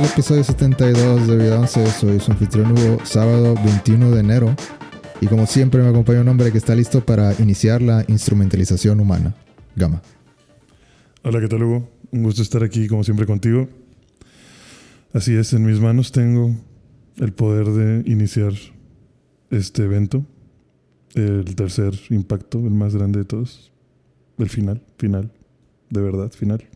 al episodio 72 de Vida 11. Soy su anfitrión Hugo, sábado 21 de enero. Y como siempre me acompaña un hombre que está listo para iniciar la instrumentalización humana. Gama. Hola, ¿qué tal Hugo? Un gusto estar aquí como siempre contigo. Así es, en mis manos tengo el poder de iniciar este evento. El tercer impacto, el más grande de todos. El final, final, de verdad, final.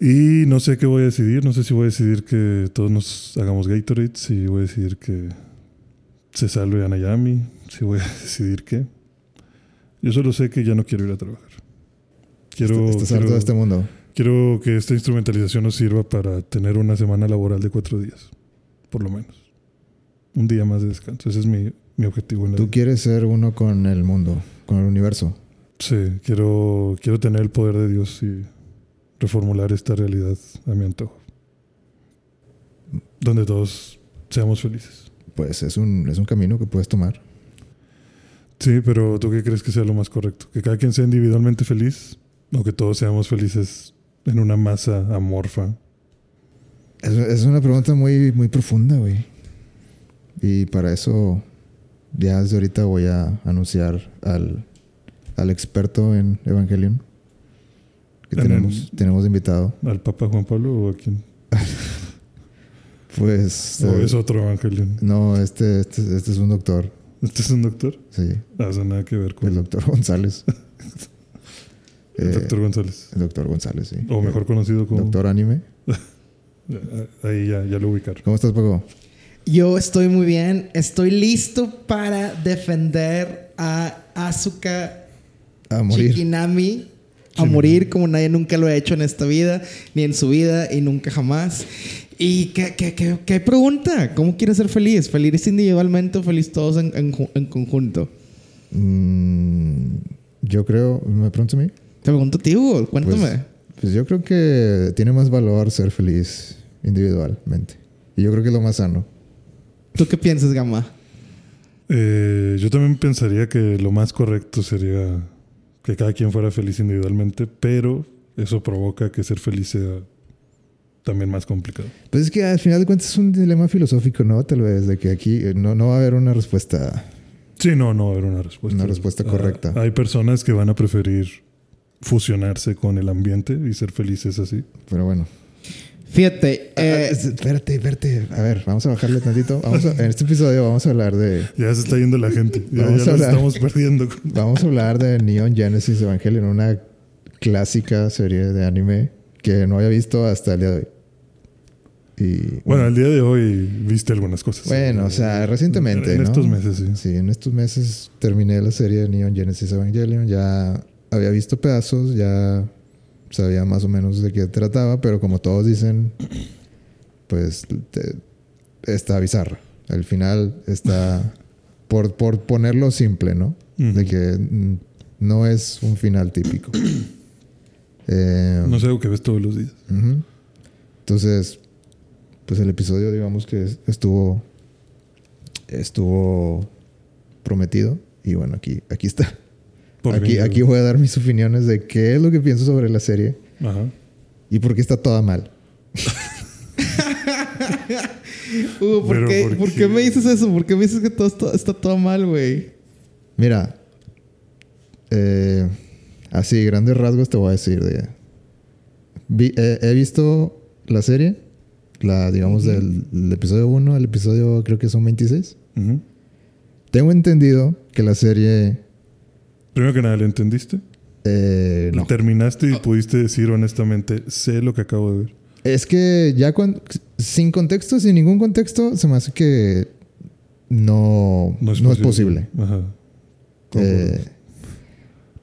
Y no sé qué voy a decidir. No sé si voy a decidir que todos nos hagamos Gatorade, si voy a decidir que se salve a Nayami, si voy a decidir qué. Yo solo sé que ya no quiero ir a trabajar. Quiero, Estás harto de este mundo. quiero que esta instrumentalización nos sirva para tener una semana laboral de cuatro días, por lo menos. Un día más de descanso. Ese es mi, mi objetivo en la Tú vida. quieres ser uno con el mundo, con el universo. Sí, quiero, quiero tener el poder de Dios y reformular esta realidad a mi antojo. Donde todos seamos felices. Pues es un, es un camino que puedes tomar. Sí, pero ¿tú qué crees que sea lo más correcto? ¿Que cada quien sea individualmente feliz o que todos seamos felices en una masa amorfa? Es, es una pregunta muy, muy profunda, güey. Y para eso, ya desde ahorita voy a anunciar al, al experto en Evangelion. Que En tenemos, el- tenemos invitado. ¿Al Papa Juan Pablo o a quién? Pues. ¿O eh, es otro evangelio? no, este, este, este es un doctor. ¿Este es un doctor? Sí, Ah, eso nada que ver con el doctor González. el Eh, doctor González. el doctor González, sí. O mejor conocido como... Doctor Anime. Ahí ya, ya lo ubicaron. ¿Cómo estás, Paco? Yo estoy muy bien. Estoy listo para defender a Asuka A morir. Shikinami. A Sí. morir como nadie nunca lo ha hecho en esta vida, ni en su vida, y nunca jamás. ¿Y qué, qué, qué, qué pregunta? ¿Cómo quieres ser feliz? ¿Feliz individualmente o feliz todos en, en ju- en conjunto? Mm, yo creo. ¿Me preguntas a mí? Te pregunto a ti, Hugo. Cuéntame. Pues, pues yo creo que tiene más valor ser feliz individualmente. Y yo creo que es lo más sano. ¿Tú qué piensas, Gama? Eh, yo también pensaría que lo más correcto sería que cada quien fuera feliz individualmente, pero eso provoca que ser feliz sea también más complicado. Pues es que al final de cuentas es un dilema filosófico, ¿no? Tal vez, de que aquí eh, no, no va a haber una respuesta. Sí, no, no va a haber una respuesta. Una respuesta Ah, correcta. hay personas que van a preferir fusionarse con el ambiente y ser felices así. Pero bueno. Fíjate, Ah, eh, es- espérate, espérate. A ver, vamos a bajarle tantito. Vamos a- en este episodio vamos a hablar de. Ya se está yendo la gente. Ya, Vamos ya hablar. estamos perdiendo. Vamos a hablar de Neon Genesis Evangelion, una clásica serie de anime que no había visto hasta el día de hoy. Y Bueno, el día de hoy viste algunas cosas. Bueno, o sea, recientemente, En ¿no? estos meses, sí. Sí, en estos meses terminé la serie de Neon Genesis Evangelion. Ya había visto pedazos, ya sabía más o menos de qué trataba, pero como todos dicen, pues te- está bizarra. Al final está, por, por ponerlo simple, ¿no? De que no es un final típico. Eh, No sé algo que ves todos los días. Entonces, pues el episodio, digamos que es- estuvo estuvo prometido y bueno, aquí aquí está. Por Aquí aquí voy a dar mis opiniones de qué es lo que pienso sobre la serie Ajá. y por qué está toda mal. Hugo, ¿por, qué, ¿por ¿por qué? qué me dices eso? ¿Por qué me dices que todo está, está todo mal, güey? Mira, eh, así grandes rasgos te voy a decir de vi- eh, he visto la serie, la digamos del, del episodio 1 al episodio creo que son 26. Ujú. Tengo entendido que la serie Primero que nada, ¿le entendiste? eh, no. Terminaste y pudiste decir honestamente, sé lo que acabo de ver. Es que ya cuando sin contexto, sin ningún contexto, se me hace que no, no es posible. Ajá. Eh,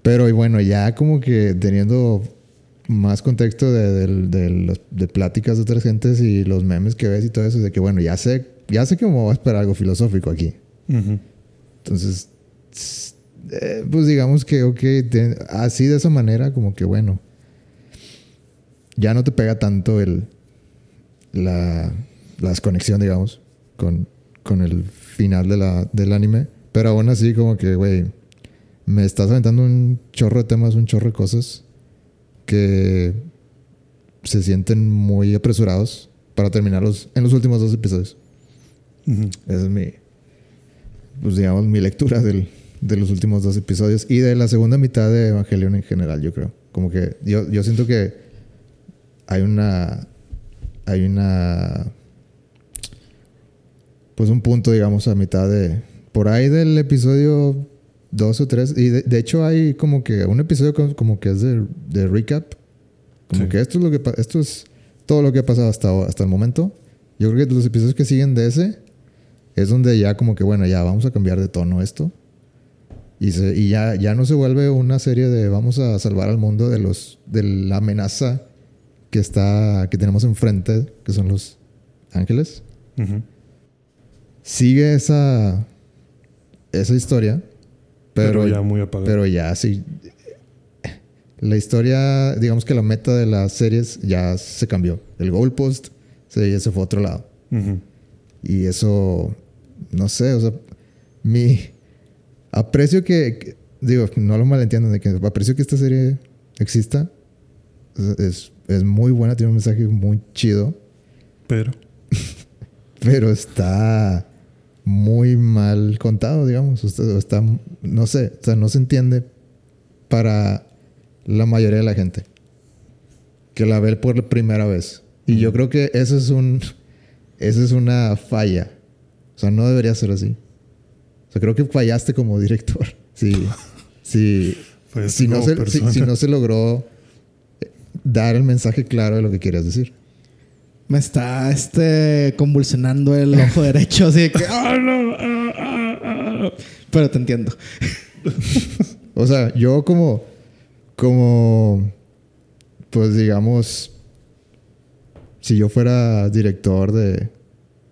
pero y bueno, ya como que teniendo más contexto de, de los- de pláticas de otras gentes y los memes que ves y todo eso, de que bueno, ya sé, ya sé que me voy a esperar algo filosófico aquí. Entonces, eh, pues digamos que, ok, te- así de esa manera, como que bueno, ya no te pega tanto el, la, la desconexión, digamos, con, con el final de la, del anime. Pero aún así, como que, güey, me estás aventando un chorro de temas, un chorro de cosas que se sienten muy apresurados para terminarlos en los últimos dos episodios. Esa es mi, pues digamos, mi lectura del, de los últimos dos episodios y de la segunda mitad de Evangelion en general, yo creo. Como que yo, yo siento que hay una, hay una, pues un punto, digamos, a mitad de, por ahí del episodio dos o tres, y de, de hecho hay como que un episodio como, que es de, de recap, como Sí. que esto es lo que, esto es todo lo que ha pasado hasta, hasta el momento. Yo creo que los episodios que siguen de ese es donde ya como que, bueno, ya vamos a cambiar de tono esto. Y, se- y ya, ya no se vuelve una serie de vamos a salvar al mundo de los de la amenaza que está que tenemos enfrente, que son los ángeles. Sigue esa esa historia, pero, Pero ya muy apagado. pero ya sí la historia, digamos que la meta de las series ya se cambió. El goalpost se, se fue a otro lado. Y eso, no sé, o sea, mi aprecio que, digo, no lo malentiendan, de que aprecio que esta serie exista. Es, es, es muy buena, tiene un mensaje muy chido, Pero. pero está muy mal contado, digamos. O está, no sé, o sea, no se entiende para la mayoría de la gente que la ve por primera vez. Y yo creo que eso es un, eso es una falla. O sea, no debería ser así. Sea, creo que fallaste como director. Sí, sí. Fallaste si, no se, si, no se logró eh, dar el mensaje claro de lo que querías decir. Me está este convulsionando el ojo derecho, así de que. "Ah, no, ah, ah". Pero te entiendo. O sea, yo como, como, pues digamos, si yo fuera director de,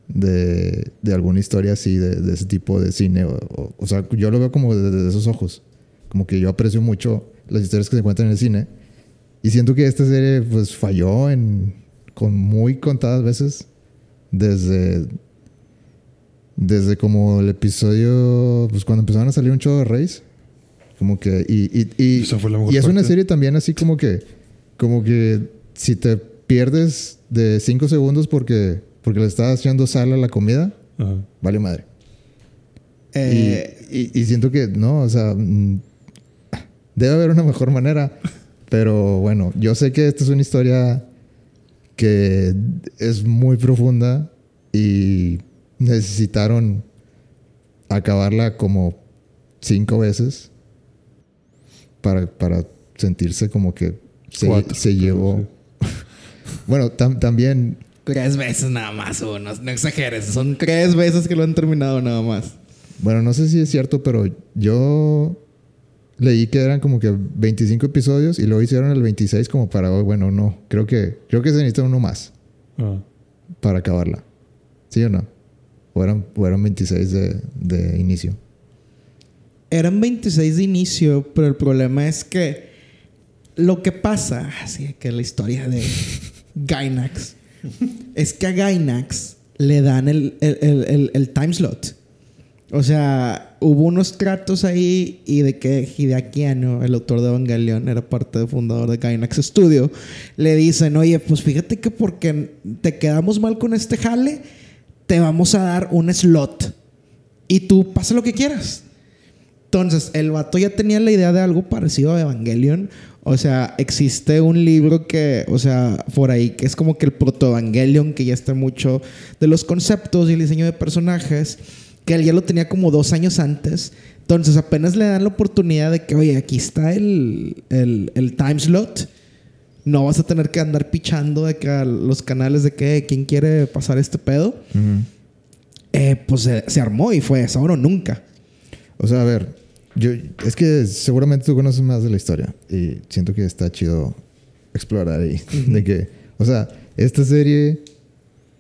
de, de alguna historia así, de, de ese tipo de cine, o, o- o sea, yo lo veo como desde esos ojos. Como que yo aprecio mucho las historias que se encuentran en el cine. Y siento que esta serie, pues, falló en, con muy contadas veces. Desde, desde como el episodio, pues, cuando empezaron a salir un show de Reyes. Como que, y, y, y, y es una serie también así como que, como que si te pierdes de cinco segundos porque, porque le estás haciendo sal a la comida, Ajá. vale madre. Eh, y, y- y siento que no, o sea, mm, debe haber una mejor manera. Pero bueno, yo sé que esta es una historia que es muy profunda y necesitaron acabarla como cinco veces para, para sentirse como que se, Cuatro, se llevó. bueno, tam- también Tres veces nada más, o no, no exageres. Son tres veces que lo han terminado nada más. Bueno, no sé si es cierto, pero yo leí que eran como que 25 episodios y luego hicieron el 26 como para, oh, bueno, no, creo que creo que se necesita uno más Ah. para acabarla. ¿Sí o no? O eran, o eran 26 de, de inicio. Eran 26 de inicio, pero el problema es que lo que pasa, así que la historia de Gainax, es que a Gainax le dan el, el, el- el- time slot. O sea, hubo unos tratos ahí y de que Hideaki Anno, el autor de Evangelion, era parte del fundador de Gainax Studio, le dicen, oye, pues fíjate que porque te quedamos mal con este jale, te vamos a dar un slot. Y tú pasa lo que quieras. Entonces, el vato ya tenía la idea de algo parecido a Evangelion. O sea, existe un libro que, o sea, por ahí, que es como que el proto-Evangelion, que ya está mucho de los conceptos y el diseño de personajes, que él ya lo tenía como dos años antes. Entonces, apenas le dan la oportunidad de que, oye, aquí está el, el, el time slot. No vas a tener que andar pichando de que a los canales de que quién quiere pasar este pedo. Eh, pues se, se armó y fue esa o nunca. O sea, a ver, yo es que seguramente tú conoces más de la historia y siento que está chido explorar ahí. De que, o sea, esta serie,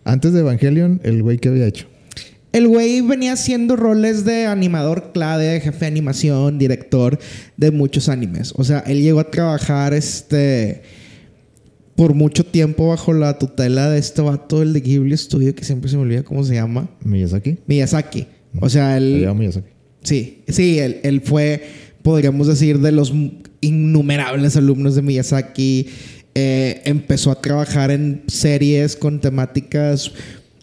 antes de Evangelion, el güey que había hecho. El güey venía haciendo roles de animador clave, jefe de animación, director de muchos animes. O sea, él llegó a trabajar este por mucho tiempo bajo la tutela de este vato, el de Ghibli Studio, que siempre se me olvida cómo se llama. Miyazaki. Miyazaki. O sea, él... Miyazaki. Sí, sí, él, fue, podríamos decir, de los innumerables alumnos de Miyazaki. eh, empezó a trabajar en series con temáticas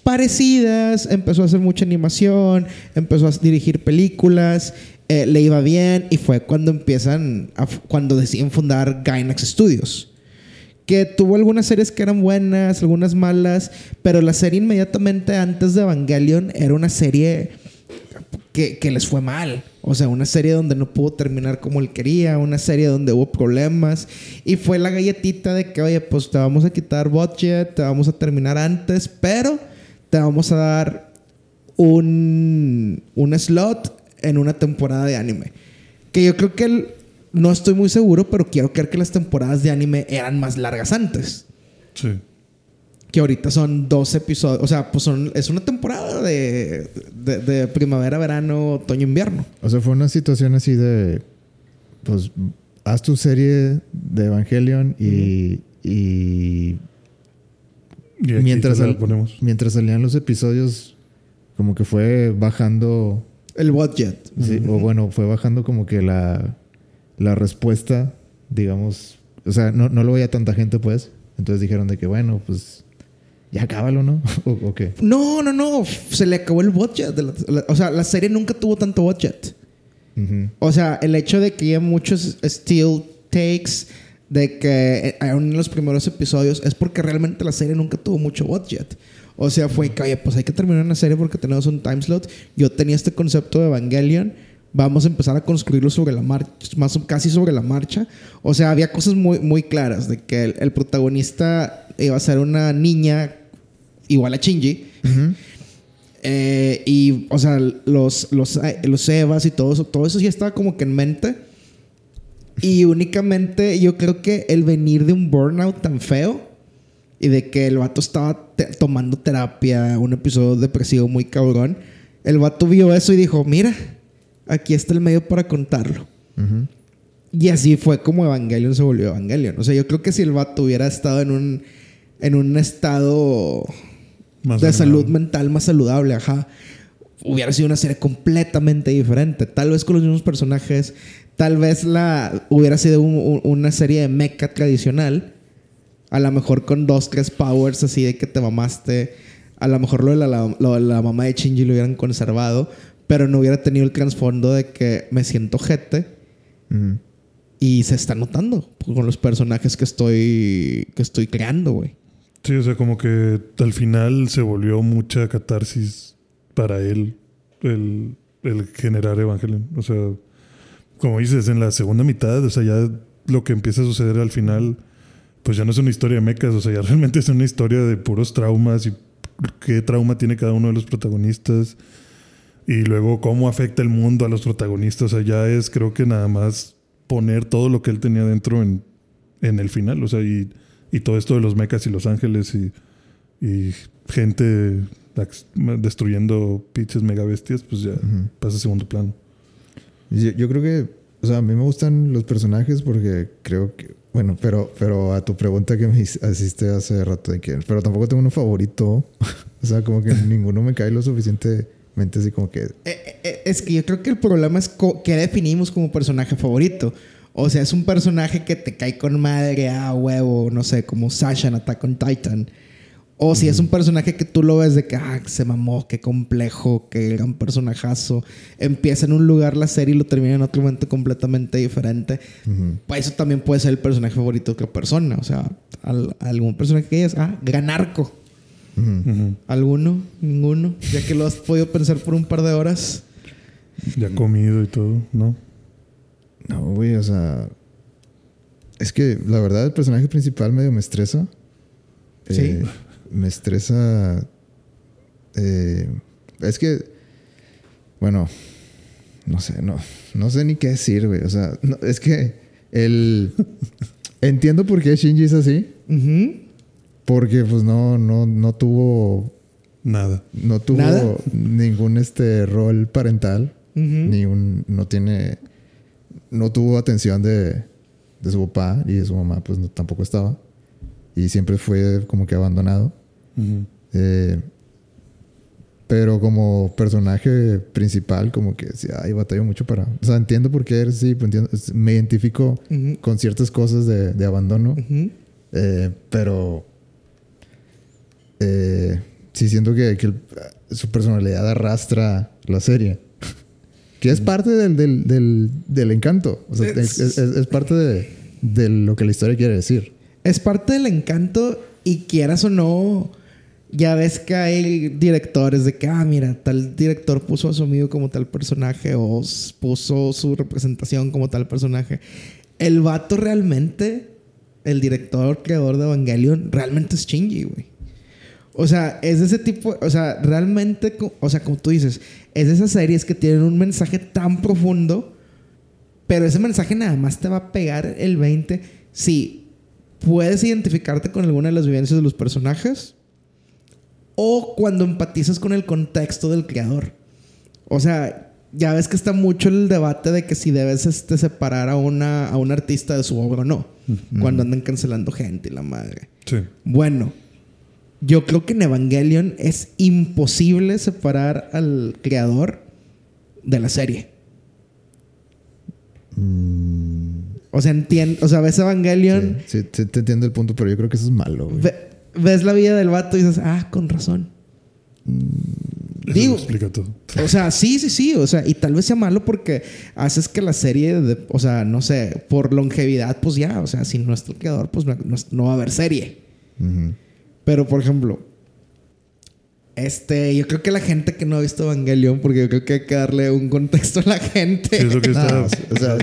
parecidas, empezó a hacer mucha animación, empezó a dirigir películas, eh, le iba bien y fue cuando empiezan, a- cuando deciden fundar Gainax Studios. Que tuvo algunas series que eran buenas, algunas malas, pero la serie inmediatamente antes de Evangelion era una serie que, que les fue mal. O sea, una serie donde no pudo terminar como él quería, una serie donde hubo problemas. Y fue la galletita de que, oye, pues te vamos a quitar budget, te vamos a terminar antes, pero te vamos a dar un, un slot en una temporada de anime. Que yo creo que el- no estoy muy seguro, pero quiero creer que las temporadas de anime eran más largas antes. Sí. Que ahorita son dos episodios. O sea, pues son, es una temporada de, de, de primavera, verano, otoño, invierno. O sea, fue una situación así de. Pues haz tu serie de Evangelion y. y mientras, sal- mientras salían los episodios, como que fue bajando. El budget. sí, O bueno, fue bajando como que la, la respuesta, digamos. O sea, no, no lo veía tanta gente, pues. Entonces dijeron de que, bueno, pues. Ya cábalo, ¿no? ¿O, o qué? No, no, no. Se le acabó el budget. de la- la- o sea, la serie nunca tuvo tanto budget. O sea, el hecho de que haya muchos still takes, de que eh, aún en los primeros episodios, es porque realmente la serie nunca tuvo mucho budget. O sea, fue que, oye, pues hay que terminar una serie porque tenemos un time slot. Yo tenía este concepto de Evangelion. Vamos a empezar a construirlo sobre la marcha, más casi sobre la marcha. O sea, había cosas muy, muy claras de que el, el protagonista iba a ser una niña igual a Shinji. Ujú. Eh, y, o sea, los, los, eh, los Evas y todo eso, todo eso ya estaba como que en mente. Y únicamente yo creo que el venir de un burnout tan feo y de que el vato estaba te- tomando terapia, un episodio depresivo muy cabrón, el vato vio eso y dijo, mira, aquí está el medio para contarlo. Ujú. Y así fue como Evangelion se volvió Evangelion. O sea, yo creo que si el vato hubiera estado en un, en un estado Más de salud mental más saludable, ajá. Hubiera sido una serie completamente diferente. Tal vez con los mismos personajes. Tal vez la hubiera sido un- un- una serie de mecha tradicional. A lo mejor con dos, tres powers así de que te mamaste. A lo mejor lo de la, lo de la mamá de Shinji lo hubieran conservado. Pero no hubiera tenido el trasfondo de que me siento jete. Ujú. Y se está notando con los personajes que estoy, que estoy creando, güey. Sí, o sea, como que al final se volvió mucha catarsis para él el, el generar Evangelion. O sea, como dices, en la segunda mitad, o sea, ya lo que empieza a suceder al final, pues ya no es una historia de mecas, o sea, ya realmente es una historia de puros traumas y qué trauma tiene cada uno de los protagonistas y luego cómo afecta el mundo a los protagonistas. O sea, ya es creo que nada más poner todo lo que él tenía dentro en, en el final. O sea, y, y todo esto de los mechas y los ángeles y, y gente destruyendo pinches mega bestias, pues ya Ujú. pasa a segundo plano. Yo, yo creo que, o sea, a mí me gustan los personajes porque creo que, bueno, pero, pero a tu pregunta que me hiciste hace rato de que, pero tampoco tengo uno favorito, o sea, como que ninguno me cae lo suficientemente así como que, Eh, eh, Es que yo creo que el problema es co- qué definimos como personaje favorito. O sea, es un personaje que te cae con madre a huevo, no sé, como Sasha en Attack on Titan. O si es un personaje que tú lo ves de que, ah, se mamó, qué complejo, qué gran personajazo. Empieza en un lugar la serie y lo termina en otro momento completamente diferente. Pues eso también puede ser el personaje favorito de otra persona. O sea, al- algún personaje que digas, ah, gran arco. ¿Alguno? ¿Ninguno? Ya que lo has podido pensar por un par de horas. Ya comido y todo, ¿no? No, güey, o sea, es que la verdad el personaje principal medio me estresa. Sí. Eh, me estresa. eh, es que, bueno, no sé, no, no sé ni qué decir, güey. O sea, no, es que el. Entiendo por qué Shinji es así. Porque pues no, no, no tuvo. Nada. No tuvo ¿Nada? ningún este rol parental. Ni un. No tiene. No tuvo atención de, de su papá y de su mamá, pues no- tampoco estaba. Y siempre fue como que abandonado. Eh, pero como personaje principal, como que sí, ay, batallo mucho para. O sea, entiendo por qué eres, sí, pues, entiendo, me identifico con ciertas cosas de, de abandono. Eh, pero eh, sí siento que, que el- su personalidad arrastra la serie. Que es parte del, del, del, del encanto. O sea, Es- es, es- es parte de, de lo que la historia quiere decir. Es parte del encanto y quieras o no, ya ves que hay directores de que, ah, mira, tal director puso a su amigo como tal personaje o puso su representación como tal personaje. El vato realmente, el director, creador de Evangelion, realmente es Shinji, güey. O sea, es de ese tipo, o sea, realmente, o sea, como tú dices, es de esas series que tienen un mensaje tan profundo, pero ese mensaje nada más te va a pegar el 20 si puedes identificarte con alguna de las vivencias de los personajes o cuando empatizas con el contexto del creador. O sea, ya ves que está mucho el debate de que si debes este, separar a, una, a un artista de su obra o no, cuando andan cancelando gente y la madre. Sí. Bueno, yo creo que en Evangelion es imposible separar al creador de la serie. O sea, entiendo, o sea, ves Evangelion, Sí, sí, te entiendo el punto, pero yo creo que eso es malo. güey. ve- ves la vida del vato y dices, ah, con razón. Eso Digo- lo explica todo. O sea, sí, sí, sí. O sea, y tal vez sea malo porque haces que la serie, de- o sea, no sé, por longevidad, pues ya, o sea, si no es tu creador, pues no, va a haber serie. Ujú. Pero, por ejemplo, este, yo creo que la gente que no ha visto Evangelion, porque yo creo que hay que darle un contexto a la gente. Sí, es lo que está. No, o sea,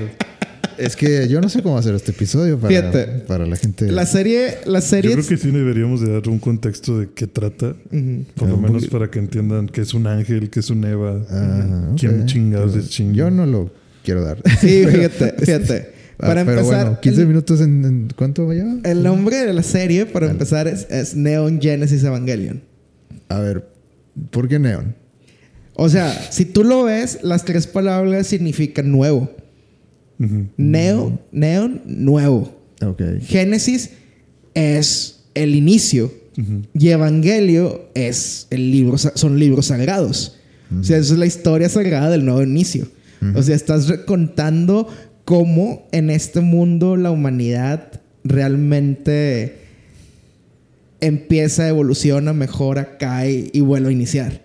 es que yo no sé cómo hacer este episodio para, Fíjate. para la gente. La serie, la Yo serie. creo que sí deberíamos de dar un contexto de qué trata. Por lo menos para que entiendan que es un ángel, que es un Eva. Ah, ¿Quién ok. chingados es Shinji? Yo no lo quiero dar. Sí, fíjate, fíjate. Ah, Para pero empezar, bueno, 15 el, minutos en, en- ¿cuánto lleva? el nombre de la serie, para empezar, es, es Neon Genesis Evangelion. A ver, ¿por qué Neon? O sea, si tú lo ves, las tres palabras significan nuevo. Ujú. Neo, neon, nuevo. Ok. Génesis es el inicio. Y Evangelio es el libro, son libros sagrados. O sea, esa es la historia sagrada del nuevo inicio. O sea, estás contando cómo en este mundo la humanidad realmente empieza, evoluciona, mejora, cae y vuelve a iniciar.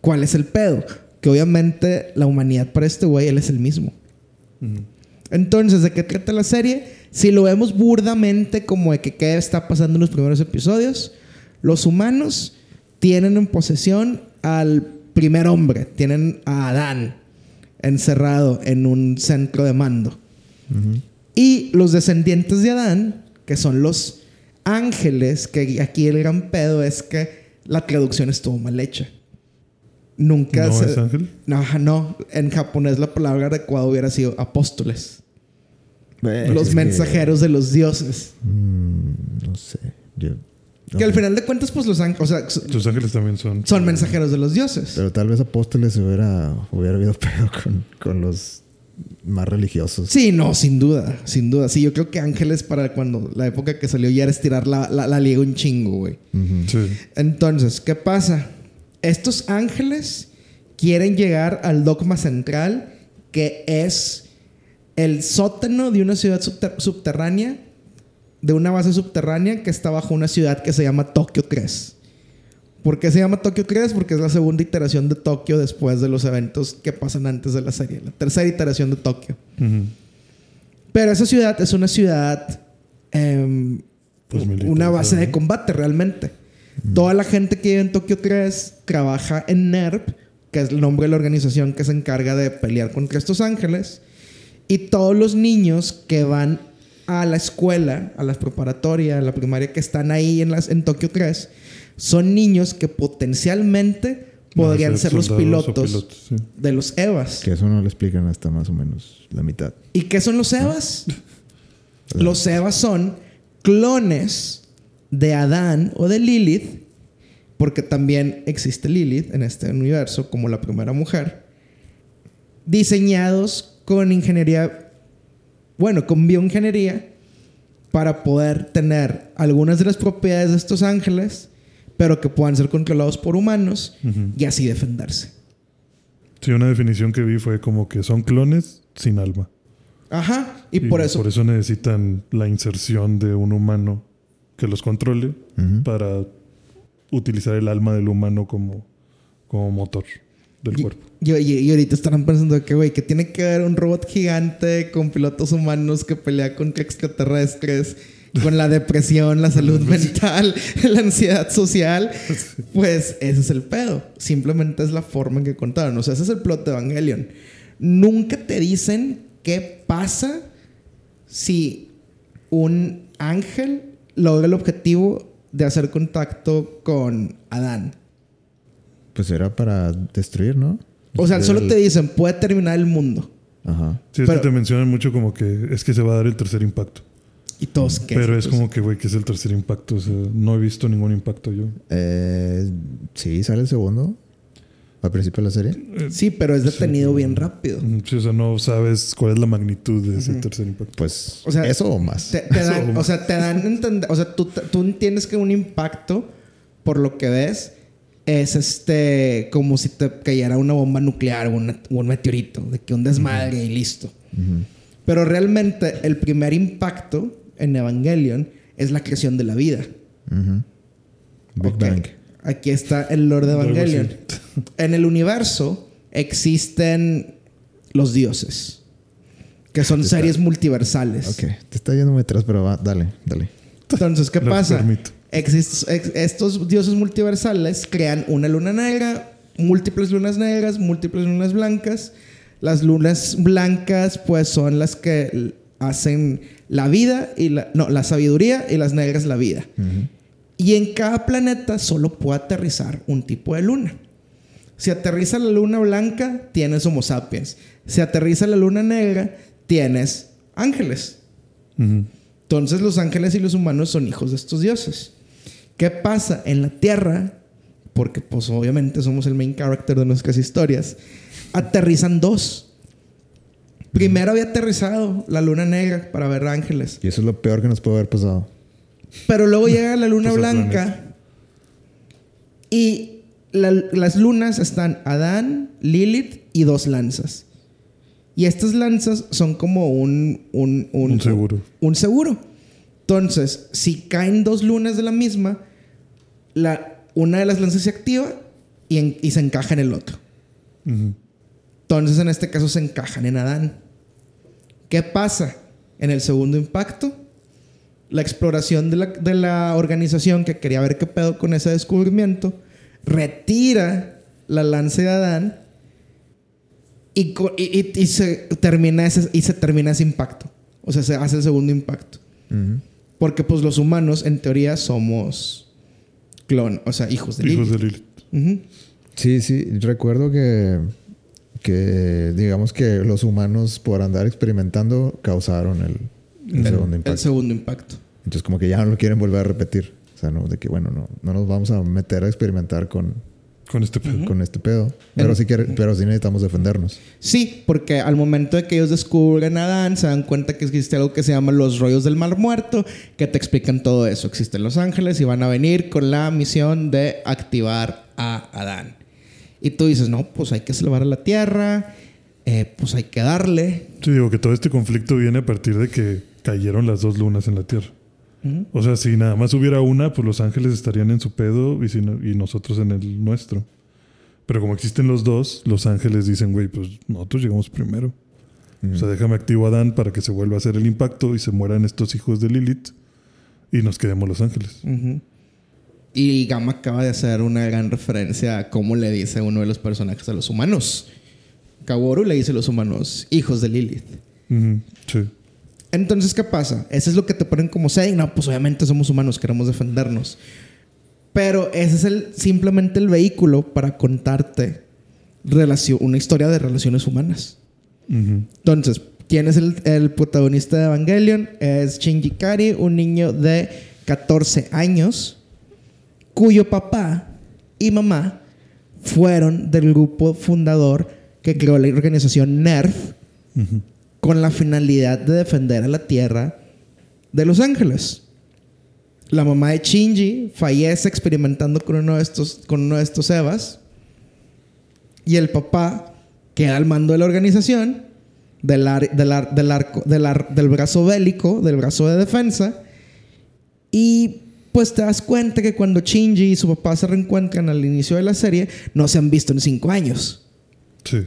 ¿Cuál es el pedo? Que obviamente la humanidad para este güey, él es el mismo. Entonces, ¿de qué trata la serie? Si lo vemos burdamente como de que qué está pasando en los primeros episodios, los humanos tienen en posesión al primer hombre, tienen a Adán encerrado en un centro de mando. Y los descendientes de Adán, que son los ángeles, que aquí el gran pedo es que la traducción estuvo mal hecha. Nunca ¿No se... es ángel? No. En japonés la palabra adecuada hubiera sido apóstoles. Los que- mensajeros de los dioses. Mm, no sé. Yo- Que al final de cuentas, pues los ángeles, o sea, so- Tus ángeles también son. son mensajeros de los dioses. Pero tal vez Apóstoles hubiera, hubiera habido pedo con, con los más religiosos. Sí, no, sin duda, sin duda. Sí, yo creo que ángeles para cuando la época que salió ya era estirar la, la, la liga un chingo, güey. Sí. Entonces, ¿qué pasa? Estos ángeles quieren llegar al dogma central, que es el sótano de una ciudad subter- subterránea, de una base subterránea que está bajo una ciudad que se llama Tokio 3. ¿Por qué se llama Tokio 3? Porque es la segunda iteración de Tokio después de los eventos que pasan antes de la serie, la tercera iteración de Tokio. Pero esa ciudad es una ciudad, Pues militar, una base de combate realmente. Toda la gente que vive en Tokio 3 trabaja en NERP, que es el nombre de la organización que se encarga de pelear contra estos ángeles. Y todos los niños que van a la escuela, a la preparatoria, a la primaria, que están ahí en, las, en Tokio 3, son niños que potencialmente podrían ser los pilotos pilotos, sí. de los EVAs. Que eso no lo explican hasta más o menos la mitad. ¿Y qué son los Evas? Los Evas son clones de Adán o de Lilith, porque también existe Lilith en este universo como la primera mujer, diseñados con ingeniería, bueno, con bioingeniería, para poder tener algunas de las propiedades de estos ángeles, pero que puedan ser controlados por humanos y así defenderse. Sí, una definición que vi fue como que son clones sin alma. Ajá. Y, por eso. Por eso necesitan la inserción de un humano que los controle para utilizar el alma del humano como, como motor del Y, cuerpo. y- ahorita estarán pensando que, güey, que tiene que haber un robot gigante con pilotos humanos que pelea contra extraterrestres, con la depresión, la salud mental, la ansiedad social. Pues ese es el pedo. Simplemente es la forma en que contaron. O sea, ese es el plot de Evangelion. Nunca te dicen qué pasa si un ángel logra el objetivo de hacer contacto con Adán. Pues era para destruir, ¿no? O sea, solo El- te dicen, puede terminar el mundo. Ajá. Sí, es Pero- que te mencionan mucho como que es que se va a dar el tercer impacto. Y todos ¿qué Pero es Pues, como que, güey, que es el tercer impacto. O sea, no he visto ningún impacto yo. Eh, sí, sale el segundo. Al principio de la serie. Sí, pero es detenido bien rápido. Mm, Sí, o sea, no sabes cuál es la magnitud de ese tercer impacto. Pues O sea, eso o más. Te, dan, o sea, te dan entender, o sea, tú, tú entiendes que un impacto, por lo que ves, es este, como si te cayera una bomba nuclear o una- o un meteorito, de que un desmadre y listo. Pero realmente el primer impacto en Evangelion es la creación de la vida. Big Ok. Bang. Aquí está el Lord de. Evangelion. En el universo existen los dioses, que son series multiversales. Ok, te está yendo muy atrás, pero va, dale, dale. Entonces, ¿qué Lo pasa? permito. Exist- ex- estos dioses multiversales crean una luna negra, múltiples lunas negras, múltiples lunas blancas. Las lunas blancas, pues, son las que hacen la vida y la, no, la sabiduría y las negras la vida. Y en cada planeta solo puede aterrizar un tipo de luna. Si aterriza la luna blanca, tienes Homo sapiens. Si aterriza la luna negra, tienes ángeles. Entonces los ángeles y los humanos son hijos de estos dioses. ¿Qué pasa en la Tierra? Porque pues obviamente somos el main character de nuestras historias. Aterrizan dos. Primero había aterrizado la luna negra para ver ángeles. Y eso es lo peor que nos puede haber pasado. Pero luego llega la luna Pues blanca. Y la- las lunas están Adán, Lilith y dos lanzas. Y estas lanzas son como un... Un, un, Un seguro. Un seguro. Entonces, si caen dos lunas de la misma, la, una de las lanzas se activa y, en- y se encaja en el otro. Entonces, en este caso, se encajan en Adán. ¿Qué pasa? En el segundo impacto, la exploración de la, de la organización que quería ver qué pedo con ese descubrimiento, retira la lanza de Adán y, y- y- y se, termina ese, y se termina ese impacto. O sea, se hace el segundo impacto. Porque pues los humanos, en teoría, somos clon, o sea, hijos de Hijos Lilith. de Lilith. Sí, sí, recuerdo que, que digamos que los humanos por andar experimentando causaron el, el segundo El impacto. segundo impacto. Entonces como que ya no lo quieren volver a repetir. O sea, no, de que bueno, no, no nos vamos a meter a experimentar con, Con este pedo. con este pedo. Pero sí, pero sí necesitamos defendernos. Sí, porque al momento de que ellos descubren a Adán, se dan cuenta que existe algo que se llama los rollos del mar muerto, que te explican todo eso. Existen los ángeles y van a venir con la misión de activar a Adán. Y tú dices, no, pues hay que salvar a la tierra, eh, pues hay que darle. Sí, digo que todo este conflicto viene a partir de que cayeron las dos lunas en la Tierra. O sea, si nada más hubiera una, pues los ángeles estarían en su pedo y, si no- y nosotros en el nuestro. Pero como existen los dos, los ángeles dicen, güey, pues nosotros llegamos primero. O sea, déjame activo a Adán para que se vuelva a hacer el impacto y se mueran estos hijos de Lilith y nos quedemos los ángeles. Y Gama acaba de hacer una gran referencia a cómo le dice uno de los personajes a los humanos. Kaworu le dice a los humanos, hijos de Lilith. Sí. Entonces, ¿qué pasa? Eso es lo que te ponen como setting. No, pues obviamente somos humanos, queremos defendernos. Pero ese es el, simplemente el vehículo para contarte una historia de relaciones humanas. Entonces, ¿quién es el, el protagonista de Evangelion? Es Shinji Kari, un niño de 14 años, cuyo papá y mamá fueron del grupo fundador que creó la organización NERF Ujú. Con la finalidad de defender a la tierra de Los Ángeles. La mamá de Shinji fallece experimentando con uno de estos, con uno de estos Evas. Y el papá queda al mando de la organización del, ar- del, ar- del arco, del, ar- del brazo bélico, del brazo de defensa. Y pues te das cuenta que cuando Shinji y su papá se reencuentran al inicio de la serie, no se han visto en cinco años. Sí.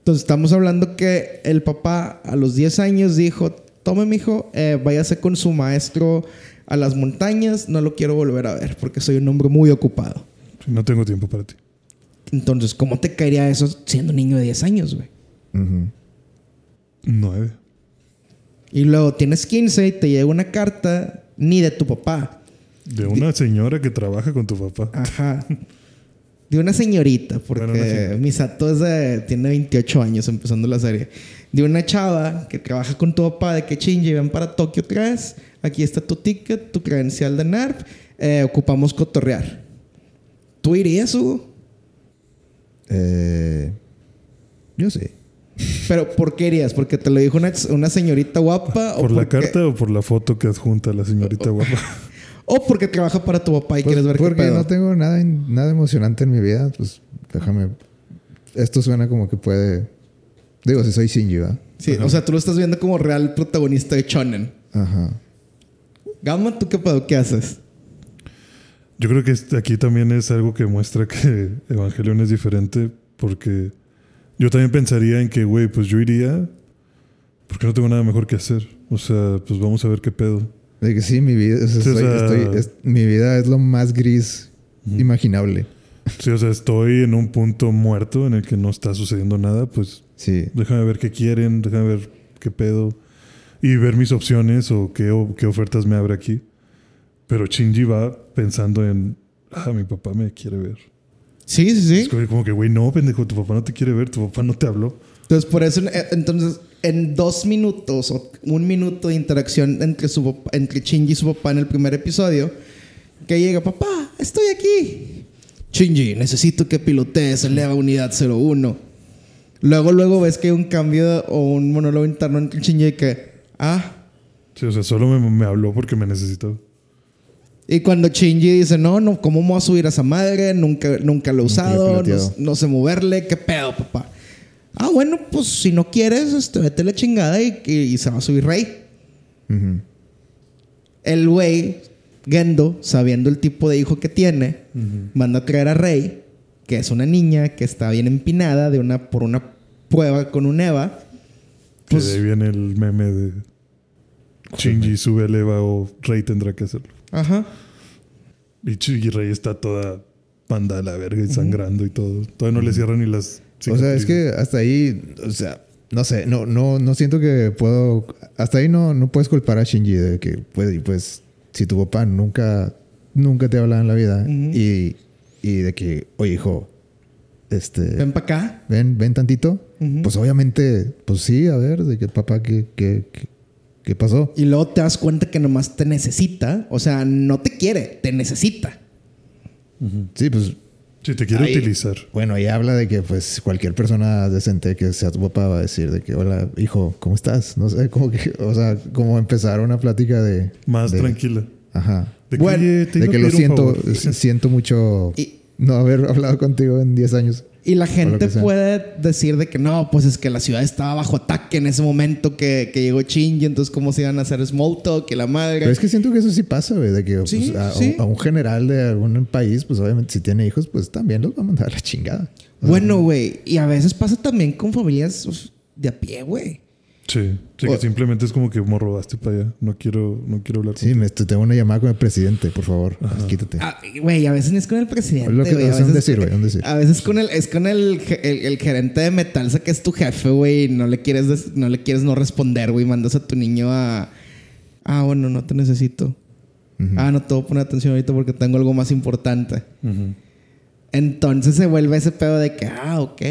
Entonces estamos hablando que el papá a los 10 años dijo, tome mijo, eh, váyase con su maestro a las montañas, no lo quiero volver a ver porque soy un hombre muy ocupado. No tengo tiempo para ti. Entonces, ¿cómo te caería eso siendo un niño de 10 años, güey? Ujú. Nueve. Y luego tienes 15 y te llega una carta ni de tu papá. De una señora que trabaja con tu papá. Ajá. De una señorita, porque Bueno. Misato es de- tiene 28 años empezando la serie. De una chava que trabaja con tu papá de que Shinji ven para Tokio 3. Aquí está tu ticket, tu credencial de NERV. eh, ocupamos cotorrear. ¿Tú irías, Hugo? Eh, yo sí. Pero ¿por qué irías? ¿Porque te lo dijo una, una señorita guapa? ¿Por o la porque- carta o por la foto que adjunta la señorita guapa? O porque trabaja para tu papá y Pues, quieres ver qué porque pedo. no tengo nada, nada emocionante en mi vida, pues déjame. Esto suena como que puede. Digo, si soy Shinji, ¿verdad? Sí, o sea, tú lo estás viendo como real protagonista de Shonen. Ajá. Gama, ¿tú qué pedo? ¿Qué haces? Yo creo que este- aquí también es algo que muestra que Evangelion es diferente porque yo también pensaría en que, güey, pues yo iría porque no tengo nada mejor que hacer. O sea, pues vamos a ver qué pedo. De que sí, mi vida, o sea, o sea- estoy- es- mi vida es lo más gris imaginable. Sí, o sea, estoy en un punto muerto en el que no está sucediendo nada, pues Sí. déjame ver qué quieren, déjame ver qué pedo y ver mis opciones o qué, o qué ofertas me abre aquí. Pero Shinji va pensando en, ah, mi papá me quiere ver. Sí, sí, sí. Es como como que, güey, no, pendejo, tu papá no te quiere ver, tu papá no te habló. Entonces, por eso, eh, entonces, en dos minutos o un minuto de interacción entre, su, papá- entre Shinji y su papá en el primer episodio, que llega, papá, estoy aquí. Shinji, necesito que pilotees el EVA Unidad 01. Luego, luego ves que hay un cambio o un monólogo interno entre Shinji y que, ah. Sí, o sea, solo me, me habló porque me necesitaba. Y cuando Shinji dice, no, no, ¿cómo me voy a subir a esa madre? Nunca, nunca lo he usado, no sé moverle, ¿qué pedo, papá? Ah, bueno, pues si no quieres, este, vete a la chingada y, y- y se va a subir Rey. El güey, Gendo, sabiendo el tipo de hijo que tiene, manda a traer a Rey, que es una niña que está bien empinada de una, por una prueba con un Eva. Que Pues- de ahí viene el meme de Shinji sube el Eva o Rey tendrá que hacerlo. Ajá. Y Rey está toda panda de la verga y sangrando y todo. Todavía no le cierran ni las O sea, es que hasta ahí, o sea, no sé, no, no, no siento que puedo. Hasta ahí no, no puedes culpar a Shinji de que pues, si tu papá nunca, nunca te habla en la vida y, y de que, oye, hijo, este, Ven para acá. ven, ven tantito, pues obviamente, pues sí, a ver, de que papá, ¿qué, qué, qué, qué pasó? Y luego te das cuenta que nomás te necesita. O sea, no te quiere, te necesita. Sí, pues, Si te quiere Ahí- utilizar. bueno, ahí habla de que, pues, cualquier persona decente que sea tu papá va a decir de que, hola, hijo, ¿cómo estás? No sé, como que, o sea, como empezar una plática de... Más de- tranquila. Ajá. De que, Bueno, "Oye, te De que lo siento, favor". s- siento mucho Y- no haber hablado contigo en 10 años. Y la gente puede decir de que no, pues es que la ciudad estaba bajo ataque en ese momento que, que llegó Shinji, entonces cómo se iban a hacer small talk y la madre. Pero es que siento que eso sí pasa, güey, de que pues, a, sí. a un general de algún país, pues obviamente si tiene hijos, pues también los va a mandar a la chingada. O sea, Bueno, güey, y a veces pasa también con familias uf, de a pie, güey. Sí, sí, O- que simplemente es como que morro, hazte para allá. No quiero, no quiero hablar Sí, me, te- tengo una llamada con el presidente, por favor, quítate. Ah, Güey, a veces no es con el presidente. Lo que- güey, a veces- decir, güey, decir. A veces con el, es con el, el, el gerente de Metalsa que es tu jefe, güey. No le quieres des- no le quieres no responder, güey. Mandas a tu niño a. Ah, bueno, no te necesito. Ah, no te voy a poner atención ahorita porque tengo algo más importante. Entonces se vuelve ese pedo de que, ah, ok.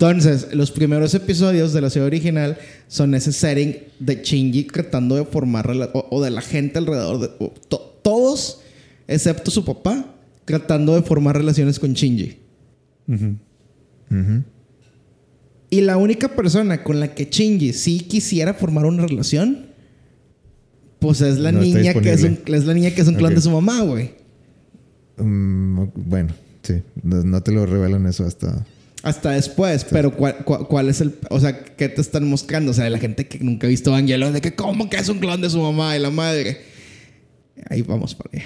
Entonces, los primeros episodios de la serie original son ese setting de Shinji tratando de formar, o, o de la gente alrededor, de, to- todos, excepto su papá, tratando de formar relaciones con Shinji. Ujú. Ujú. Y la única persona con la que Shinji sí quisiera formar una relación, pues es la No niña que es, un, es la niña que es un clon Ok. de su mamá, güey. Mm, bueno, sí, no, no te lo revelan eso hasta... Hasta después, pero ¿cuál, cuál, cuál es el... O sea, ¿qué te están mostrando? O sea, de la gente que nunca ha visto Evangelion, de que ¿cómo que es un clon de su mamá y la madre? Ahí vamos para allá.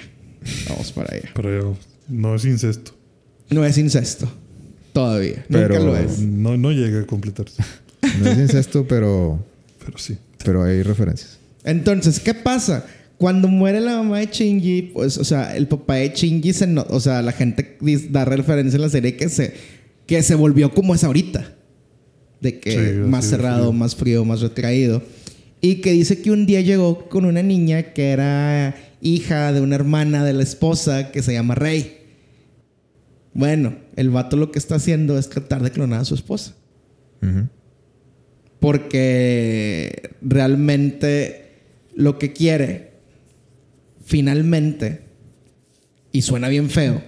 Vamos para allá. Pero no es incesto. No es incesto. Todavía. Pero- Nunca lo es. No, no llega a completarse. No es incesto, pero, Pero sí. pero hay referencias. Entonces, ¿qué pasa? Cuando muere la mamá de Shinji, pues, o sea, el papá de Shinji se no- o sea, la gente da referencia en la serie que se, que se volvió como es ahorita. De que Sí, más cerrado, más frío, más retraído. Y que dice que un día llegó con una niña que era hija de una hermana de la esposa que se llama Rey. Bueno, el vato lo que está haciendo es tratar de clonar a su esposa. Porque realmente lo que quiere, finalmente, y suena bien feo,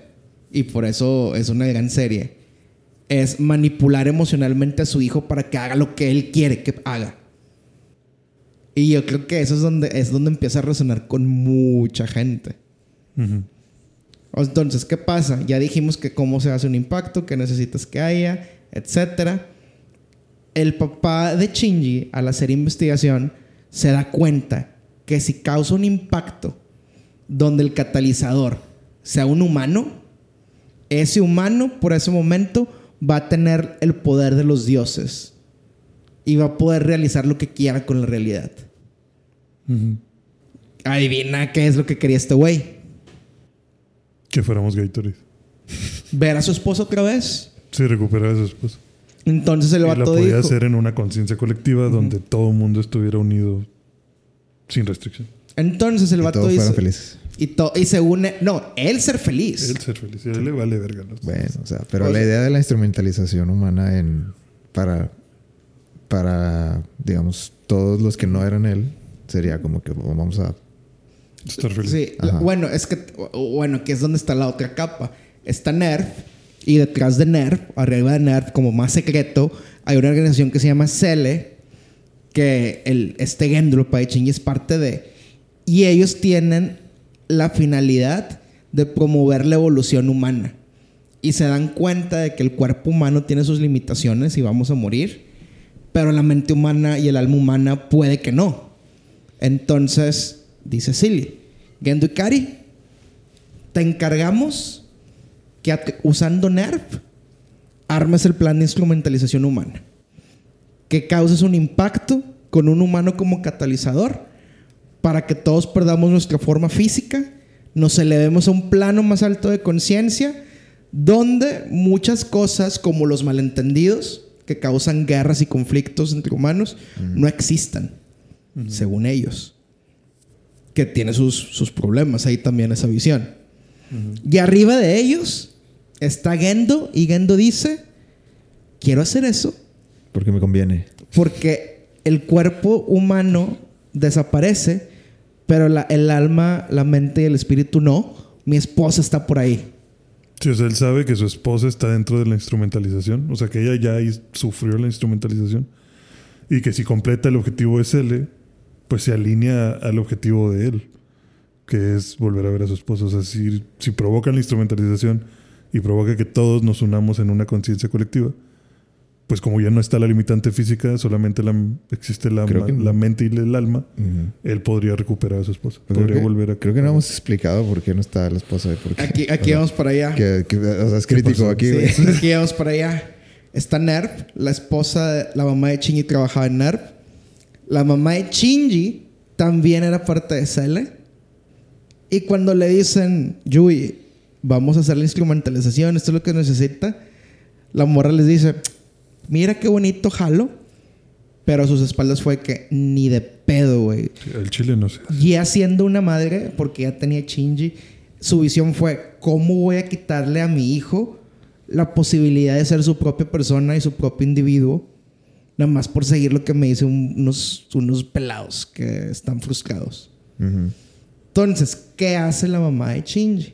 y por eso es una gran serie, es manipular emocionalmente a su hijo para que haga lo que él quiere que haga. Y yo creo que eso es donde, es donde empieza a resonar con mucha gente. Entonces, ¿qué pasa? Ya dijimos que cómo se hace un impacto, que necesitas que haya, etcétera. El papá de Shinji, al hacer investigación, se da cuenta que si causa un impacto donde el catalizador sea un humano, ese humano por ese momento va a tener el poder de los dioses y va a poder realizar lo que quiera con la realidad. Adivina qué es lo que quería este güey. Que fuéramos Gatorade. Ver a su esposo otra vez. Sí, recuperar a su esposa. Entonces el Y la vato podía dijo. hacer en una conciencia colectiva donde todo el mundo estuviera unido sin restricción. Entonces el Y vato todos dice. fueron felices. Y, to- y según. él- No, él ser feliz. Él ser feliz. A él le vale verga. los- Bueno, o sea, pero la idea de la instrumentalización humana en para para digamos todos los que no eran él sería como que vamos a Estar feliz. Sí, Ajá. bueno, es que. Bueno, que es donde está la otra capa. Está Nerf. Y detrás de Nerf, arriba de Nerf, como más secreto, hay una organización que se llama Cele. Que el, este Gendro Paichingi es parte de. Y ellos tienen la finalidad de promover la evolución humana. Y se dan cuenta de que el cuerpo humano tiene sus limitaciones y vamos a morir. Pero la mente humana y el alma humana puede que no. Entonces, dice Silly, Gendo Ikari, te encargamos que usando NERF armes el plan de instrumentalización humana. Que causes un impacto con un humano como catalizador para que todos perdamos nuestra forma física, nos elevemos a un plano más alto de conciencia, donde muchas cosas como los malentendidos que causan guerras y conflictos entre humanos no existan, según ellos. Que tiene sus, sus problemas ahí también esa visión. Y arriba de ellos está Gendo y Gendo dice, quiero hacer eso porque me conviene. porque el cuerpo humano desaparece, pero la- el alma, la mente y el espíritu no. Mi esposa está por ahí. Sí, o sea, él sabe que su esposa está dentro de la instrumentalización. O sea, que ella ya sufrió la instrumentalización. Y que si completa el objetivo Cele, pues se alinea al objetivo de él, que es volver a ver a su esposa. O sea, si, si provocan la instrumentalización y provoca que todos nos unamos en una conciencia colectiva, pues como ya no está la limitante física, solamente la- existe la, que mente y el alma, él podría recuperar a su esposa. Creo podría que, volver a... creo que no hemos explicado por qué no está la esposa y por qué. Aquí, aquí o sea, vamos para allá. que- que- o sea, es crítico aquí, Sí, aquí vamos para allá. Está Nerf, la esposa, de- la mamá de Shinji trabajaba en Nerf. La mamá de Shinji también era parte de Cele. Y cuando le dicen, Yui, vamos a hacer la instrumentalización, esto es lo que necesita, la morra les dice, mira qué bonito jalo. Pero a sus espaldas fue que ni de pedo, güey. El chile no sé. Ya siendo una madre, porque ya tenía Shinji, su visión fue: ¿cómo voy a quitarle a mi hijo la posibilidad de ser su propia persona y su propio individuo? Nada más por seguir lo que me dicen unos, unos pelados que están frustrados. Entonces, ¿qué hace la mamá de Shinji?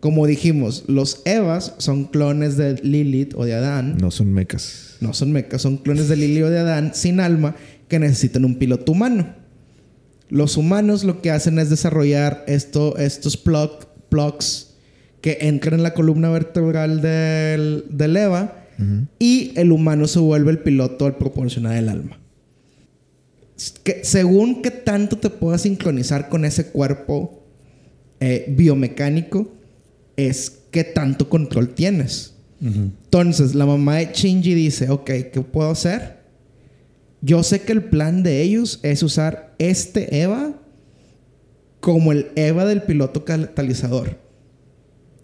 Como dijimos, los Evas son clones de Lilith o de Adán. No son mecas. No son mecas, son clones de Lilith o de Adán sin alma que necesitan un piloto humano. Los humanos lo que hacen es desarrollar esto, estos plug, plugs que entran en la columna vertebral del, del Eva y el humano se vuelve el piloto al proporcionar el alma. Que, según qué tanto te puedas sincronizar con ese cuerpo eh, biomecánico, es qué tanto control tienes. Entonces, la mamá de Shinji dice, ok, ¿qué puedo hacer? Yo sé que el plan de ellos es usar este EVA como el EVA del piloto catalizador.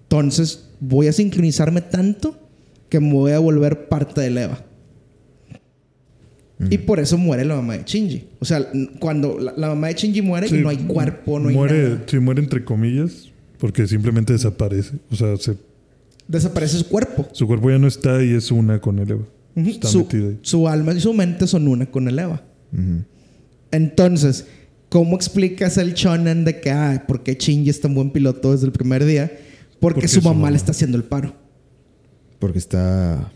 Entonces, voy a sincronizarme tanto que me voy a volver parte del EVA. Y por eso muere la mamá de Shinji. O sea, cuando la, mamá de Shinji muere y no hay cuerpo, no hay muere, nada. Sí, muere entre comillas, porque simplemente desaparece. O sea, se, Desaparece su cuerpo. su cuerpo ya no está y es una con el Eva. Está su, metida ahí. su alma y su mente son una con el Eva. Entonces, ¿cómo explicas el shonen de que, ah, ¿por qué Shinji es tan buen piloto desde el primer día? Porque, Porque su su mamá mamá. le está haciendo el paro. Porque está,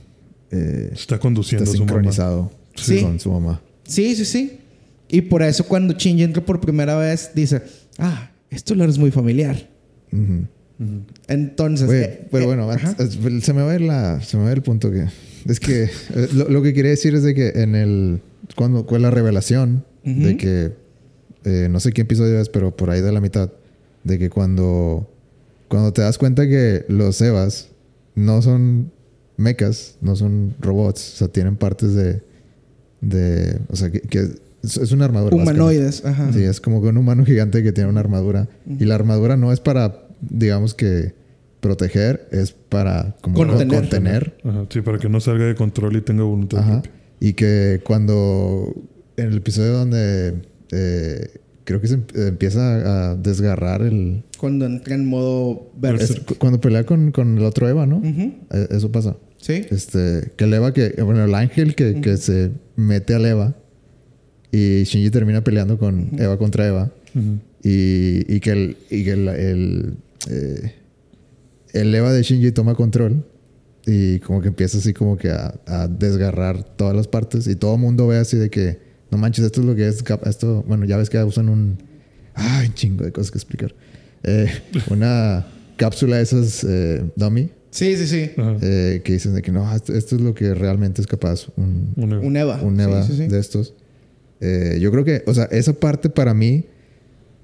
eh, Está conduciendo está a su mamá. sincronizado Sí. con su mamá. Sí, sí, sí. Y por eso cuando Shinji entra por primera vez, dice, ah, esto lo es muy familiar. Entonces... Oye, eh, pero eh, bueno, eh, se me va a ir la, se me va a ir el punto que es que eh, lo, lo que quería decir es de que en el cuando fue la revelación de que eh, no sé qué episodio es, pero por ahí de la mitad de que cuando cuando te das cuenta que los Evas no son mechas, no son robots, o sea, tienen partes de de, o sea, que, que es, es una armadura. Humanoides, ajá. Sí, es como que un humano gigante que tiene una armadura. Y la armadura no es para, digamos que, proteger, es para como Contener. contener. Ajá, sí, para que no salga de control y tenga voluntad Ajá. propia. Y que cuando, en el episodio donde eh, creo que se em- empieza a desgarrar el... Cuando entra en modo es cuando pelea con, con el otro Eva, ¿no? Eh, Eso pasa. Sí. Este, que el Eva que, bueno, el ángel que, que se mete al Eva y Shinji termina peleando con Eva contra Eva. Y, y que el, y que el, el, eh, el Eva de Shinji toma control y como que empieza así como que a, a desgarrar todas las partes y todo el mundo ve así de que no manches, esto es lo que es esto, bueno, ya ves que usan un ay, chingo de cosas que explicar. Eh, una cápsula de esas eh, dummy Sí, sí, sí. Eh, que dicen de que no, esto, esto es lo que realmente es capaz un, Un Eva. Un Eva. un Eva Sí, sí, sí. de estos. Eh, yo creo que, o sea, esa parte para mí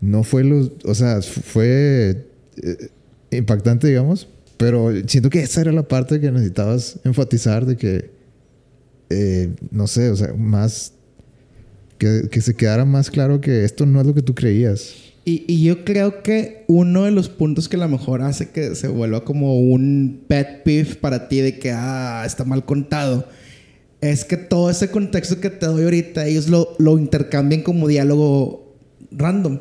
no fue los, o sea, fue eh, impactante, digamos, pero siento que esa era la parte que necesitabas enfatizar de que, eh, no sé, o sea, más, que, que se quedara más claro que esto no es lo que tú creías. Y, y yo creo que uno de los puntos que a lo mejor hace que se vuelva como un pet peeve para ti de que, ah, está mal contado, es que todo ese contexto que te doy ahorita, ellos lo, lo intercambian como diálogo random.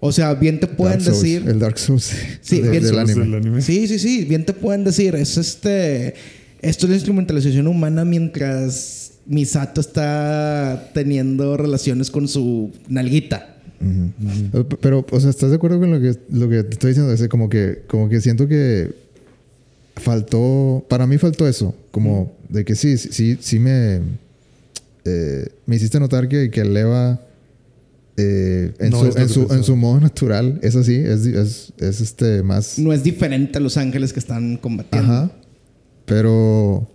O sea, bien te pueden Dark Souls, decir... el Dark Souls Sí, de- bien del Souls anime. del anime. Sí, sí, sí. Bien te pueden decir, es este. Esto es la instrumentalización humana mientras Misato está teniendo relaciones con su nalguita. Pero, o sea, ¿estás de acuerdo con lo que, lo que te estoy diciendo? Es como que, como que siento que faltó, para mí faltó eso, como de que sí, sí, sí, sí me, eh, me hiciste notar que, que el Eva eh, en, No su, en, su, en su modo natural es así, es, es, es este más... No es diferente a los ángeles que están combatiendo. Ajá. Pero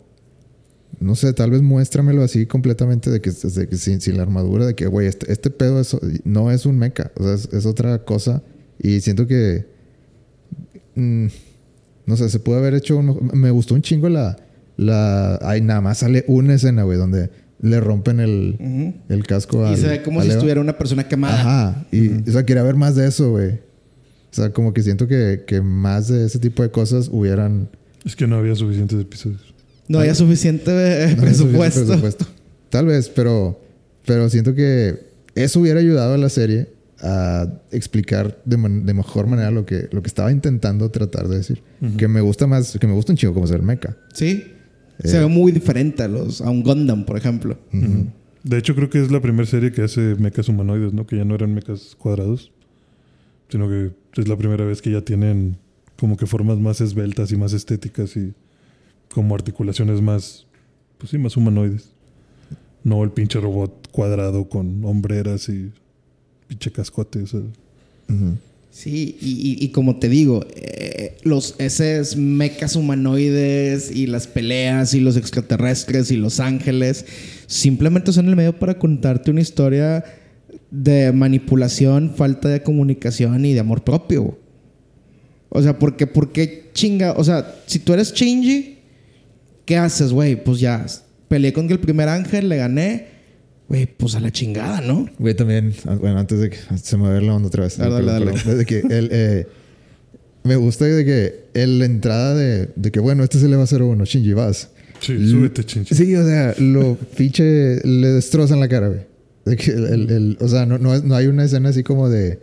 no sé, tal vez muéstramelo así completamente de que, de que sin, sin la armadura, de que, güey, este, este pedo es- no es un mecha, o sea, es, es otra cosa. Y siento que, mm, no sé, se puede haber hecho, uno- me gustó un chingo la, la, ay, nada más sale una escena, güey, donde le rompen el, el casco Y al- se ve como si Eva. estuviera una persona quemada. Ajá. Y, o sea, quería ver más de eso, güey. O sea, como que siento que, que más de ese tipo de cosas hubieran... Es que no había suficientes episodios. No había suficiente eh, No hay suficiente presupuesto. Tal vez, pero, pero siento que eso hubiera ayudado a la serie a explicar de, man- de mejor manera lo que, lo que estaba intentando tratar de decir. Que me gusta más, que me gusta un chingo como ser mecha. Sí. Eh. Se ve muy diferente a, los, a un Gundam, por ejemplo. De hecho, creo que es la primera serie que hace mechas humanoides, ¿no? Que ya no eran mechas cuadrados. Sino que es la primera vez que ya tienen como que formas más esbeltas y más estéticas y como articulaciones más, pues sí, más humanoides. No el pinche robot cuadrado con hombreras y pinche cascote. o sea. Ujú. Sí, y, y- como te digo, eh, los esos mecas humanoides y las peleas y los extraterrestres y los ángeles simplemente son el medio para contarte una historia de manipulación, falta de comunicación y de amor propio. O sea, porque, porque chinga, o sea, si tú eres Shinji, ¿qué haces, güey? Pues ya peleé con el primer ángel, le gané, güey, pues a la chingada, ¿no? Güey, también, ah, bueno, antes de que se me vaya la onda otra vez. Dale, dale, dale. perdón. De que él, eh, me gusta de que el- la entrada de, de que, bueno, este es el EVA 01, Shinji, vas. Sí, L- súbete, chinche. Sí, o sea, lo pinche le destrozan la cara, güey. De que el, el- el- o sea, no, no, no hay una escena así como de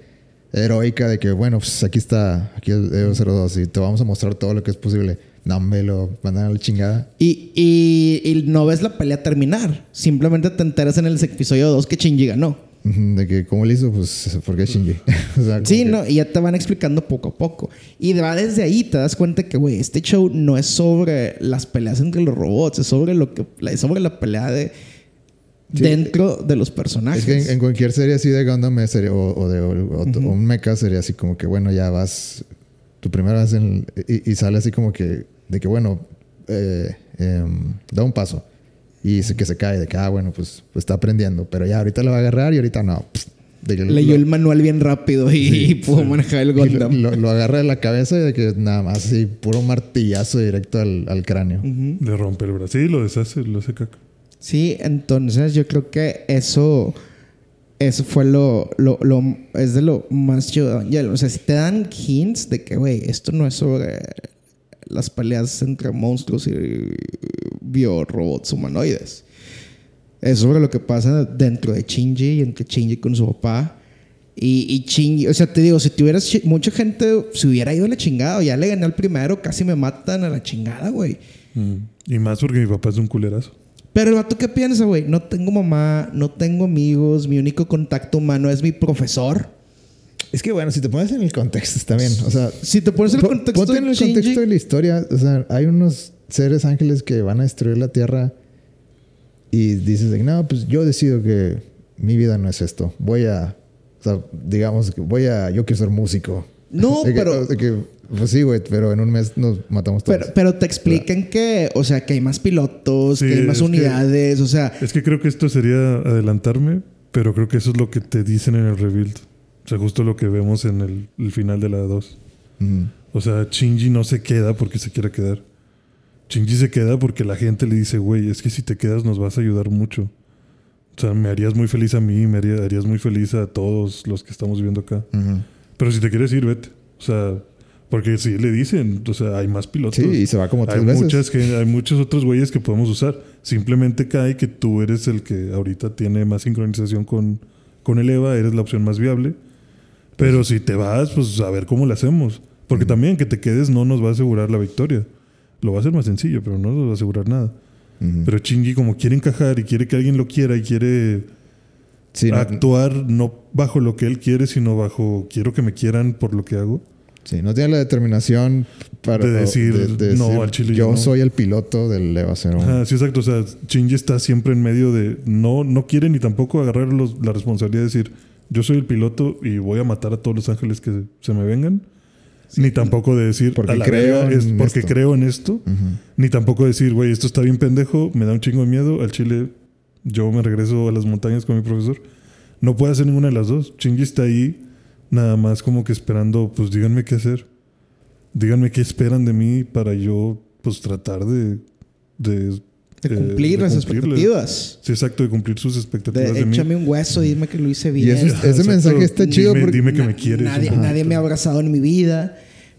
heroica de que, bueno, pues aquí está, aquí el EVA 02 y te vamos a mostrar todo lo que es posible. No, me lo mandan a la chingada. Y, y, y no ves la pelea terminar. Simplemente te enteras en el episodio 2 que Shinji ganó. De que, ¿cómo le hizo? Pues, porque Shinji. o sea, como Sí, que- no, y ya te van explicando poco a poco. Y va desde ahí, te das cuenta que, güey, este show no es sobre las peleas entre los robots, es sobre lo que es sobre la pelea de Sí. dentro de los personajes. Es que en, en cualquier serie así de Gundam sería- o, o de o- o- o un mecha sería así como que, bueno, ya vas tu primera vez en el- y, y sale así como que, de que, bueno, eh, em, da un paso y se, que se cae, de que, ah, bueno, pues, pues está aprendiendo, pero ya ahorita lo va a agarrar y ahorita no. Pss, de que Leyó lo- el manual bien rápido y, y pudo manejar el y lo, Gundam. lo- lo agarra de la cabeza y de que nada más así, puro martillazo directo al, al cráneo. Le rompe el brazo. Sí, lo deshace, lo hace caca. Sí, entonces yo creo que eso, eso fue lo, lo, lo- es de lo más chido de. O sea, si te dan hints de que, güey, esto no es sobre las peleas entre monstruos y biorobots humanoides. Es sobre lo que pasa dentro de Shinji y entre Shinji con su papá. Y, y Shinji, o sea, te digo, si tuvieras mucha gente se hubiera ido a la chingada. Ya le gané al primero, casi me matan a la chingada, güey. Mm. Y más porque mi papá es un culerazo. Pero el vato, ¿qué piensa, güey? No tengo mamá, no tengo amigos, mi único contacto humano es mi profesor. Es que bueno, si te pones en el contexto está bien. O sea, Si te pones en el contexto ponte en el contexto de la historia. O sea, hay unos seres ángeles que van a destruir la tierra y dices, no, pues yo decido que mi vida no es esto. Voy a, o sea, digamos, que voy a, yo quiero ser músico. No, De que- pero- de que, pues sí, güey, pero en un mes nos matamos todos. Pero, pero te explican que, o sea, que hay más pilotos, Sí, que hay más que- unidades, o sea, Es que creo que esto sería adelantarme, pero creo que eso es lo que te dicen en el rebuild. O sea, justo lo que vemos en el, el final de la 2. Ujú. O sea, Shinji no se queda porque se quiera quedar. Shinji se queda porque la gente le dice, güey, es que si te quedas nos vas a ayudar mucho. O sea, me harías muy feliz a mí, me haría- harías muy feliz a todos los que estamos viviendo acá. Pero si te quieres ir, vete. O sea, porque si le dicen, o sea, hay más pilotos. Sí, y se va como tres hay veces. muchas que hay muchos otros güeyes que podemos usar. Simplemente cae que tú eres el que ahorita tiene más sincronización con, con el EVA, eres la opción más viable. Pero si te vas, pues a ver cómo le hacemos. Porque también que te quedes no nos va a asegurar la victoria. Lo va a hacer más sencillo, pero no nos va a asegurar nada. Pero Chingy como quiere encajar y quiere que alguien lo quiera y quiere Sí, actuar no bajo lo que él quiere, sino bajo quiero que me quieran por lo que hago. sí, no tiene la determinación para De decir, no, al chile yo no. soy el piloto del EVA 01. Ajá, sí, exacto. O sea, Shinji está siempre en medio de. No, no quiere ni tampoco agarrar los- la responsabilidad de decir, yo soy el piloto y voy a matar a todos los ángeles que se me vengan. Ni tampoco de decir, Porque creo es en porque esto. creo en esto. Ujú. Ni tampoco decir, güey, esto está bien pendejo, me da un chingo de miedo. Al chile, yo me regreso a las montañas con mi profesor. No puede hacer ninguna de las dos. Shinji está ahí, nada más como que esperando, pues díganme qué hacer. Díganme qué esperan de mí para yo, pues tratar de. de, de eh, cumplir de las cumplirle. expectativas. Sí, exacto, de cumplir sus expectativas De de, mí. échame un hueso, dime que lo hice bien. Y es- ese Exacto. mensaje está chido Dime, porque dime que me quieres. Nadie, nadie me ha abrazado en mi vida.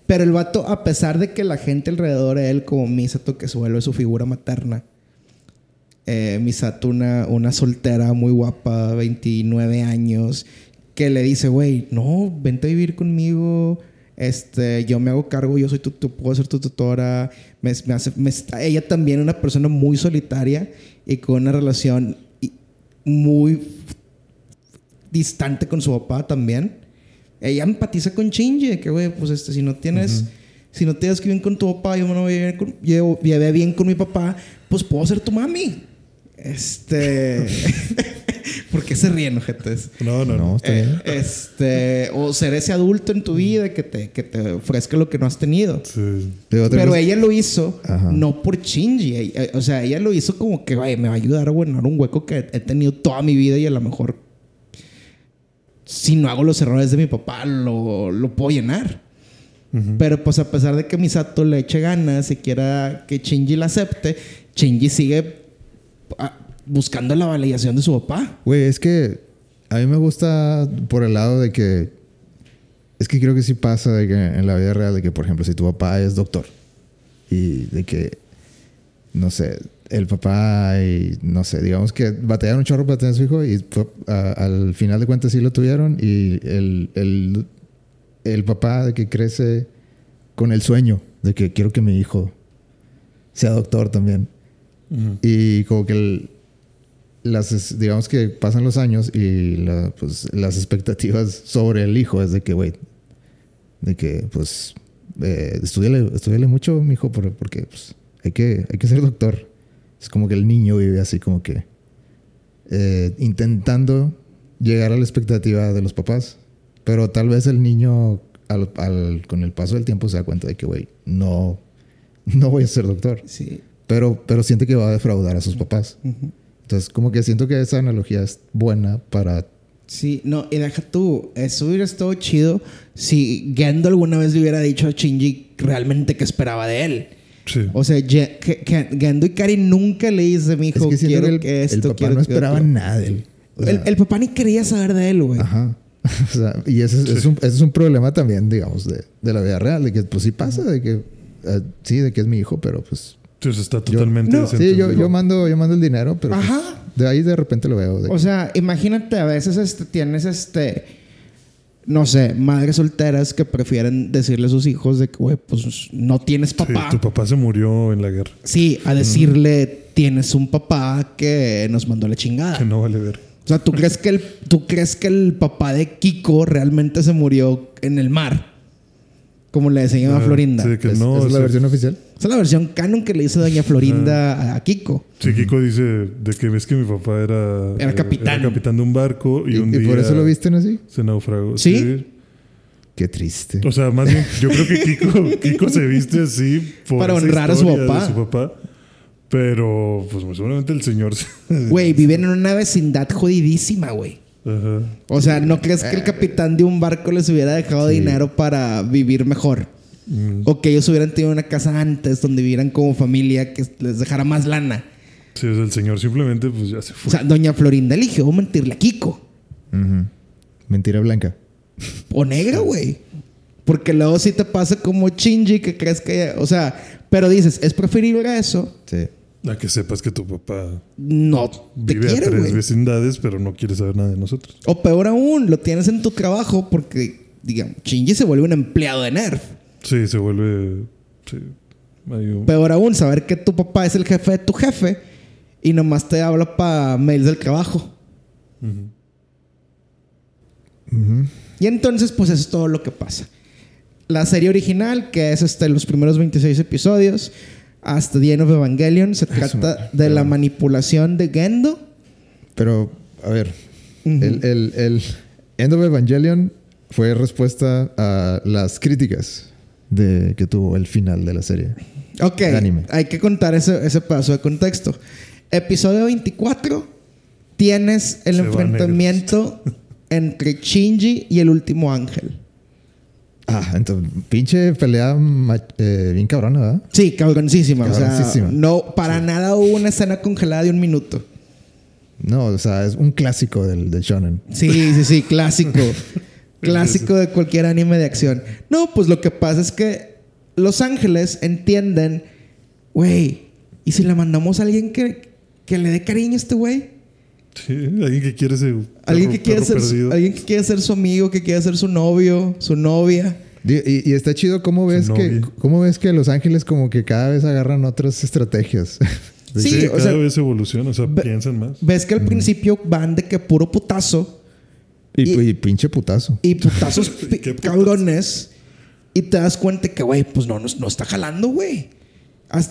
Pero el vato, a pesar de que la gente alrededor de él, como Misato, que se vuelve su figura materna, eh, Misato, una, una soltera muy guapa, 29 años, que le dice, güey, no, vente a vivir conmigo. Este, yo me hago cargo, yo soy tu, tu- puedo ser tu tutora. Me, me hace, me ella también una persona muy solitaria y con una relación muy distante con su papá también. Ella empatiza con Shinji, que, güey, pues este, si no tienes, si no tienes que bien con tu papá, yo no voy a vivir con, llevé bien con mi papá, pues puedo ser tu mami. Este, ¿Por qué se ríen, ojetes? No, no, No, está Eh, bien. este, o ser ese adulto en tu vida que te, que te ofrezca lo que no has tenido. Sí. Pero Pero ella lo hizo Ajá. no por Shinji. eh, O sea, ella lo hizo como que, "Güey, me va a ayudar a llenar un hueco que he tenido toda mi vida y a lo mejor si no hago los errores de mi papá lo, lo puedo llenar. Pero pues a pesar de que Misato le eche ganas y quiera que Shinji la acepte, Shinji sigue ah, buscando la validación de su papá. Güey, es que a mí me gusta por el lado de que. Es que creo que sí pasa de que en la vida real, de que, por ejemplo, si tu papá es doctor y de que, no sé, el papá y, no sé, digamos que batallaron un chorro para tener a su hijo y a- al final de cuentas sí lo tuvieron y el, el, el papá de que crece con el sueño de que quiero que mi hijo sea doctor también. Y como que el- las, digamos que pasan los años y la, pues, las expectativas sobre el hijo es de que, güey, de que, pues, eh, estudiale, estudiale mucho, mijo, por- porque pues, hay, que, hay que ser doctor. Es como que el niño vive así como que eh, intentando llegar a la expectativa de los papás. Pero tal vez el niño, al, al- con el paso del tiempo, se da cuenta de que, güey, no, no voy a ser doctor. Sí. Pero, pero siente que va a defraudar a sus papás. Entonces, como que siento que esa analogía es buena para... Sí, no, y deja tú, eso hubiera estado chido si Gendo alguna vez le hubiera dicho a Shinji realmente qué esperaba de él. Sí. O sea, Ye- que- que Gendo y Kari nunca le dice, mi Es hijo, que siento quiero que el, que esto, el papá quiero no que esperaba otro". nada de él. O sea, el, el papá ni quería saber de él, güey. Ajá. O sea, y ese, es- es un, ese es un problema también, digamos, de, de la vida real. De que, pues sí pasa, de que... eh, sí, de que es mi hijo, pero pues... Entonces está totalmente No. Sí, yo, yo, mando, yo mando el dinero, pero... pues, Ajá. de ahí de repente lo veo. de- O sea, imagínate, a veces este, tienes este. No sé, madres solteras que prefieren decirle a sus hijos de que, güey, pues no tienes Sí, papá. tu papá se murió en la guerra. Sí, a decirle, tienes un papá que nos mandó la chingada. Que no vale ver. O sea, ¿tú crees, que el, ¿tú crees que el papá de Kiko realmente se murió en el mar? Como le decían a Ah, Florinda. sí, que ¿Es, no. esa es la versión oficial? Esa es la versión canon que le hizo doña Florinda a Kiko. Sí, Kiko dice de que ves que mi papá era, Era eh, capitán. era capitán de un barco y, ¿Y, un y día por eso lo visten así? se naufragó. ¿Sí? Qué triste. O sea, más bien, yo creo que Kiko, Kiko se viste así por Para esa honrar a su de papá. su papá. Pero, pues seguramente el señor. se- Güey, viven en una vecindad jodidísima, güey. O sea, ¿no crees que el capitán de un barco les hubiera dejado dinero para vivir mejor? Mm, O que ellos hubieran tenido una casa antes donde vivieran como familia que les dejara más lana. Sí, o el señor simplemente, pues ya se O fue. sea, doña Florinda eligió mentirle a Kiko. Mentira blanca. O negra, güey. Porque luego sí te pasa como Shinji que crees que... O sea, pero dices, es preferible eso. Sí. A que sepas que tu papá No te vive a quiere, tres vecindades, pero no quiere saber nada de nosotros. O peor aún, lo tienes en tu trabajo porque, digamos, Shinji se vuelve un empleado de Nerf. Sí, se vuelve. Sí. Un- Peor aún, saber que tu papá es el jefe de tu jefe y nomás te habla para mails del trabajo. Y entonces, pues eso es todo lo que pasa. La serie original, que es este, los primeros 26 episodios, hasta The End of Evangelion, se trata de la manipulación de Gendo. Pero, a ver, el, el, el End of Evangelion fue respuesta a las críticas de, que tuvo el final de la serie. Ok, anime. hay que contar ese, ese pedazo de contexto. Episodio 24, tienes el Se enfrentamiento entre Shinji y el último ángel. Ah, entonces, pinche pelea eh, bien cabrona, ¿verdad? Sí, cabroncísima. O sea, Cabroncísima. no, para nada hubo una escena congelada de un minuto. No, o sea, es un clásico del, del shonen. Sí, sí, sí, clásico. clásico de cualquier anime de acción. No, pues lo que pasa es que Los Ángeles entienden, güey, ¿y si le mandamos a alguien que, que le dé cariño a este güey? Sí, alguien que quiere ser. Alguien que, quiere ser, su- alguien que quiere ser su amigo, que quiere ser su novio, su novia. Y, y está chido cómo ves, que, cómo ves que Los Ángeles como que cada vez agarran otras estrategias. Sí, Sí, o cada sea, vez evoluciona, o sea, ve- piensan más. Ves que al principio van de que puro putazo y, Y- y pinche putazo. y putazos pi- ¿Qué putazo? cabrones y te das cuenta que, güey, pues no, no, no está jalando, güey.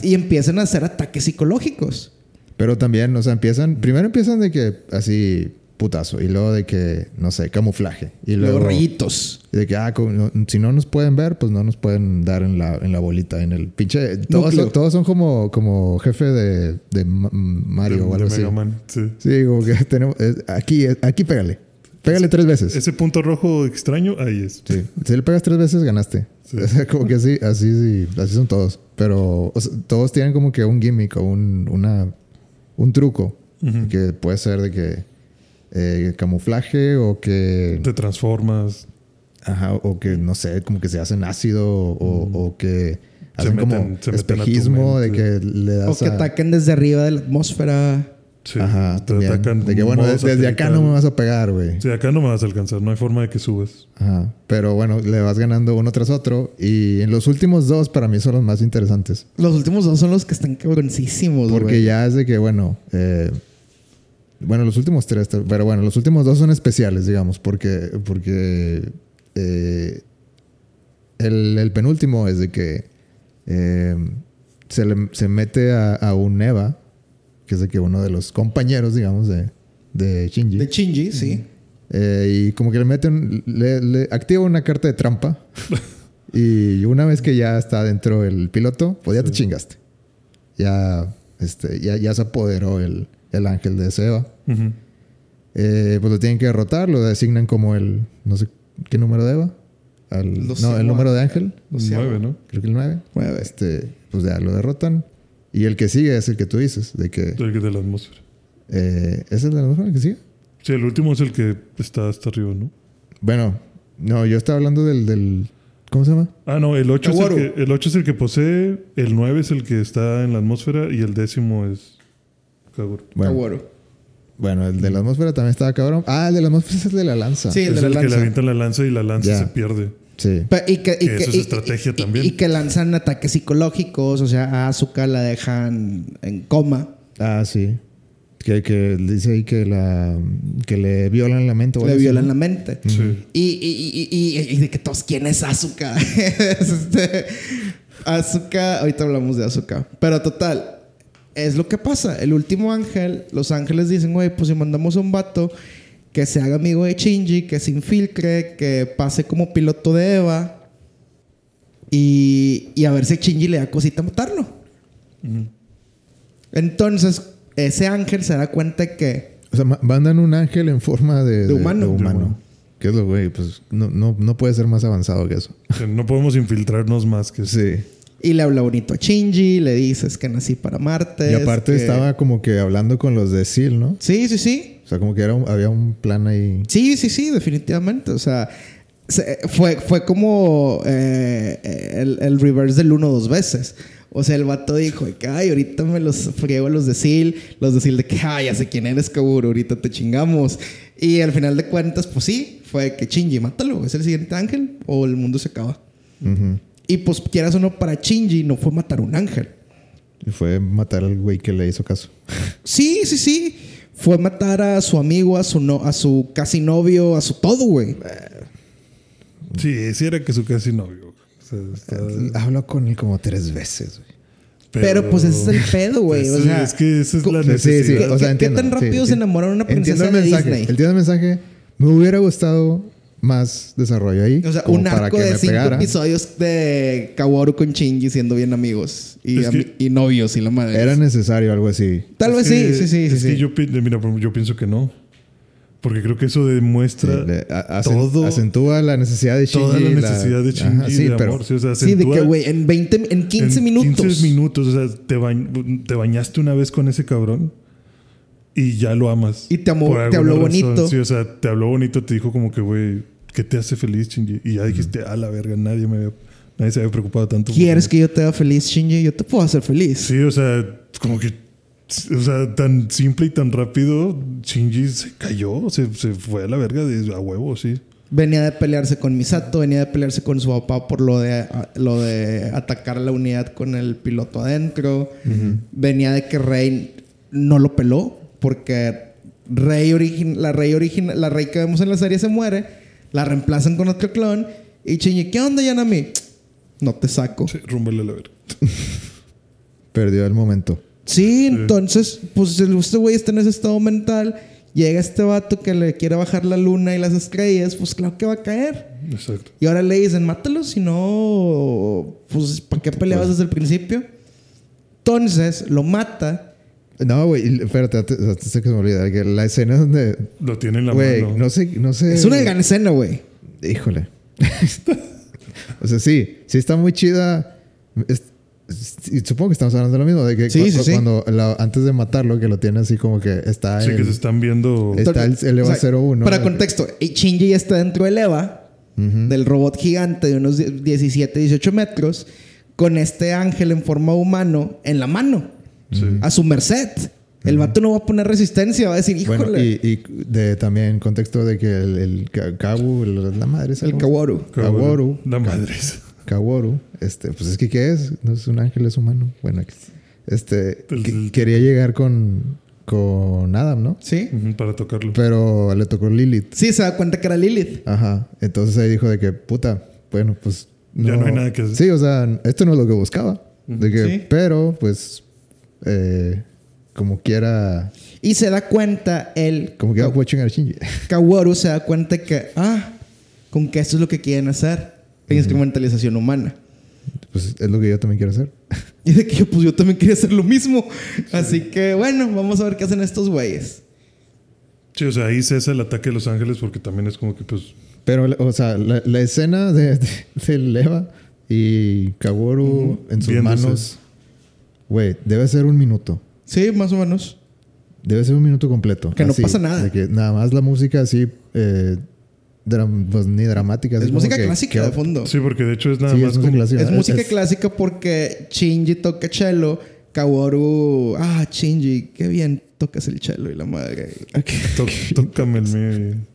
Y empiezan a hacer ataques psicológicos. Pero también, o sea, empiezan... Primero empiezan de que así putazo. Y luego de que, no sé, camuflaje. Y Los luego... rayitos. y de que, ah, como si no nos pueden ver, pues no nos pueden dar en la, en la bolita, en el pinche... Todos, son, todos son como, como jefe de, de Ma- Mario de, o algo de así. Mega Man, sí. Sí, como que tenemos... es- aquí, aquí pégale. Pégale tres veces. Ese punto rojo extraño, ahí es. Sí. Si le pegas tres veces, ganaste. Sí. O sea, como que así, así, sí, así son todos. Pero o sea, todos tienen como que un gimmick o un, una, un truco. Que puede ser de que eh, camuflaje o que... Te transformas. Ajá, o que no sé, como que se hacen ácido o, o que Se hacen meten- como se meten a tu espejismo de que le das O que a- ataquen desde arriba de la atmósfera. Sí, Ajá, te también. atacan. De que bueno, desde acá no me vas a pegar, güey. Sí, acá no me vas a alcanzar. No hay forma de que subas. Ajá. Pero bueno, le vas ganando uno tras otro. Y en los últimos dos, para mí, son los más interesantes. Los últimos dos son los que están cabroncísimos, Porque güey. ya es de que, bueno, eh, bueno, los últimos tres, pero bueno, los últimos dos son especiales, digamos, porque, porque eh, el, el penúltimo es de que eh, se, le- se mete a, a un Eva, que es de que uno de los compañeros, digamos, de, de Shinji. De Shinji, sí. Eh, y como que le meten, le, le activa una carta de trampa. y una vez que ya está dentro el piloto, pues ya te chingaste. Ya, este, ya, ya se apoderó el, el ángel de Seba. Eh, pues lo tienen que derrotar, lo designan como el, no sé qué número de Eva. Al- no, el número de ángel. Nueve, ¿no? Creo que el 9. Nueve. Este, pues ya lo derrotan. Y el que sigue es el que tú dices, de que El que de la atmósfera. eh, ¿es el de la atmósfera el que sigue? Sí, el último es el que está hasta arriba, ¿no? Bueno, no, yo estaba hablando del, del ¿cómo se llama? Ah, no, el 8, es el, que, el 8 es el que posee, el 9 es el que está en la atmósfera y el décimo es Kaworu. Bueno, bueno, el de la atmósfera también estaba cabrón. Ah, el de la atmósfera es el de la lanza. Sí, el es de el la que le lanza. avientan la lanza y la lanza Ya. se pierde. Sí. Y que, y Que eso es y- estrategia y- también. Y que lanzan ataques psicológicos, o sea, a Azuka la dejan en coma. Ah, sí. Que, que dice ahí que la que le violan la mente. Le así, violan ¿no? la mente. Sí. Y, y, y, y, y de que todos, ¿quién es Azuka? Es este, Azuka, ahorita hablamos de Azuka. Pero total, es lo que pasa. El último ángel, los ángeles dicen, güey, pues si mandamos a un vato que se haga amigo de Shinji, que se infiltre, que pase como piloto de Eva y, y a ver si Shinji le da cosita matarlo. Ujú. Entonces, ese ángel se da cuenta que O sea, ma- mandan un ángel en forma de, De humano. de De humano. ¿Qué es lo güey? Pues no, no, no puede ser más avanzado que eso. No podemos infiltrarnos más que eso. Sí. Y le habla bonito a Shinji, le dices que nací para Marte. Y aparte estaba como que hablando con los de SEAL, ¿no? Sí, sí, sí. O sea, como que era un- había un plan ahí. Sí, sí, sí, definitivamente. O sea, se- fue, fue como eh, el, el reverse del uno dos veces. O sea, el vato dijo que, ay, ahorita me los friego a los de Seal, los de Seal de que, ay, ya sé quién eres, Kaburo, ahorita te chingamos. Y al final de cuentas, pues sí, fue que Shinji, mátalo, es el siguiente ángel o el mundo se acaba. Ujú. Y pues quieras o no, para Shinji no fue matar un ángel. Y fue matar al güey que le hizo caso. Sí, sí, sí. Fue matar a su amigo, a su, no, a su casi novio, a su todo, güey. Sí, sí era que su casi novio. O sea, está- Habló con él como tres veces, güey. Pero, pues ese es el pedo, güey. O sea, es que esa es la sí, necesidad. sí. O sea, ¿Qué- entiendo. qué tan rápido sí. se enamora una Entiendo princesa el de mensaje. Disney? Entiendo el mensaje. Me hubiera gustado más desarrollo ahí. o sea, como un para arco que de me cinco pegara. episodios de Kaworu con Shinji siendo bien amigos y, Es que- ami- y novios y la madre. Era necesario algo así. Tal Es vez que- sí, sí, sí, sí. Es que sí. yo, pi- mira, yo pienso que no. Porque creo que eso demuestra Sí, le- a- todo, acentúa la necesidad de Shinji. toda la necesidad de Shinji Ajá, sí, de pero amor. Sí, o sea, Sí, de acentúa que, güey, en 20, en 15 en minutos. 15 minutos. O sea, te, bañ- te bañaste una vez con ese cabrón y ya lo amas. Y te amó- te habló bonito. Sí, o sea, te habló bonito, te dijo como que, güey, ¿qué te hace feliz, Shinji? Y ya dijiste, a la verga, nadie me había- nadie se había preocupado tanto. ¿Quieres mí". que yo te haga feliz, Shinji? Yo te puedo hacer feliz. Sí, o sea, como que. O sea, tan simple y tan rápido, Shinji se cayó, se, se fue a la verga de a huevo, sí. Venía de pelearse con Misato, venía de pelearse con su papá por lo de, a- lo de atacar la unidad con el piloto adentro. Venía de que Rey no lo peló porque Rey la, Rey la Rey que vemos en la serie se muere, la reemplazan con otro clon y Shinji, ¿qué onda, Yanami? No te saco. Sí, rúmbale a la verga. perdió el momento. Sí, entonces, pues este güey está en ese estado mental Llega este vato que le quiere bajar la luna y las estrellas, pues claro que va a caer. Exacto. Y ahora le dicen, mátalo, si no, pues ¿para qué peleabas desde el principio? Entonces lo mata. No, güey, espérate, antes, que se me olvide, que la escena donde, Lo tiene en la güey, mano. no sé, no sé. Es una gran escena, güey. Híjole. o sea, sí, sí está muy chida. Es- supongo que estamos hablando de lo mismo, de que Sí, cu- sí, sí. cuando la- antes de matarlo, que lo tiene así como que está Sí, en- que se están viendo. Está el, el EVA O sea, 01. Para contexto, y Shinji ya está dentro del EVA, Ujú. del robot gigante de unos 17, 18 metros, con este ángel en forma humano en la mano, Sí. a su merced. El vato no va a poner resistencia, va a decir, híjole, Bueno, y, y de también contexto de que el, el Kawu, la madre esa, el. Kaworu. Kaworu. La madre. Kaworu, este, pues es que ¿qué es? No es un ángel, es humano. Bueno, este, El- que- quería llegar con, con Adam, ¿no? ¿Sí? Para tocarlo. Pero le tocó Lilith. Sí, se da cuenta que era Lilith. Ajá. Entonces ahí dijo de que, puta, bueno, pues. Ya no hay nada que hacer. Sí, o sea, esto no es lo que buscaba. De que, Sí. Pero, pues, eh, como quiera, Y se da cuenta el como quiera, puedo chingar a Shinji. Kaworu se da cuenta que, ah, con que esto es lo que quieren hacer, la instrumentalización humana. Pues es lo que yo también quiero hacer. Y de que yo, pues yo también quería hacer lo mismo. Así que, bueno, vamos a ver qué hacen estos güeyes. Sí, o sea, ahí cesa el ataque de los ángeles porque también es como que, pues. Pero, o sea, la, la escena de, de, del Eva y Kaworu en sus Viéndose. manos, güey, debe ser un minuto. Sí, más o menos. Debe ser un minuto completo. Que no pasa nada. De que nada más la música así, eh, dram- pues ni dramática. Es música que- clásica que- de fondo. Sí, porque de hecho es nada Sí, más es música como- clásica. Es música es- clásica porque Shinji toca cello, Kaworu, ah, Shinji, qué bien tocas el cello y la madre. tócame el me.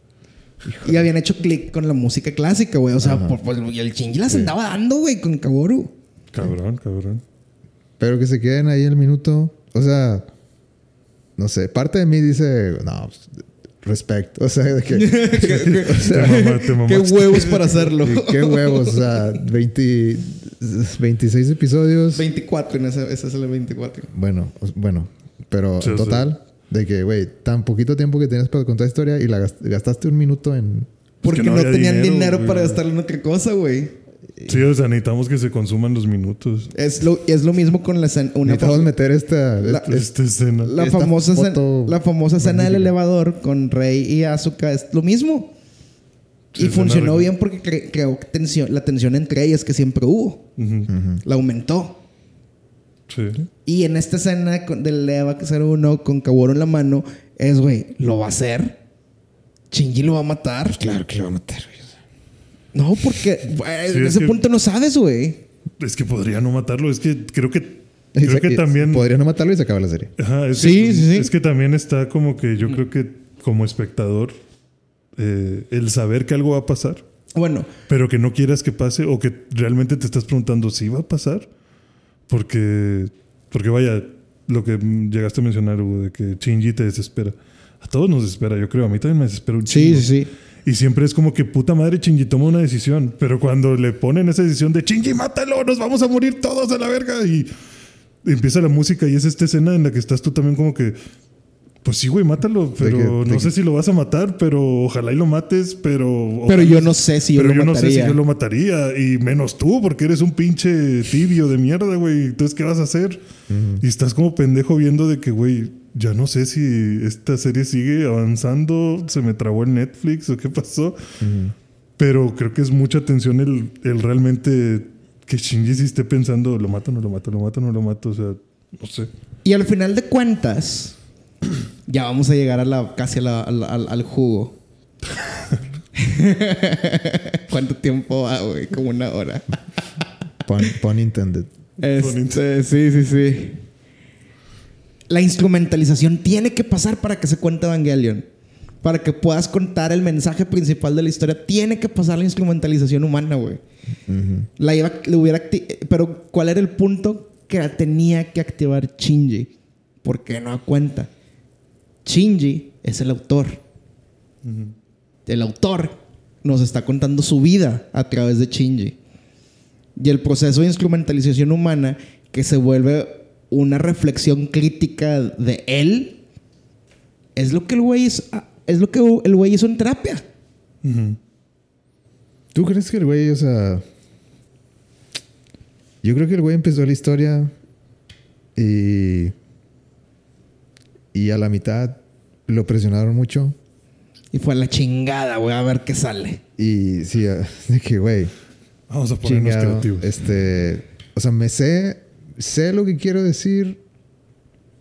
Y habían hecho clic con la música clásica, güey. O sea, Ajá. por, por- y el Shinji las andaba dando, güey, con Kaworu. Cabrón, cabrón. Pero que se queden ahí el minuto. O sea, no sé. Parte de mí dice, no, pues, respect. O sea, de que. o Te sea, mama- te Qué huevos para hacerlo. qué huevos. O sea, 20, 26 episodios. 24, en ese, ese es el 24. Bueno, bueno. Pero Sí, en sí. total, de que, güey, tan poquito tiempo que tienes para contar historia y la gast- gastaste un minuto en. Porque no no, tenían dinero, dinero, para gastarlo en otra cosa, güey. Sí, o sea, necesitamos que se consuman los minutos. Es lo, es lo mismo con la escena. Una Necesitamos meter esta. La- este- Esta escena. la, esta famosa escena, la famosa escena del elevador con Rey y Asuka es lo mismo. Sí, y funcionó bien porque cre- creó tensión, la tensión entre ellas que siempre hubo. La aumentó. Sí. Y en esta escena con- del Eva 01 con Kaworu en la mano, es, güey, lo va a hacer. Shinji lo va a matar. Claro que lo va a matar. No, porque Sí, en es ese que- punto no sabes, güey. Es que podría no matarlo. Es que creo que. Creo se- que también. Podría no matarlo y se acaba la serie. Ajá, es Sí, que, sí, sí. Es que también está como que yo creo que como espectador, eh, el saber que algo va a pasar, Bueno, pero que no quieras que pase o que realmente te estás preguntando si va a pasar, porque, porque vaya, lo que mm, llegaste a mencionar, Hugo, de que Shinji te desespera. A todos nos desespera, yo creo. A mí también me desespera un sí, chingo. sí, sí. Y siempre es como que puta madre Shinji toma una decisión. Pero cuando le ponen esa decisión de Shinji, mátalo, nos vamos a morir todos a la verga. Y empieza la música y es esta escena en la que estás tú también como que. Pues sí, güey, mátalo. Pero que- de no que- sé si lo vas a matar, pero ojalá y lo mates, pero. Pero yo no sé si yo pero lo yo no sé si mataría. yo lo mataría. Y menos tú, porque eres un pinche tibio de mierda, güey. Entonces, ¿qué vas a hacer? Y estás como pendejo viendo de que, güey, ya no sé si esta serie sigue avanzando, se me trabó el Netflix o qué pasó. Pero creo que es mucha tensión el, el realmente que Shinji sí esté pensando, lo mato, no lo mato, lo mato, no lo mato. O sea, no sé. Y al final de cuentas, ya vamos a llegar a la, casi a la- al, al- al jugo. ¿Cuánto tiempo va, güey? Como una hora. Pun, pun intended. Este, sí, sí, sí. La instrumentalización tiene que pasar para que se cuente Evangelion. Para que puedas contar el mensaje principal de la historia, tiene que pasar la instrumentalización humana, güey. La iba, le hubiera pero ¿cuál era el punto que la tenía que activar Shinji? Porque no da cuenta. Shinji es el autor. El autor nos está contando su vida a través de Shinji. Y el proceso de instrumentalización humana que se vuelve una reflexión crítica de él es lo que el güey hizo, ah, es lo que el güey hizo en terapia. ¿Tú crees que el güey, o sea... Yo creo que el güey empezó la historia y... Y a la mitad lo presionaron mucho. Y fue a la chingada, güey, a ver qué sale. Y sí, a- de que, güey, Vamos a ponernos chingado. creativos. Este... O sea, me sé... Sé lo que quiero decir.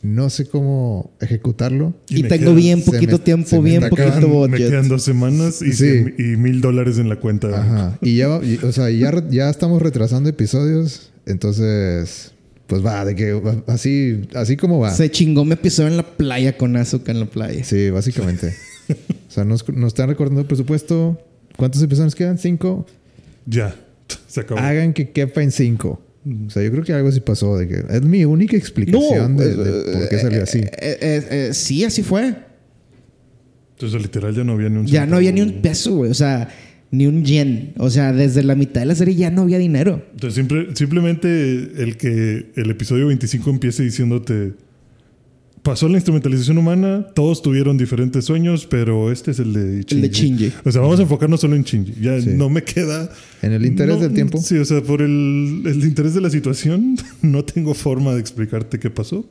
No sé cómo ejecutarlo. Y, me tengo quedan- bien poquito me- tiempo, me bien está poquito acabando- Me quedan budget. dos semanas y, Sí. y mil dólares en la cuenta. Ajá. Y ya, y- o sea, ya, ya estamos retrasando episodios. Entonces, pues va, de que así, así como va. Se chingó mi episodio en la playa con azúcar en la playa. Sí, básicamente. o sea, nos, nos están recordando el presupuesto. ¿Cuántos episodios quedan? ¿Cinco? Ya. Se acabó. Hagan que quepa en cinco. O sea, yo creo que algo así pasó. De que es mi única explicación de, de por qué salió así. eh, eh, eh, sí, así fue. Entonces, literal, ya no había ni un Ya no había ni un peso, güey. O sea, ni un yen. O sea, desde la mitad de la serie ya no había dinero. Entonces, simple- simplemente el que el episodio 25 empiece diciéndote. Pasó la instrumentalización humana, todos tuvieron diferentes sueños, pero este es el de Shinji. El de Shinji. O sea, vamos a enfocarnos solo en Shinji. Ya Sí. no me queda. En el interés no- del tiempo. Sí, o sea, por el, el interés de la situación, no tengo forma de explicarte qué pasó.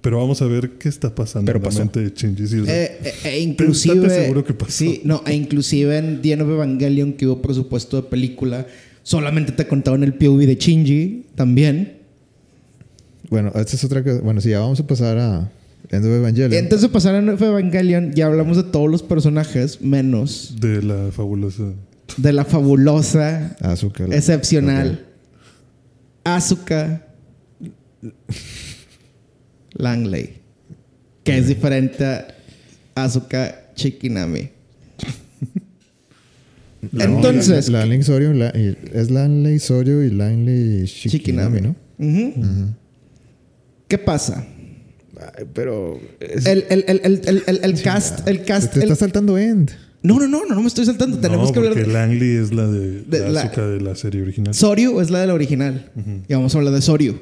Pero vamos a ver qué está pasando Pero en la pasó. mente de Shinji. sí, o sea, Eh, eh, e inclusive. Seguro que pasó. Sí, no, e inclusive en The End of Evangelion, que hubo presupuesto de película, solamente te contaban el POV de Shinji también. Bueno, esta es otra cosa. Bueno, sí, ya vamos a pasar a End of Evangelion. Antes de pasar a End of Evangelion, ya hablamos de todos los personajes, menos de la fabulosa. de la fabulosa, Azúcar. excepcional, Asuka Langley, que es diferente a Asuka Chikinami. No, Entonces- La, Lanley Sorio, la- es Lanley Sorio y Lanley Shikinami, ¿no? Ujú. ¿Qué pasa? Pero. es- El, el, el, el, el, el- el cast, el cast. Te el- está saltando End. No, no, no, no, no me estoy saltando. Tenemos que hablar porque de. Langley es la de, de la la- Asuka de la serie original. Soryu es la de la original. Y vamos a hablar de Soryu.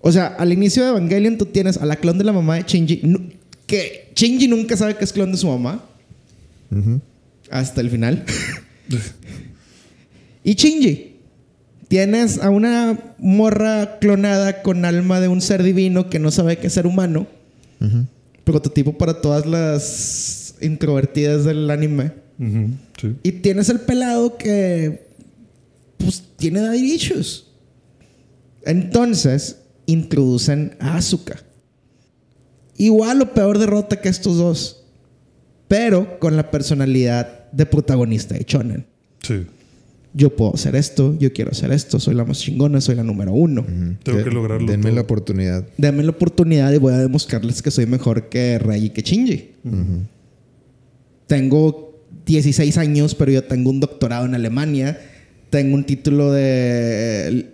O sea, al inicio de Evangelion tú tienes a la clon de la mamá de Shinji. Que Shinji nunca sabe que es clon de su mamá. Hasta el final. y Shinji. Tienes a una morra clonada con alma de un ser divino que no sabe es ser humano. Prototipo para todas las introvertidas del anime. Sí. Y tienes el pelado que pues tiene daddy issues. Entonces introducen a Asuka. Igual o peor derrota que estos dos. Pero con la personalidad de protagonista de Shonen. Sí. Yo puedo hacer esto, yo quiero hacer esto, soy la más chingona, soy la número uno. Tengo De- que lograrlo Denme todo. la oportunidad. Dame la oportunidad y voy a demostrarles que soy mejor que Rey y que Shinji. Tengo 16 años, pero yo tengo un doctorado en Alemania. Tengo un título de,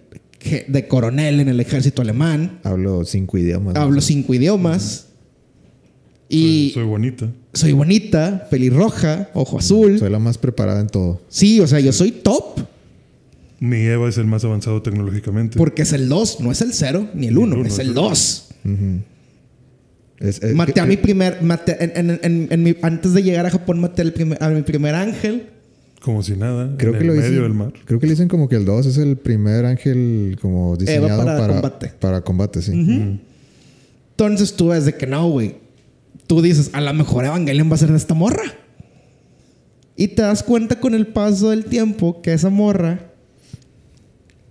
de coronel en el ejército alemán. Hablo cinco idiomas. Hablo cinco idiomas. Y soy bonita. soy bonita, pelirroja, ojo azul. Soy la más preparada en todo. Sí, o sea, yo soy top. Mi Eva es el más avanzado tecnológicamente. Porque es el 2, no es el 0 ni el Ni el 1, uno, es el el- 2. Es- es- Maté a que- mi primer. maté- en- en- en- en mi- antes de llegar a Japón, maté al primer- a mi primer ángel. Como si nada. Creo en que el lo medio dicen. del mar. Creo que le dicen como que el 2 es el primer ángel como diseñado para para, combate. Para combate, sí. Entonces tú ves de que no, güey. Tú dices, a lo mejor Evangelion va a ser de esta morra. Y te das cuenta con el paso del tiempo que esa morra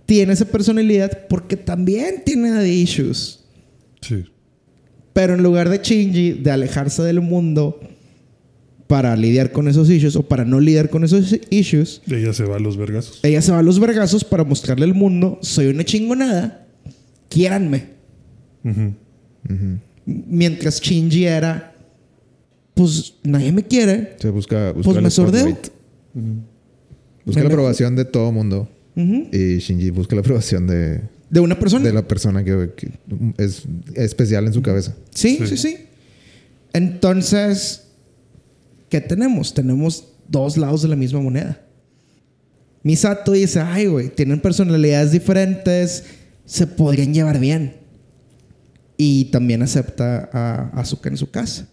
tiene esa personalidad porque también tiene daddy issues. Sí. Pero en lugar de Shinji, de alejarse del mundo para lidiar con esos issues o para no lidiar con esos issues, Ella se va a los vergazos. ella se va a los vergazos para mostrarle al mundo, soy una chingonada, quiéranme. Ujú. Mientras Shinji era, pues nadie me quiere, Se busca, busca pues el me sordeo. spotlight. Busca Me la aprobación de todo mundo. Y Shinji busca la aprobación de, De una persona. de la persona que, que es especial en su cabeza. Sí, Sí. sí, sí. Entonces, ¿qué tenemos? Tenemos dos lados de la misma moneda. Misato dice, ay, güey, tienen personalidades diferentes, se podrían llevar bien. Y también acepta a Asuka en su casa.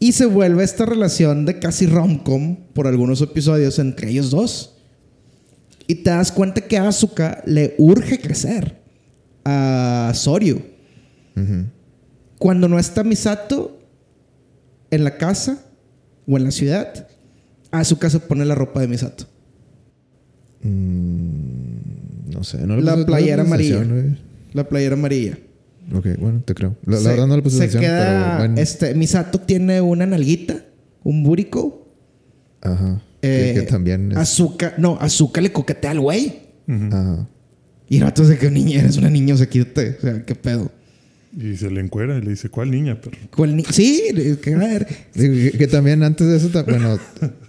Y se vuelve esta relación de casi rom-com por algunos episodios entre ellos dos. Y te das cuenta que a Asuka le urge crecer a Soryu. Cuando no está Misato en la casa o en la ciudad, Asuka se pone la ropa de Misato. Mm, no sé. No le La playera amarilla. La playera amarilla. Ok, bueno, te creo. La, la Se- verdad no le puse se atención, queda, pero bueno. este, Misato tiene una nalguita, un burico. Ajá. Que- Eh, que, también es... Azuka, no, Azuka le coquetea al güey. Ujú. Ajá. Y vato dice que niña, eres una niña, o sea, quítate. O sea, qué pedo. Y se le encuera y le dice, ¿cuál niña? Pero ¿Cuál ni- sí, que a ver. Digo, que, que también antes de eso, bueno,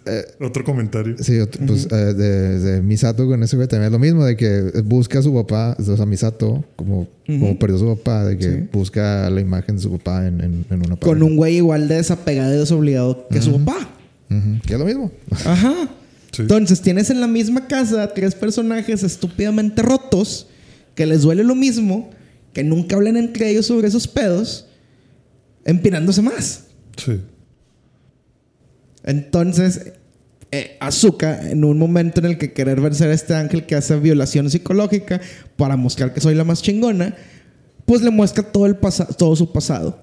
eh, otro comentario. sí, ot- pues eh, de, de Misato con ese güey también es lo mismo, de que busca a su papá, o sea, Misato, como, como perdió a su papá, de que Sí. busca la imagen de su papá en, en, en una Con un güey igual de desapegado y desobligado que su papá. Que es lo mismo. Ajá. Sí. Entonces tienes en la misma casa tres personajes estúpidamente rotos que les duele lo mismo, que nunca hablan entre ellos sobre esos pedos, empinándose más. Sí. Entonces, eh, Azuka, en un momento en el que querer vencer a este ángel que hace violación psicológica para mostrar que soy la más chingona, pues le muestra todo, el todo su pasado.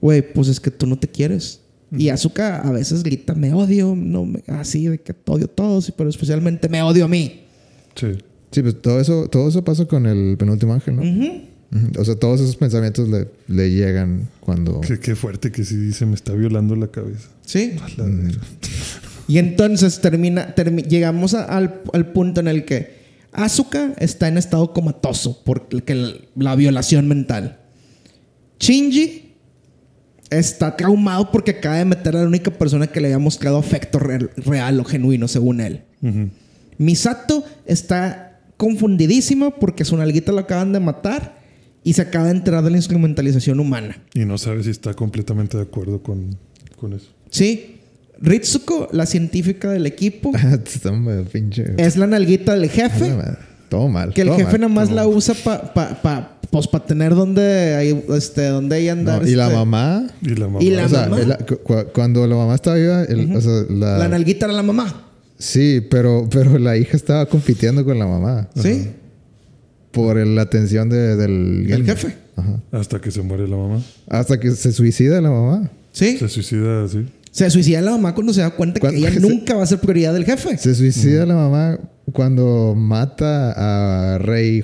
Güey, pues es que tú no te quieres. Y Azuka a veces grita, me odio, no, me- así de que te odio a todos, pero especialmente me odio a mí. Sí. Sí, pues todo eso, todo eso pasa con el penúltimo ángel, ¿no? Ujú. O sea, todos esos pensamientos le, le llegan cuando... Qué, qué fuerte que sí dice, me está violando la cabeza. Sí. La. Y entonces termina, termi- llegamos a- al, al punto en el que Asuka está en estado comatoso por que la violación mental. Shinji está traumado porque acaba de meter a la única persona que le había mostrado afecto re- real o genuino, según él. Misato está confundidísima porque su nalguita lo acaban de matar y se acaba de enterar de la instrumentalización humana. Y no sabe si está completamente de acuerdo con, con eso. Sí. Ritsuko, la científica del equipo, Está muy pinche... es la nalguita del jefe. madre. Todo mal. Que el todo jefe mal. nada más la usa para pa, pa, pues, pa tener donde, este, donde ella andar. No, y la este, mamá... Y la mamá. Y la o sea, mamá. la- cu- cu- cuando la mamá estaba viva, el- o sea, la, La nalguita era la mamá. sí, pero, pero la hija estaba compitiendo con la mamá ¿Sí? Por el- la atención de- del El jefe. Ajá. Hasta que se muere la mamá. Hasta que se suicida la mamá. Sí. Se suicida así. Se suicida la mamá cuando se da cuenta que ella se- nunca va a ser prioridad del jefe. Se suicida la mamá cuando mata a Rey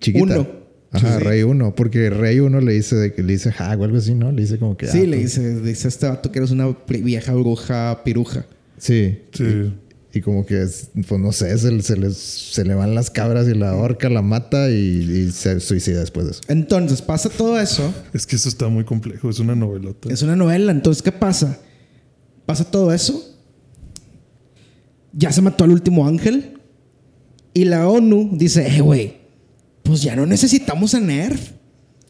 chiquita. Uno. Ajá, Sí. Rey 1. Porque Rey 1 le dice de que le dice hag o algo así, ¿no? Le dice como que. Sí, ah, le dice, dice a este vato que eres una vieja bruja piruja. Sí. Sí. Y, como que, es- pues no sé, se, se, les, se le van las cabras y la horca, la mata y, y se suicida después de eso. Entonces pasa todo eso. Es que eso está muy complejo. Es una novelota. Es una novela. Entonces, ¿qué pasa? Pasa todo eso. Ya se mató al último ángel. Y la ONU dice, eh, güey, pues ya no necesitamos a Nerf.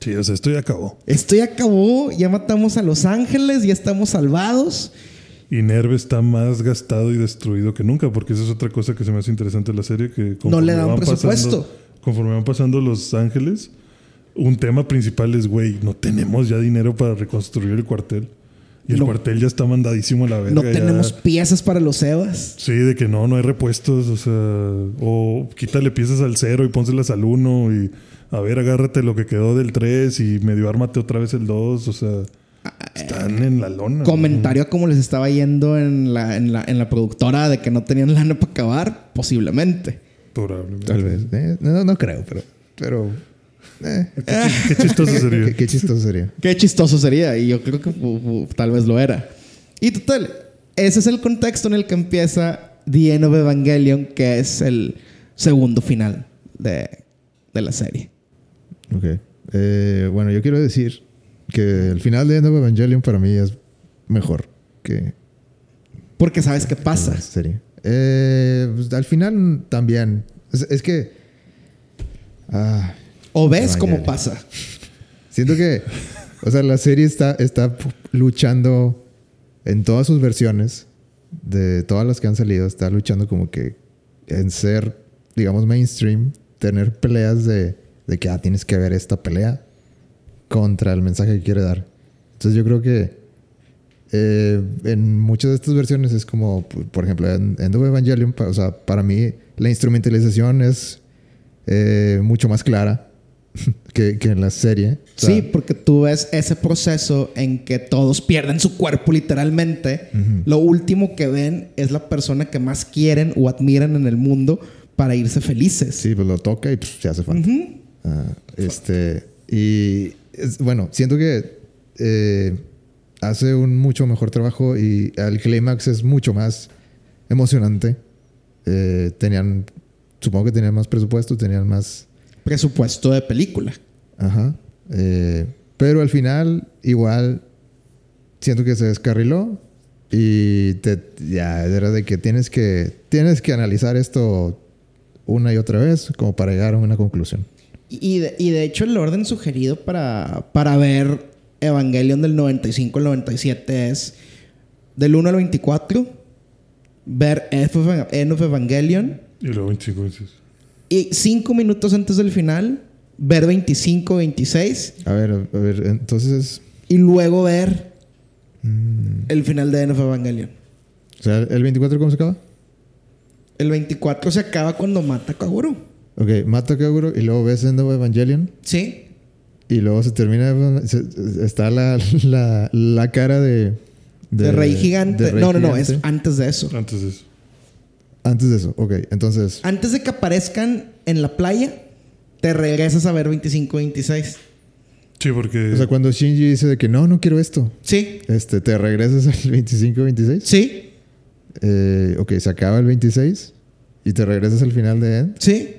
Sí, o sea, esto ya acabó. Esto ya acabó, ya matamos a los ángeles, ya estamos salvados. Y Nerve está más gastado y destruido que nunca, porque esa es otra cosa que se me hace interesante de la serie. Que No le dan van presupuesto. pasando- conforme van pasando los ángeles, un tema principal es, güey, no tenemos ya dinero para reconstruir el cuartel. Y el No. cuartel ya está mandadísimo a la verga. No ya- tenemos piezas para los Evas. Sí, de que no, no hay repuestos, o sea, o quítale piezas al cero y pónselas al uno y a ver, agárrate lo que quedó del 3 y medio ármate otra vez el 2, o sea, están en la lona. Comentario a cómo les estaba yendo en la, en la, en la productora de que no tenían lana para acabar, posiblemente. Probablemente. Tal vez. Eh, no, no creo, pero. Pero. eh, Qué, chi- qué chistoso sería. qué, qué chistoso sería. Qué chistoso sería, y yo creo que tal vez lo era. Y total, ese es el contexto en el que empieza The End of Evangelion, que es el segundo final de, de la serie. Ok. Eh, bueno, yo quiero decir que el final de End of Evangelion para mí es mejor que Porque sabes qué pasa. serie. Eh, pues, al final también. Es, es que. Ah, O ves cómo pasa. siento que. O sea, la serie está, está luchando en todas sus versiones. De todas las que han salido. Está luchando como que en ser, digamos, mainstream. Tener peleas de, de que ah, tienes que ver esta pelea contra el mensaje que quiere dar. Entonces yo creo que eh, en muchas de estas versiones es como, por ejemplo, en End of Evangelion, o sea, para mí la instrumentalización es eh, mucho más clara que, que en la serie. O sea, Sí, porque tú ves ese proceso en que todos pierden su cuerpo literalmente. Lo último que ven es la persona que más quieren o admiran en el mundo para irse felices. Sí, pues lo toca y pues, se hace falta. Ujú. Ah, este, y es- bueno, siento que eh, hace un mucho mejor trabajo y el clímax es mucho más emocionante. Eh, tenían, supongo que tenían más presupuesto, tenían más... Presupuesto de película. Ajá. Eh, pero al final, igual, siento que se descarriló y te, ya era de que tienes que tienes que analizar esto una y otra vez como para llegar a una conclusión. Y de, y de hecho el orden sugerido para, para ver Evangelion del 95 al 97 es del 1 al 24, ver End of, End of Evangelion Y luego 25 veces. y 5 minutos antes del final, ver 25, 26 A ver, a ver, entonces, y luego ver mm, el final de End of Evangelion. o sea, el 24 cómo se acaba? El 24 se acaba cuando mata a Kaguro. Ok, mata a Kaguro y luego ves End of Evangelion Sí. y luego se termina se- está la, la, la cara de De, Rey Gigante. de Rey no, no, no, es antes de eso. Antes de eso. antes de eso. Ok, entonces Antes de que aparezcan en la playa, te regresas a ver 25, 26. Sí, porque. O sea, cuando Shinji dice de que no, no quiero esto, Sí. este, te regresas al 25-26. Sí. Eh, ok, se acaba el 26 y te regresas al final de End Sí.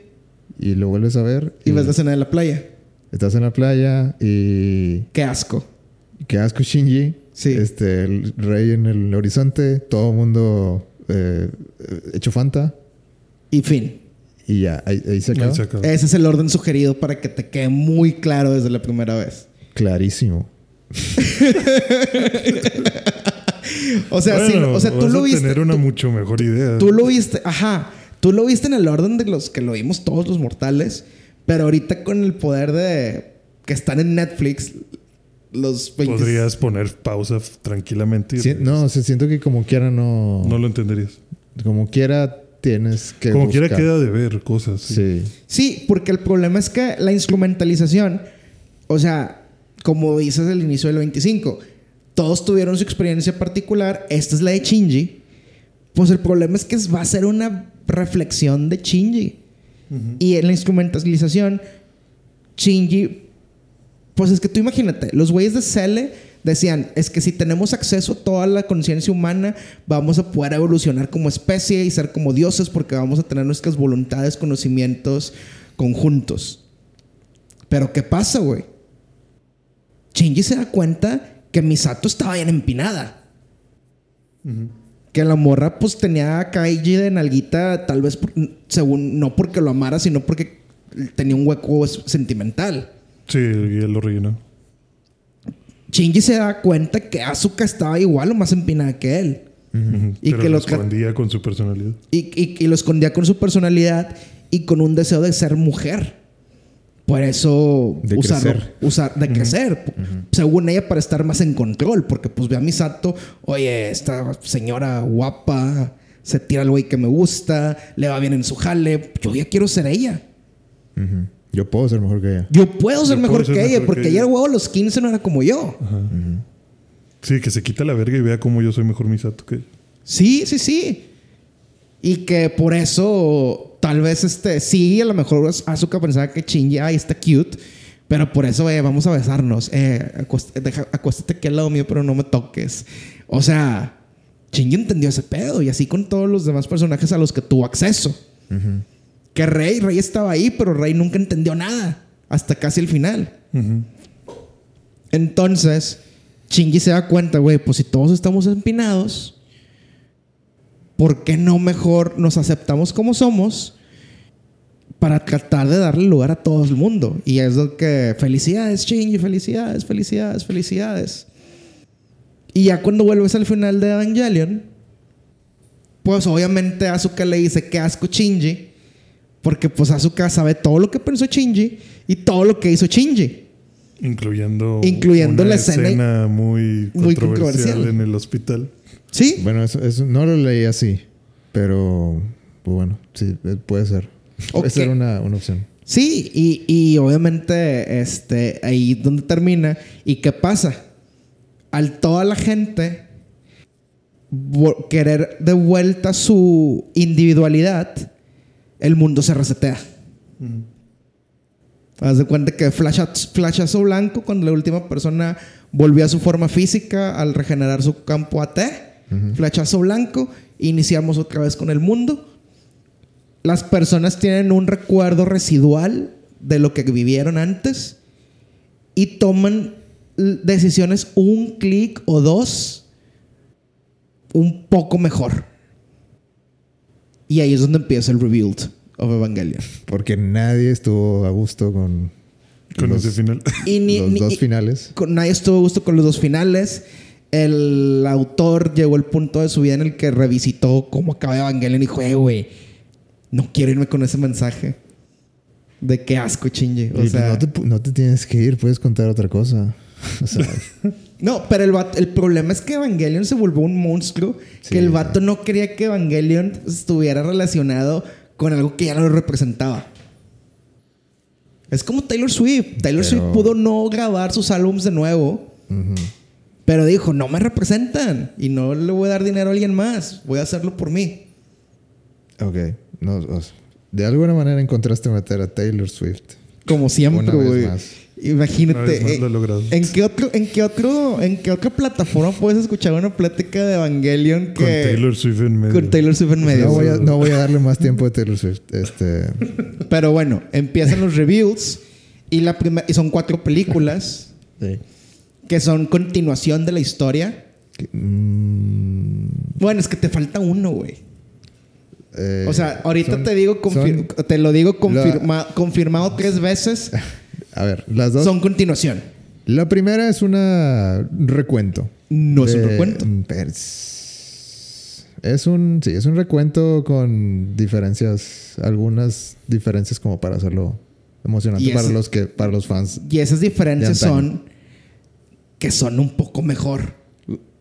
Y lo vuelves a ver. Y ves la escena de la playa. Estás en la playa y Qué asco. qué asco Shinji. Sí. Este, el rey en el horizonte, todo el mundo eh, hecho Fanta Y fin. y ya, ahí, ahí se Ahí acaba. se acaba. Ese es el orden sugerido para que te quede muy claro desde la primera vez. Clarísimo. O sea, sí, Bueno, o sea, tú vas lo a viste. tener una tú- mucho mejor idea. Tú lo viste, ajá. Tú lo viste en el orden de los que lo vimos todos los mortales. Pero ahorita con el poder de que están en Netflix, los 20 Podrías poner pausa tranquilamente. y Sí, no, se siento que como quiera no, No lo entenderías. como quiera tienes que Como quiera queda de ver cosas. Sí. Sí. Sí, porque el problema es que la instrumentalización, o sea, como dices al inicio del 25, todos tuvieron su experiencia particular. Esta es la de Shinji. Pues el problema es que va a ser una reflexión de Shinji. Y en la instrumentalización, Shinji, pues es que tú imagínate, los güeyes de Cele decían, es que si tenemos acceso a toda la conciencia humana, vamos a poder evolucionar como especie y ser como dioses porque vamos a tener nuestras voluntades, conocimientos conjuntos. Pero ¿qué pasa, güey? Shinji se da cuenta que Misato estaba bien empinada. Que la morra pues tenía a Kaiji de nalguita, tal vez según, no porque lo amara, sino porque tenía un hueco sentimental. Sí, y él lo rellenó. Shinji se da cuenta que Asuka estaba igual o más empinada que él. Y Pero que lo escondía con su personalidad. Y, y- y lo escondía con su personalidad y con un deseo de ser mujer. Por eso De usarlo- crecer. usar, de crecer. Según ella, para estar más en control. Porque pues ve a Misato, oye, esta señora guapa, se tira el güey que me gusta, le va bien en su jale. Yo ya quiero ser ella. Yo puedo ser mejor que ella. Yo puedo ser Yo mejor puedo ser que ella, mejor porque ella. huevo a los 15 no era como yo. Sí, que se quita la verga y vea cómo yo soy mejor Misato que él. Sí, sí, sí. Y que por eso, tal vez, este, sí, a lo mejor Asuka pensaba que Shinji, ay, está cute. Pero por eso, eh, vamos a besarnos. Eh, acuest- deja- acuéstate aquí al lado mío, pero no me toques. O sea, Shinji entendió ese pedo. Y así con todos los demás personajes a los que tuvo acceso. Que Rey, Rey estaba ahí, pero Rey nunca entendió nada. Hasta casi el final. Entonces, Shinji se da cuenta, güey, pues si todos estamos empinados, ¿por qué no mejor nos aceptamos como somos para tratar de darle lugar a todo el mundo? Y es lo que, felicidades, Shinji, felicidades, felicidades, felicidades. Y ya cuando vuelves al final de Evangelion, pues obviamente Asuka le dice que asco Shinji, porque pues Asuka sabe todo lo que pensó Shinji y todo lo que hizo Shinji. Incluyendo, Incluyendo una la escena- muy, muy controversial controversial. en el hospital. Sí. Bueno, eso, eso no lo leí así, pero pues, bueno, sí, eh, puede ser. Puede ser una, una opción. Sí, y, y obviamente este, ahí donde termina. ¿Y qué pasa? Al toda la gente querer de vuelta su individualidad, el mundo se resetea. Haz de cuenta que flashazo, flashazo blanco cuando la última persona volvió a su forma física al regenerar su campo AT. Flashazo blanco, iniciamos otra vez con el mundo. Las personas tienen un recuerdo residual de lo que vivieron antes y toman decisiones un clic o dos un poco mejor. Y ahí es donde empieza el rebuild of Evangelion. Porque nadie estuvo a gusto con, Con los, ese final. Y ni- los ni- dos y- finales. con- nadie estuvo a gusto con los dos finales. El autor llegó al punto de su vida en el que revisitó cómo acaba Evangelion y dijo, "Eh, güey, no quiero irme con ese mensaje. De qué asco, chinge. O Y sea, no, te, pu- no te tienes que ir, puedes contar otra cosa. O sea, No, pero el, vato- el problema es que Evangelion se volvió un monstruo. Sí, que el vato no quería que Evangelion estuviera relacionado con algo que ya no lo representaba. Es como Taylor Swift. Taylor Pero- Swift pudo no grabar sus álbumes de nuevo. ujú. Pero dijo, no me representan. Y no le voy a dar dinero a alguien más. Voy a hacerlo por mí. ok. No, o sea, de alguna manera encontraste meter a Taylor Swift. Como siempre, güey. Imagínate. Una vez más eh, lo he logrado. ¿En qué, otro, en, qué otro, ¿En qué otra plataforma puedes escuchar una plática de Evangelion que... Con Taylor Swift en medio. Con Taylor Swift en medio. No voy, a, no voy a darle más tiempo de Taylor Swift. Este, Pero bueno, empiezan los reviews y, la y son cuatro películas sí. Que son continuación de la historia. Que, mm, Bueno, es que te falta uno, güey. eh, O sea, ahorita son- te digo son- te lo digo confirma- confirmado tres veces. a ver, las dos. Son continuación. La primera es una recuento. No es un recuento. Es un, sí, es un recuento con diferencias, algunas diferencias como para hacerlo emocionante para los que, para los fans. Y esas diferencias son que son un poco mejor.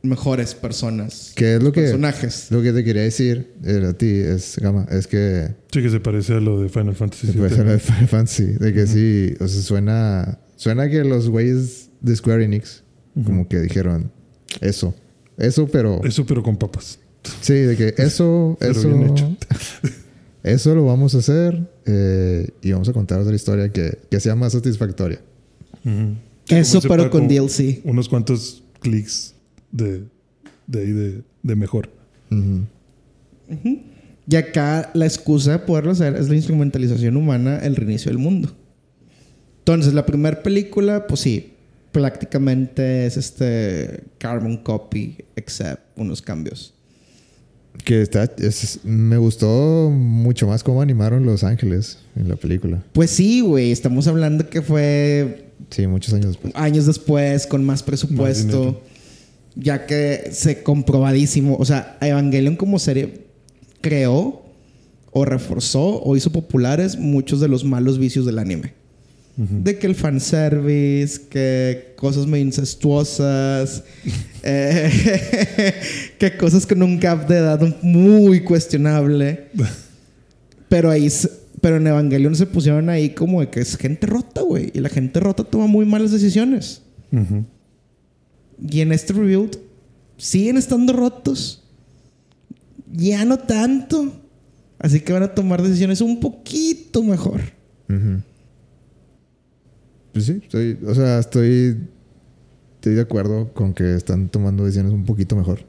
Mejores personas. Que es lo que, Personajes. lo que te quería decir eh, a ti, es, Gama, es que Sí, que se parece a lo de Final Fantasy se VII. hacer lo de Final Fantasy, de que sí, o sea, suena, suena que los güeyes de Square Enix como que dijeron eso, eso, pero Eso, pero con papas. Sí, de que eso, Pero eso, bien hecho. eso lo vamos a hacer eh, y vamos a contar otra historia que, que sea más satisfactoria. Ujú. Eso, Como ese pero con DLC. Unos cuantos clics de, de ahí de, de mejor. Y acá la excusa de poderlo hacer es la instrumentalización humana, el reinicio del mundo. Entonces, la primera película, pues sí, prácticamente es este carbon copy, except unos cambios. Que está, es- me gustó mucho más cómo animaron Los Ángeles en la película. Pues sí, güey, estamos hablando que fue Sí, muchos años después. años después, con más presupuesto, ya que se comprobadísimo, o sea, Evangelion como serie creó o reforzó o hizo populares muchos de los malos vicios del anime. De que el fanservice, que cosas muy incestuosas, eh, que cosas con un gap de edad muy cuestionable. Pero ahí, pero en Evangelion se pusieron ahí como de que es gente rota, güey. Y la gente rota toma muy malas decisiones. Y en este rebuild siguen estando rotos. Ya no tanto. Así que van a tomar decisiones un poquito mejor. Pues sí, estoy, o sea, estoy, estoy de acuerdo con que están tomando decisiones un poquito mejor.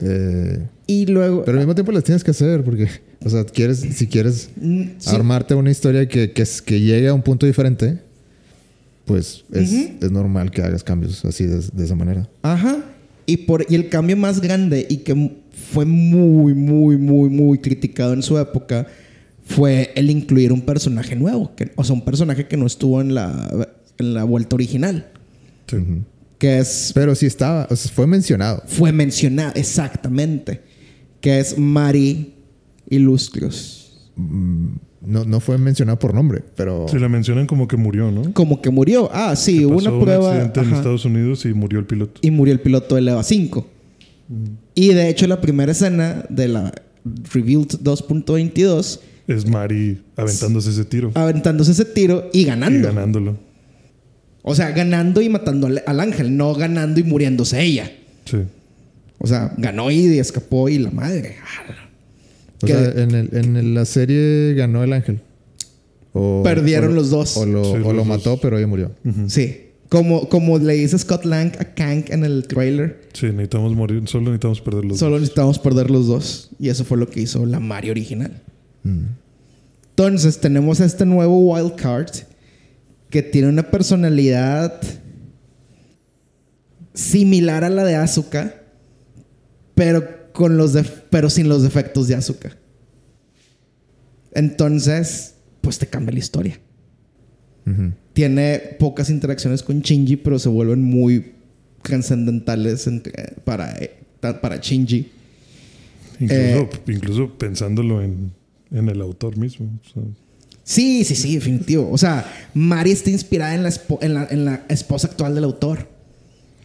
Eh, Y luego. pero al mismo tiempo las tienes que hacer porque, o sea, quieres, si quieres Mm, sí. armarte una historia que, que, llegue a un punto diferente, pues es, es normal que hagas cambios así de, de esa manera. Ajá. Y, por, y el cambio más grande y que fue muy, muy, muy, muy criticado en su época fue el incluir un personaje nuevo. Que, o sea, un personaje que no estuvo en la, en la vuelta original. Sí. Que es Pero sí estaba, o sea, fue mencionado. fue mencionado exactamente que es Mari Ilustrios. no, no fue mencionado por nombre, pero... Si la mencionan como que murió, ¿no? Como que murió. Ah, sí, hubo Pasó una un prueba. accidente en Estados Unidos y murió el piloto. y murió el piloto del EVA 5. Y de hecho, la primera escena de la Revealed 2.22, Es Mari aventándose ese tiro aventándose ese tiro y ganando. y ganándolo. O sea, ganando y matando al, al ángel, no ganando y muriéndose ella. Sí. O sea, ganó y escapó y la madre. O que- sea, en, el- en el- la serie ganó el ángel. O, Perdieron o los dos. O lo, Sí, o los lo dos. mató, pero ella murió. Sí. Como, como le dice Scott Lang a Kank en el trailer, Sí, necesitamos morir. Solo necesitamos perder los solo dos. necesitamos perder los dos. Y eso fue lo que hizo la Mario original. Mm. Entonces tenemos a este nuevo wild card que tiene una personalidad similar a la de Asuka, pero con los pero sin los defectos de Asuka. Entonces, pues te cambia la historia. Tiene pocas interacciones con Shinji, pero se vuelven muy trascendentales entre- para, eh, para Shinji. Incluso, Eh, incluso pensándolo en, en el autor mismo. o sea, Sí, sí, sí, definitivo. O sea, Mari está inspirada en la, espo- en la, en la esposa actual del autor.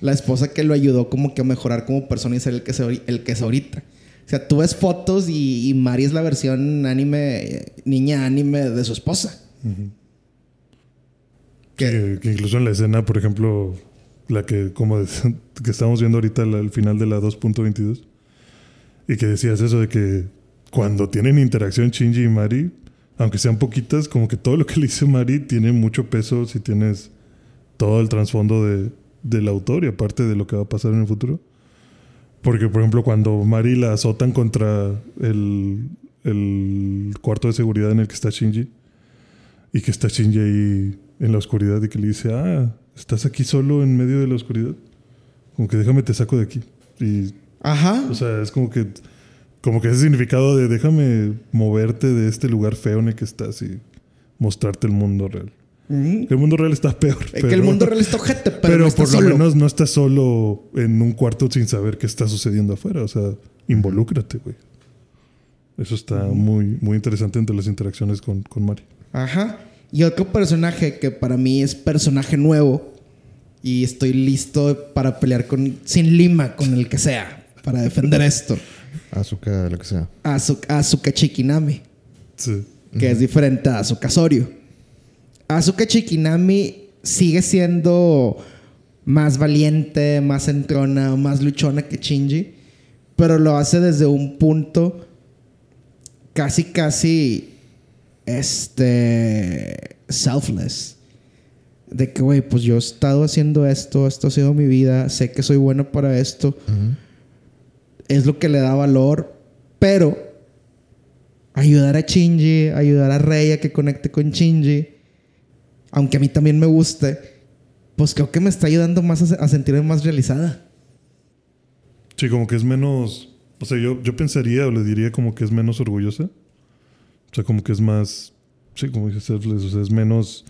La esposa que lo ayudó como que a mejorar como persona y ser el que es, ahori- el que es ahorita. O sea, tú ves fotos y, Mari es la versión anime, niña anime de su esposa. Que- incluso en la escena, por ejemplo, la que como que estamos viendo ahorita el final de la 2.22 y que decías eso de que cuando tienen interacción Shinji y Mari, aunque sean poquitas, como que todo lo que le dice Mari tiene mucho peso si tienes todo el trasfondo de, del autor y aparte de lo que va a pasar en el futuro. Porque, por ejemplo, cuando Mari la azotan contra el, el cuarto de seguridad en el que está Shinji, y que está Shinji ahí en la oscuridad y que le dice, ah, estás aquí solo en medio de la oscuridad. Como que déjame te saco de aquí. Y, Ajá. o sea, es como que, como que ese significado de déjame moverte de este lugar feo en el que estás y mostrarte el mundo real. El mundo real está peor. Es que el mundo real está ojete, pero, pero no está por lo menos no estás solo en un cuarto sin saber qué está sucediendo afuera. O sea, involúcrate, güey. Eso está muy, muy interesante entre las interacciones con, con Mari. Ajá. Y otro personaje que para mí es personaje nuevo y estoy listo para pelear con sin lima con el que sea para defender esto. Azúcar, lo que sea. Asuka, Asuka Chikinami, Sí. que es diferente a Asuka Soryu. Asuka Chikinami sigue siendo más valiente, más entrona, más luchona que Shinji, pero lo hace desde un punto casi, casi, este, selfless. De que, güey, pues yo he estado haciendo esto, esto ha sido mi vida, sé que soy bueno para esto, es lo que le da valor, pero ayudar a Shinji, ayudar a Rey a que conecte con Shinji, aunque a mí también me guste, pues creo que me está ayudando más a, se- a sentirme más realizada. Sí, como que es menos. O sea, yo, yo pensaría o le diría como que es menos orgullosa. O sea, como que es más. Sí, como dice selfless, o sea, es menos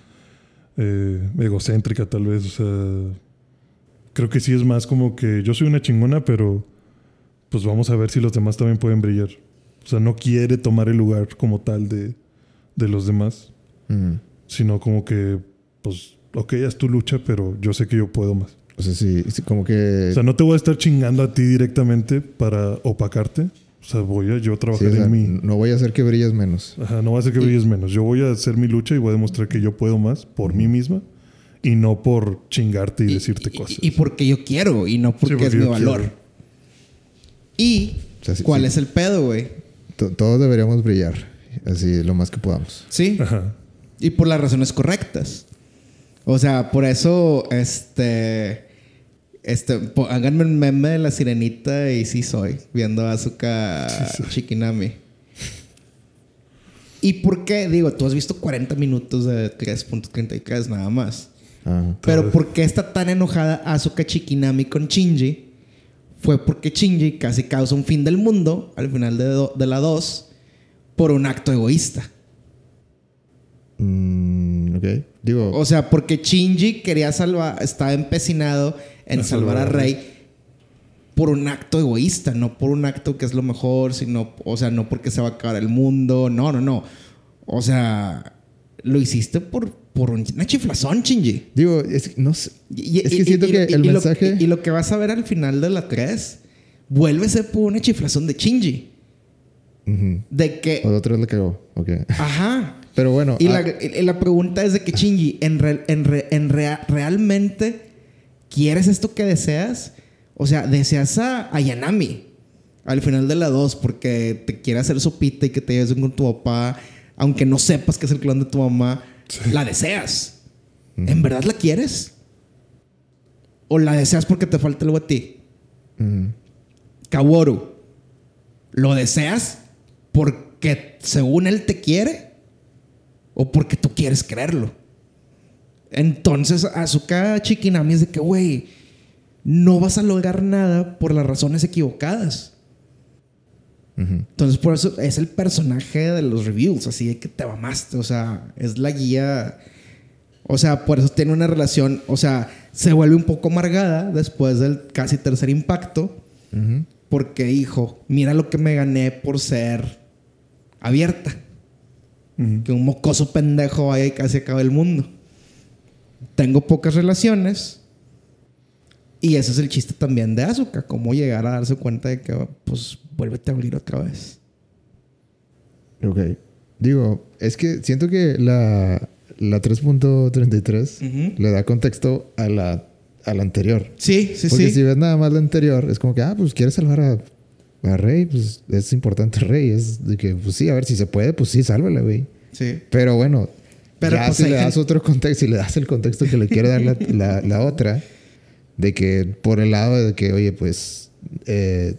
eh, egocéntrica, tal vez. O sea, creo que sí es más como que yo soy una chingona, pero pues vamos a ver si los demás también pueden brillar. O sea, no quiere tomar el lugar como tal de, de los demás. Sino como que, pues, ok, haz tu lucha, pero yo sé que yo puedo más. O sea, sí, sí, como que... O sea, no te voy a estar chingando a ti directamente para opacarte. O sea, voy a yo sí, trabajar o sea, en mí. no voy a hacer que brilles menos. Ajá, no va a hacer que brilles menos. Yo voy a hacer mi lucha y voy a demostrar que yo puedo más por mí misma y no por chingarte y, decirte y, cosas. y porque yo quiero y no porque, porque es mi valor. quiero. Y O sea, sí- ¿cuál sí. es el pedo, güey? To- Todos deberíamos brillar. Así, lo más que podamos. Sí. Ajá. Y por las razones correctas. O sea, por eso, este. Este, po- háganme un meme de la sirenita y sí soy, viendo a Asuka Chikinami. ¿Y por qué? Digo, tú has visto 40 minutos de 3.33 nada más. Ajá. Pero. ¿por qué está tan enojada Asuka Chikinami con Shinji? Fue porque Shinji casi causa un fin del mundo al final de, de la 2 por un acto egoísta. Mm, ok. Digo, O sea, porque Shinji quería salvar, estaba empecinado en salvar a salvar a Rey por un acto egoísta, no por un acto que es lo mejor, sino, o sea, no porque se va a acabar el mundo, no, no, no. O sea, lo hiciste por, por una chiflazón, Shinji. Digo, es, que no sé. Y- es y- que siento y- que el y lo- mensaje. y, lo que vas a ver al final de la 3 vuelve a ser por una chiflazón de Shinji. Ujú. De que. O de otro le cagó. Ok. Ajá. Pero bueno. Y ah, la, y la pregunta es de que Shinji, ¿en, re- en, re- en rea- ¿realmente quieres esto que deseas? O sea, deseas a, a Yanami al final de la 2 porque te quiere hacer sopita y que te lleves con tu papá, aunque no sepas que es el clon de tu mamá, la deseas. ¿En verdad la quieres? ¿O la deseas porque te falta algo a ti? ujú. Kaworu, ¿lo deseas porque según él te quiere o porque tú quieres creerlo? Entonces, Azuka Chikinami es de que, güey, no vas a lograr nada por las razones equivocadas. Entonces, por eso es el personaje de los reviews, así de que te mamaste, o sea, es la guía. O sea, por eso tiene una relación, o sea, se vuelve un poco amargada después del casi tercer impacto. Porque, hijo, mira lo que me gané por ser abierta. Que un mocoso pendejo vaya y casi acabe el mundo. Tengo pocas relaciones. Y ese es el chiste también de Asuka. Cómo llegar a darse cuenta de que, pues, vuélvete a abrir otra vez. Ok. Digo, es que siento que la, la 3.33 Ujú. le da contexto a la, a la anterior. Sí, sí, Porque sí. si ves nada más la anterior, es como que, ah, pues quieres salvar a, a Rey, pues es importante Rey. Es de que, pues sí, a ver, si se puede, pues sí, sálvala, güey. Sí. Pero bueno, Pero, ya pues, si le das gente- otro contexto, si le das el contexto que le quiere dar la, la- la otra, de que por el lado de que, oye, pues, eh,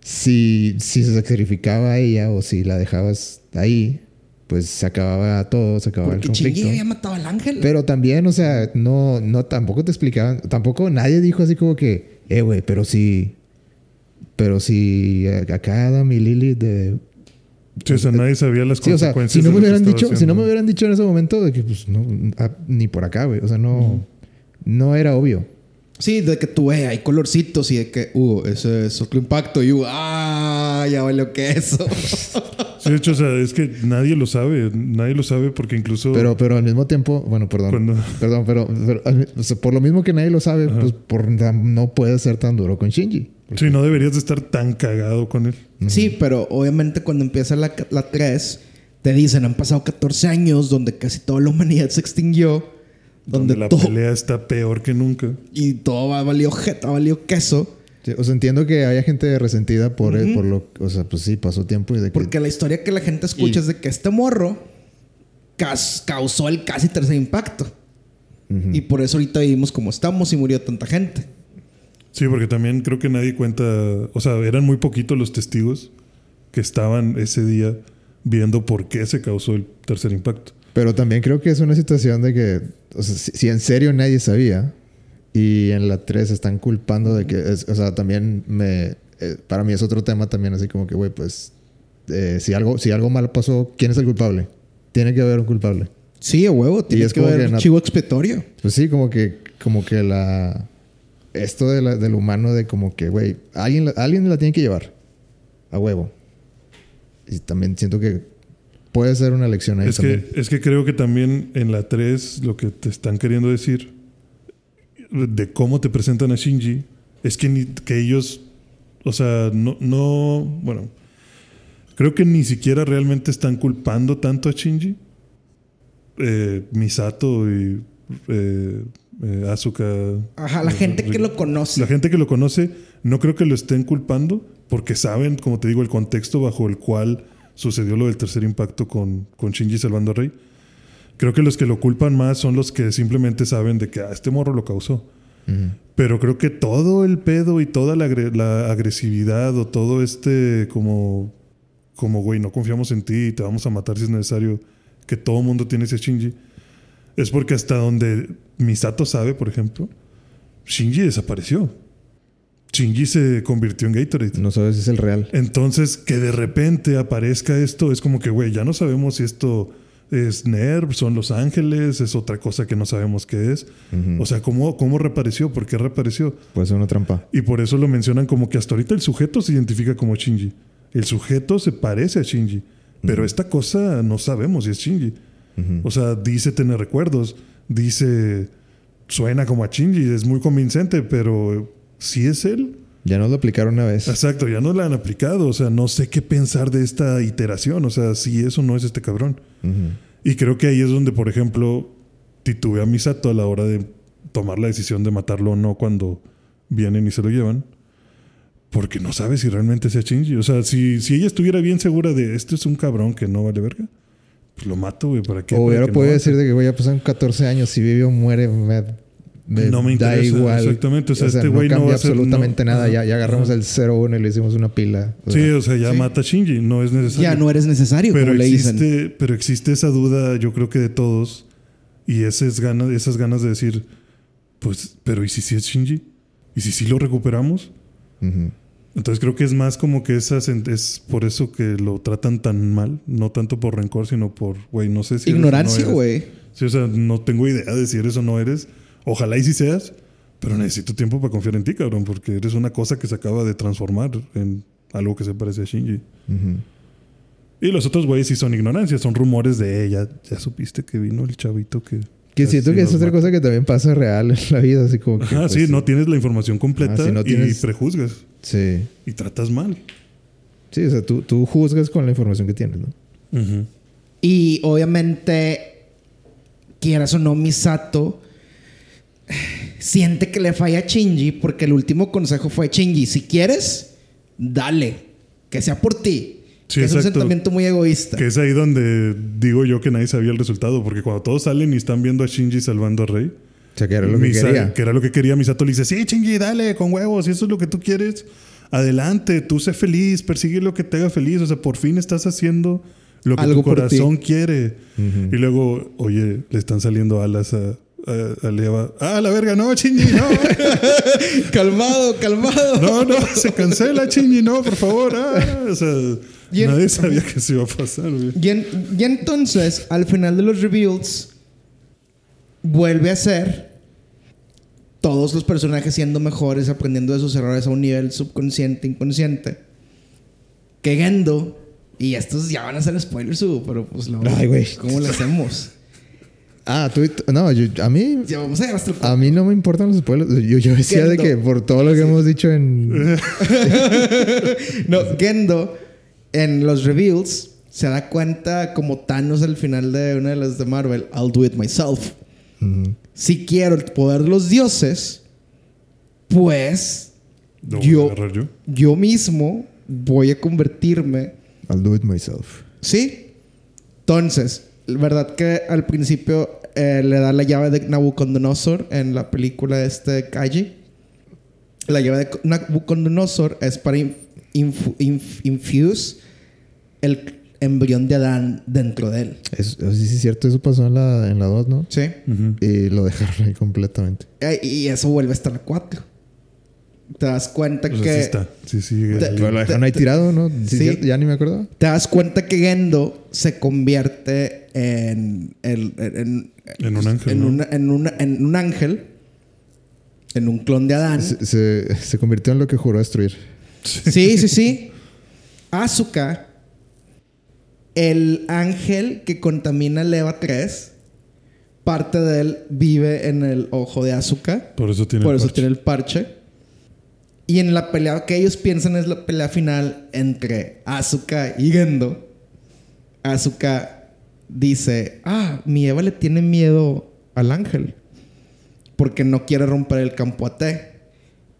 si, si se sacrificaba a ella o si la dejabas ahí, pues se acababa todo, se acababa Porque el conflicto. Había matado al ángel. Pero también, o sea, no, no, tampoco te explicaban, tampoco nadie dijo así como que, eh, güey, pero si, pero si eh, acá Adam y Lily de... Sí, o sea, nadie sabía las Sí, o sea, consecuencias. si no me lo hubieran dicho, si no me hubieran dicho en ese momento de que, pues, no, ah, ni por acá, güey, o sea, no, no era obvio. Sí, de que tú, eh, hay colorcitos y de que, uh, ese es otro impacto. Y, uh, ah, ya valió que eso. Sí, de hecho, o sea, es que nadie lo sabe. Nadie lo sabe porque incluso. Pero, pero al mismo tiempo, bueno, perdón, Cuando- perdón, pero, pero, al- o sea, por lo mismo que nadie lo sabe, pues, por, no puede ser tan duro con Shinji. Sí, no deberías de estar tan cagado con él. Sí, pero obviamente cuando empieza la, la 3, te dicen, han pasado 14 años donde casi toda la humanidad se extinguió, donde, Donde la todo pelea está peor que nunca. y todo va valió jeta, valió queso, Sí, o sea, entiendo que haya gente resentida por, por lo, o sea, pues sí, pasó tiempo y de que porque la historia que la gente escucha Y- es de que este morro causó el casi tercer impacto. Y por eso ahorita vivimos como estamos y murió tanta gente. Sí, porque también creo que nadie cuenta. O sea, eran muy poquitos los testigos que estaban ese día viendo por qué se causó el tercer impacto. Pero también creo que es una situación de que, o sea, si, si en serio nadie sabía y en la 3 están culpando de que, es- o sea, también me, eh, para mí es otro tema también así como que, güey, pues, eh, si, algo, si algo malo pasó, ¿quién es el culpable? Tiene que haber un culpable. Sí, a huevo, tiene es que haber que un chivo expiatorio. Pues sí, como que, como que la, esto de la- del humano de como que, güey, alguien, la- alguien la tiene que llevar a huevo. Y también siento que puede ser una lección ahí Es también. que, es que creo que también en la 3 lo que te están queriendo decir de cómo te presentan a Shinji es que, ni- que ellos, o sea, no, no, bueno, creo que ni siquiera realmente están culpando tanto a Shinji. Eh, Misato y eh, eh, Asuka. Ajá, la gente que lo conoce. La gente que lo conoce, no creo que lo estén culpando porque saben, como te digo, el contexto bajo el cual sucedió lo del tercer impacto con, con Shinji salvando a Rey. Creo que los que lo culpan más son los que simplemente saben de que ah, este morro lo causó. Ujú. Pero creo que todo el pedo y toda la, agre- la agresividad o todo este como, como, güey, no confiamos en ti y te vamos a matar si es necesario, que todo el mundo tiene ese Shinji, es porque hasta donde Misato sabe, por ejemplo, Shinji desapareció. Shinji se convirtió en Gatorade. No sabes si es el real. Entonces, que de repente aparezca esto, es como que, güey, ya no sabemos si esto es NERV, son Los Ángeles, es otra cosa que no sabemos qué es. O sea, ¿cómo, ¿cómo reapareció? ¿Por qué reapareció? Puede ser una trampa. Y por eso lo mencionan como que hasta ahorita el sujeto se identifica como Shinji. El sujeto se parece a Shinji. Pero esta cosa no sabemos si es Shinji. O sea, dice tener recuerdos, dice suena como a Shinji, es muy convincente, pero si es él. Ya nos lo aplicaron una vez. Exacto, ya nos la han aplicado. O sea, no sé qué pensar de esta iteración. O sea, si eso no es este cabrón. Y creo que ahí es donde, por ejemplo, titube a Misato a la hora de tomar la decisión de matarlo o no cuando vienen y se lo llevan. Porque no sabe si realmente sea Shinji. O sea, si, si ella estuviera bien segura de este es un cabrón que no vale verga, pues lo mato, güey. ¿Para qué? O que puede no decir de que, güey, ya pasaron 14 años. Si vive o muere, me, me No me da interesa, igual. exactamente. O sea, este no güey no cambia va a ser- absolutamente no- nada. Ya, ya agarramos el 0-1 y le hicimos una pila. O Sí, sea, o sea, ya Sí. mata a Shinji. No es necesario. Ya no eres necesario, pero como le dicen. existe, pero existe esa duda, yo creo que de todos. Y esas ganas, esas ganas de decir, pues, pero ¿y si sí es Shinji? ¿Y si sí lo recuperamos? ujú. Entonces creo que es más como que esas es por eso que lo tratan tan mal, no tanto por rencor, sino por, güey, no sé si no Ignorancia, güey. Sí, o sea, no tengo idea de si eres o no eres. Ojalá y si seas, pero necesito tiempo para confiar en ti, cabrón, porque eres una cosa que se acaba de transformar en algo que se parece a Shinji. Y los otros güeyes sí son ignorancia, son rumores de ella. Ya supiste que vino el chavito que. Que siento casi que es otra mata". cosa que también pasa real en la vida. Así como que. Ajá, pues, sí, no tienes la información completa Ah, si no y prejuzgas Sí. y tratas mal. Sí, o sea, tú, tú juzgas con la información que tienes, ¿no? Y obviamente, quieras o no, Misato siente que le falla a Shinji porque el último consejo fue Shinji, si quieres, dale, que sea por ti. Sí, que es un sentimiento muy egoísta. Que es ahí donde digo yo que nadie sabía el resultado, porque cuando todos salen y están viendo a Shinji salvando a Rey, O sea, que era lo que Misa- quería. que era lo que quería, Misato le dice, sí, Shinji, dale, con huevos, si eso es lo que tú quieres, adelante, tú sé feliz, persigue lo que te haga feliz, o sea, por fin estás haciendo lo que Algo tu corazón quiere. Y luego, oye, le están saliendo alas a, a, a Leva. Ah, la verga, no, Shinji, no. calmado, calmado. No, no, se cancela, Shinji, no, por favor. Ah, o sea, Y en- nadie sabía que se iba a pasar, güey. Y, en- y entonces, al final de los reveals, vuelve a ser todos los personajes siendo mejores, aprendiendo de sus errores a un nivel subconsciente, inconsciente. Que Gendo, y estos ya van a ser spoilers, pero pues lo, Ay, güey. ¿cómo lo hacemos? Ah, tú. No, yo- a mí. Ya vamos a el A mí no me importan los spoilers. Yo, yo decía de que por todo lo que hemos dicho en. No, Gendo en los reveals se da cuenta como Thanos al final de una de las de Marvel, I'll do it myself. Si quiero el poder de los dioses, pues a yo, yo. yo mismo voy a convertirme. I'll do it myself. ¿Sí? Entonces, verdad que al principio eh, le da la llave de Nabucodonosor en la película de este Kaji. La llave de Nabucodonosor es para infu- inf- infuse el embrión de Adán dentro de él. Es, sí, sí, es cierto. Eso pasó en la, en la 2, ¿no? ¿Sí? Y lo dejaron ahí completamente. Eh, Y eso vuelve a estar la 4. Te das cuenta sea, que... sí está. Sí, sigue. Te- lo dejaron ahí te- tirado, ¿no? Sí, sí. Ya ni me acuerdo. Te das cuenta que Gendo se convierte en, el- en, En un ángel, En, ¿no? una- en una- en un ángel. En un clon de Adán. Se, se, se convirtió en lo que juró destruir. Sí, sí, sí. Asuka, el ángel que contamina el Eva 3, parte de él vive en el ojo de Asuka. Por eso tiene Por el eso parche. tiene el parche. Y en la pelea que ellos piensan es la pelea final entre Asuka y Gendo. Asuka dice, ah, mi Eva le tiene miedo al ángel. Porque no quiere romper el campo a T.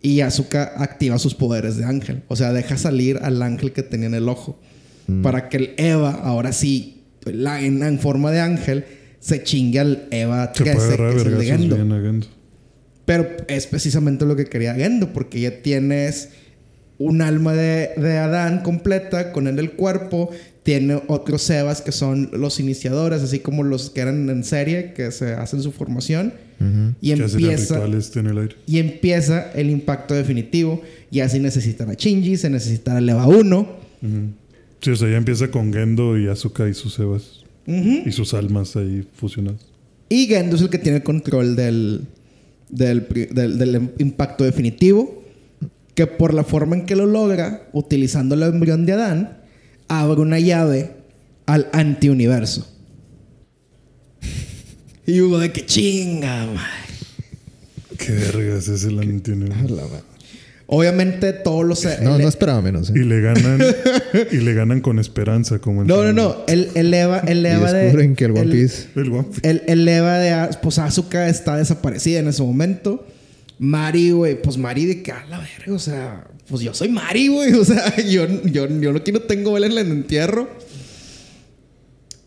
Y Asuka activa sus poderes de ángel. O sea, deja salir al ángel que tenía en el ojo. Para que el Eva, ahora sí, la- en, en forma de ángel, se chingue al Eva Se 13, puede agarrar que es el de vergazos Gendo. Gendo. Pero es precisamente lo que quería Gendo, porque ya tienes un alma de, de Adán completa con él el cuerpo, tiene otros Evas que son los iniciadores, así como los que eran en serie, que se hacen su formación, Ujú. y Que hacen empieza, en el aire. y empieza el impacto definitivo. Ya se necesitan a Shinji, se necesita a Leva 1. Ujú. Sí, o sea, ya empieza con Gendo y Asuka y sus Evas. Ujú. Y sus almas ahí fusionadas. Y Gendo es el que tiene el control del, del, del- del impacto definitivo. Que por la forma en que lo logra, utilizando el embrión de Adán, abre una llave al antiuniverso. Y hubo de que chinga, madre. Qué vergas es el antiuniverso. Obviamente todos los... No, el- no esperaba menos. ¿eh? Y le ganan, y le ganan con esperanza, como en no, no, no. El, el Eva, el Y Eva de... que el One el- Piece. El One Piece. El, el Eva de... Pues Asuka está desaparecida en ese momento. Mari, güey. Pues Mari de que a la verga, o sea... Pues yo soy Mari, güey. O sea, yo, yo, yo no quiero tengo vela en el entierro.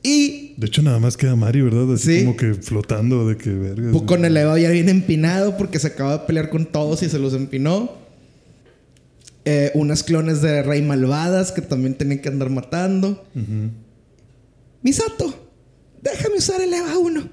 Y De hecho, nada más queda Mari, ¿verdad? Así Sí. como que flotando de que vergas. pues, con el Eva ya bien empinado porque se acaba de pelear con todos y se los empinó. Eh, unas clones de Rey Malvadas que también tenían que andar matando. Misato, déjame usar el EVA 1.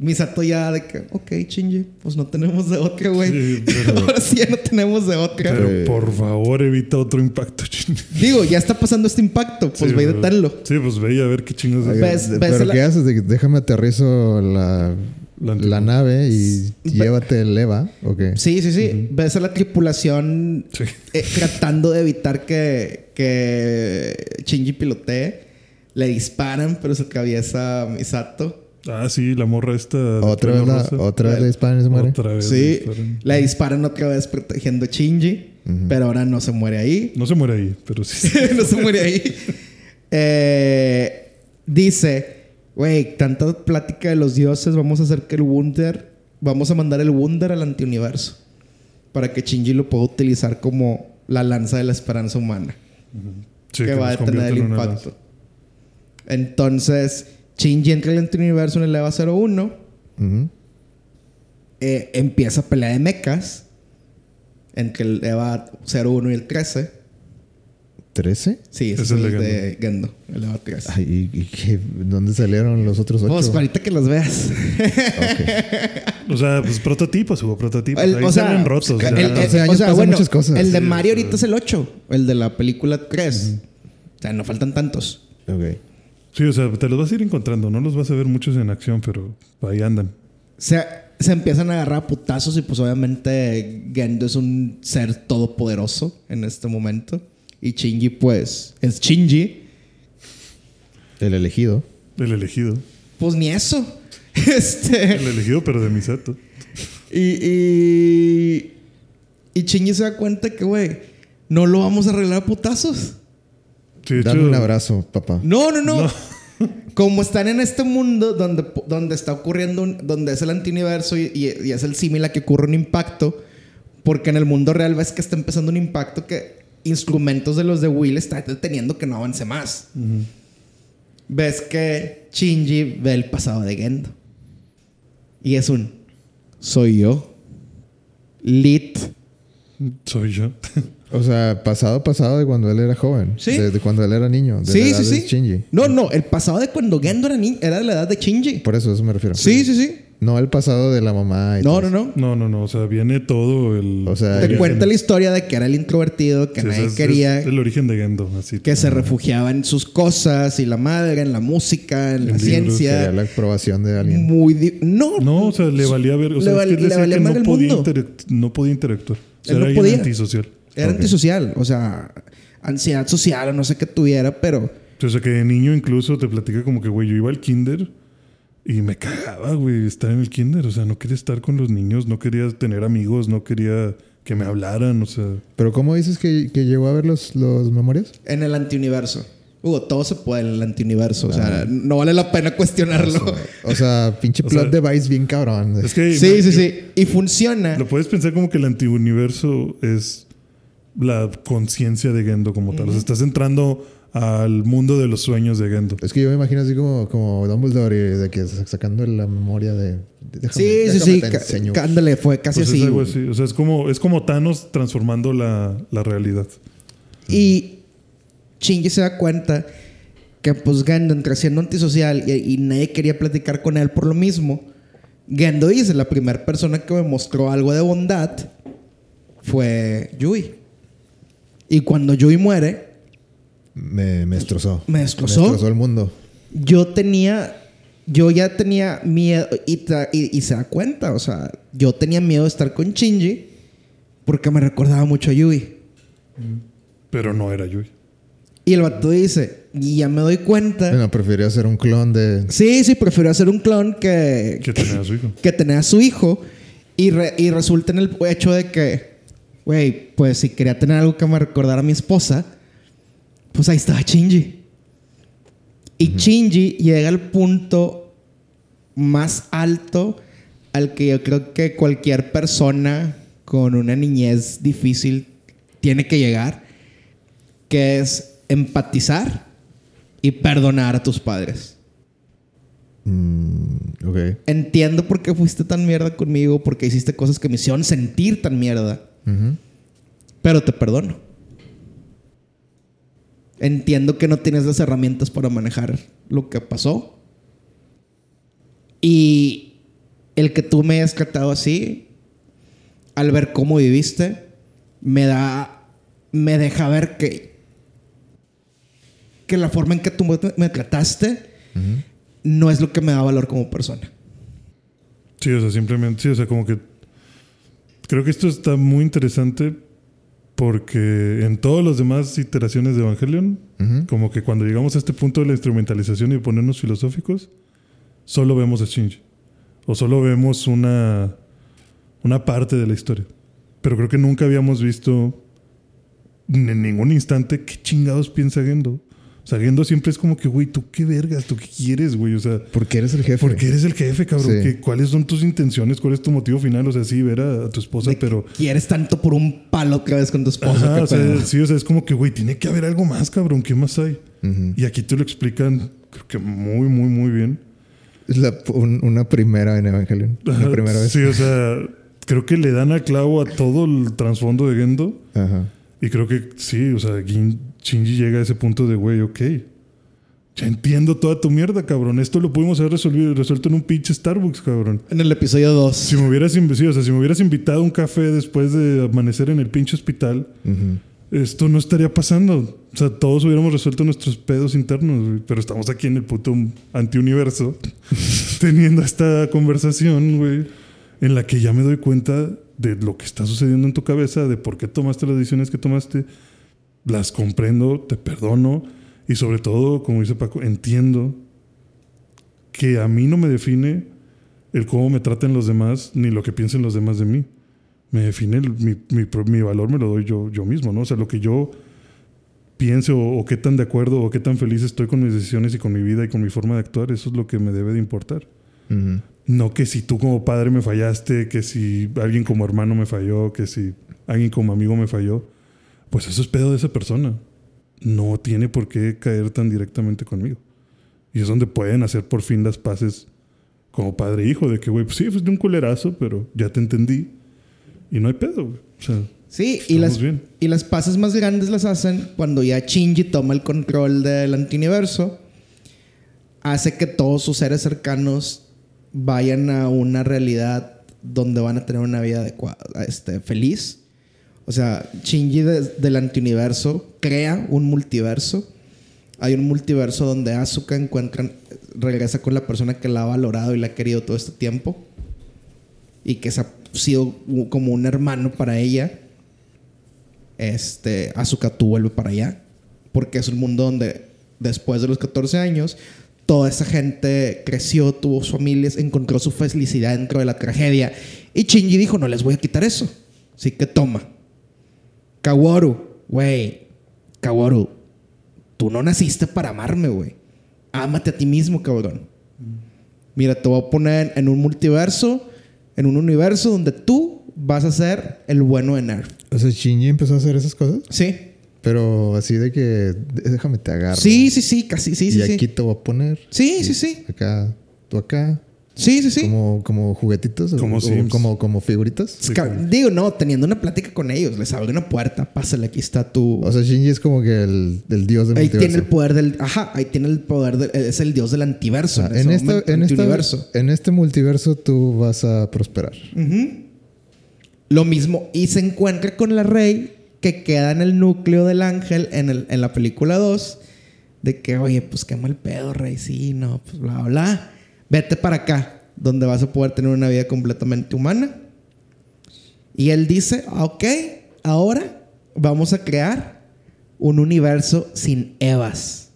Misato ya de que, ok, Shinji, pues no tenemos de otra, güey. Sí, pero- Ahora sí ya no tenemos de otra. Pero por favor, evita otro impacto. ching. Digo, ya está pasando este impacto, pues Sí, ve deténlo. Sí, pues ve y a ver qué chingos. Oye, ves- de- ves ¿Pero la- qué haces? De que Déjame aterrizo la, La la, nave y Ve- llévate el EVA. ¿O qué? Sí, sí, sí. Ves a la tripulación Sí. eh, tratando de evitar que, que Shinji pilotee. Le disparan, pero se atraviesa Misato. Ah, sí, la morra esta. Otra vez, la, otra vez le disparan y se muere. Otra vez. Sí, le disparan. disparan otra vez protegiendo a Shinji, pero ahora no se muere ahí. No se muere ahí, pero sí. no se muere ahí. Eh, dice, güey, tanta plática de los dioses, vamos a hacer que el Wunder, vamos a mandar el Wunder al antiuniverso para que Shinji lo pueda utilizar como la lanza de la esperanza humana Sí, que, va a tener el impacto. Entonces, Shinji entra al antiuniverso en el EVA 01, Ujú. eh, empieza a pelea de mechas entre el EVA 01 y el 13. ¿13? Sí, ese Es el el de Gendo, el EVA 13. Ay, ¿y, y qué? ¿Dónde salieron los otros ocho? Pues ahorita que los veas. Ok. O sea, pues prototipos, hubo prototipos. El- Ahí o sea, salen rotos. el- o sea, el- hace el- años o sea, bueno, muchas cosas. el de Sí, Mario ahorita es el 8, el de la película 3. O sea, no faltan tantos. Ok. Sí, o sea, te los vas a ir encontrando. No los vas a ver muchos en acción, pero ahí andan. Se, se empiezan a agarrar a putazos y pues obviamente Gendo es un ser todopoderoso en este momento. Y Shinji pues es Shinji. El elegido. El elegido. Pues ni eso. Este... El elegido, pero de Misato. Y, y, y Shinji se da cuenta que, güey, no lo vamos a arreglar a putazos. Sí, Dame un abrazo, papá. No, no, no. Como están en este mundo donde, donde está ocurriendo, un- donde es el antiuniverso y, y- y es el símil a que ocurre un impacto, porque en el mundo real ves que está empezando un impacto que instrumentos de los de Will están deteniendo que no avance más. Ves que Shinji ve el pasado de Gendo. Y es un, soy yo. Lit. soy yo. O sea, pasado, pasado de cuando él era joven. Sí. De, de cuando él era niño. De la Sí, edad sí, de sí. Shinji. No, no, el pasado de cuando Gendo era, ni- era de la edad de Shinji. Por eso, a eso me refiero. Sí, sí, sí. No el pasado de la mamá. y No, todo no, no. No, no, no. O sea, viene todo el. O sea, Te cuenta la historia de que era el introvertido, que Sí, nadie es- quería, es el origen de Gendo, así. que se refugiaba en sus cosas y la madre, en la música, en la ciencia. la aprobación de alguien. Muy di- no, No, o sea, le valía ver. O Le sea, val- es que le decía valía que no podía, mundo. no podía interactuar. O sea, Él no era podía. antisocial. Era antisocial, o sea, ansiedad social o no sé qué tuviera, pero O sea, que de niño incluso te platica como que, güey, yo iba al kinder y me cagaba, güey, estar en el kinder. O sea, no quería estar con los niños, no quería tener amigos, no quería que me hablaran, o sea... Pero ¿cómo dices que, que llegó a ver los, los memorias? en el antiuniverso. Hugo, todo se puede en el antiuniverso, o sea, no vale la pena cuestionarlo. O sea, pinche O plot sea, device bien cabrón. Es que... Sí, sí, yo- sí, y funciona. Lo puedes pensar como que el antiuniverso es la conciencia de Gendo como tal. O sea, estás entrando al mundo de los sueños de Gendo. Es que yo me imagino así como, como Dumbledore y de que sacando la memoria de... déjame- Sí, sí, déjame sí, ándale, fue casi Pues así. es algo güey. así. O sea, es como, es como Thanos transformando la, la realidad. Y Shinji se da cuenta que pues Gendo entra siendo antisocial y, y nadie quería platicar con él por lo mismo. Gendo dice, la primera persona que me mostró algo de bondad fue Yui. Y cuando Yui muere, Me, me destrozó. ¿Me destrozó? Me destrozó el mundo. yo tenía, yo ya tenía miedo y, tra- y- y se da cuenta, o sea, yo tenía miedo de estar con Shinji porque me recordaba mucho a Yui. Pero no era Yui. Y el vato dice, Y ya me doy cuenta. Bueno, prefiero hacer un clon de. Sí, sí, prefiero hacer un clon que, Que tenía a su hijo. que tener a su hijo. Y, re- y resulta en el hecho de que, güey, pues si quería tener algo que me recordara a mi esposa, pues ahí estaba Shinji. Y Shinji llega al punto más alto al que yo creo que cualquier persona con una niñez difícil tiene que llegar, que es empatizar y perdonar a tus padres. Mm, ok. Entiendo por qué fuiste tan mierda conmigo, porque hiciste cosas que me hicieron sentir tan mierda, Pero te perdono. Entiendo que no tienes las herramientas para manejar lo que pasó. Y el que tú me hayas tratado así, al ver cómo viviste, me da. me deja ver que. que la forma en que tú me- trataste no es lo que me da valor como persona. Sí, o sea, simplemente, sí, o sea, como que creo que esto está muy interesante porque en todas las demás iteraciones de Evangelion, como que cuando llegamos a este punto de la instrumentalización y ponernos filosóficos, solo vemos a Shinji. O solo vemos una, una parte de la historia. Pero creo que nunca habíamos visto en ningún instante qué chingados piensa Gendo. O sea, Gendo siempre es como que, güey, ¿tú qué vergas? ¿Tú qué quieres, güey? O sea, Porque eres el jefe. porque eres el jefe, cabrón. Sí. ¿Qué- ¿Cuáles son tus intenciones? ¿Cuál es tu motivo final? O sea, sí, ver a, a tu esposa, De pero. Quieres tanto por un palo que ves con tu esposa. Ajá, o sea, sí, o sea, es como que, güey, tiene que haber algo más, cabrón. ¿Qué más hay? Y aquí te lo explican, creo que muy, muy, muy bien. Es la- un- una primera en Evangelion. Ajá, La primera vez. Sí, o sea, creo que le dan a clavo a todo el trasfondo de Gendo. Ajá. Y creo que sí, o sea, Gin- Shinji llega a ese punto de, güey, ok. Ya entiendo toda tu mierda, cabrón. Esto lo pudimos haber resolvido, resuelto en un pinche Starbucks, cabrón. En el episodio 2. Si me hubieras, inv- sí, o sea, si me hubieras invitado a un café después de amanecer en el pinche hospital, esto no estaría pasando. O sea, todos hubiéramos resuelto nuestros pedos internos, pero estamos aquí en el puto antiuniverso teniendo esta conversación, güey, en la que ya me doy cuenta de lo que está sucediendo en tu cabeza, de por qué tomaste las decisiones que tomaste. Las comprendo, te perdono y sobre todo, como dice Paco, entiendo que a mí no me define el cómo me traten los demás ni lo que piensen los demás de mí. Me define el- mi, mi valor, me lo doy yo, yo mismo, ¿no? O sea, lo que yo piense o, o qué tan de acuerdo o qué tan feliz estoy con mis decisiones y con mi vida y con mi forma de actuar, eso es lo que me debe de importar. No que si tú como padre me fallaste, que si alguien como hermano me falló, que si alguien como amigo me falló, pues eso es pedo de esa persona. No tiene por qué caer tan directamente conmigo. Y es donde pueden hacer por fin las paces como padre e hijo, de que, güey, pues sí, fue de un culerazo, pero ya te entendí. Y no hay pedo, güey. O sea, Sí, y las, bien. y las pases más grandes las hacen cuando ya Shinji toma el control del antiuniverso. Hace que todos sus seres cercanos vayan a una realidad donde van a tener una vida adecuada, este, feliz. O sea, Shinji de- del antiuniverso crea un multiverso. Hay un multiverso donde Asuka encuentra, regresa con la persona que la ha valorado y la ha querido todo este tiempo. Y que se ha sido como un hermano para ella. Este, Asuka tú vuelve para allá. Porque es un mundo donde después de los 14 años, toda esa gente creció, tuvo familias, encontró su felicidad dentro de la tragedia. Y Shinji dijo, no les voy a quitar eso. Así que toma. Kaworu, güey. Kaworu, tú no naciste para amarme, güey. Ámate a ti mismo, cabrón. Mira, te voy a poner en un multiverso, en un universo donde tú vas a ser el bueno de Nerf. O sea, Shinji empezó a hacer esas cosas. Sí. Pero así de que déjame te agarro. Sí, sí, sí, casi, sí, y sí, aquí sí. te voy a poner. Sí, sí, sí. Acá, tú acá. Sí, sí, sí. Como, como juguetitos. Como o, o Sims. como, como figuritas. Sí, Digo, no, teniendo una plática con ellos, les abre una puerta, pásale, aquí está tu... O sea, Shinji es como que el, el dios del ahí multiverso. tiene el poder del... Ajá, ahí tiene el poder del... Es el dios del antiverso. Ah, en, momento, en, esta- antiuniverso. en este multiverso tú vas a prosperar. Ujú. Lo mismo. Y se encuentra con la rey que queda en el núcleo del ángel en, el- en la película 2. De que, oye, pues qué mal pedo, rey. Sí, no, pues bla, bla. Vete para acá, donde vas a poder tener una vida completamente humana. Y él dice, "Ah, ok, ahora vamos a crear un universo sin Evas.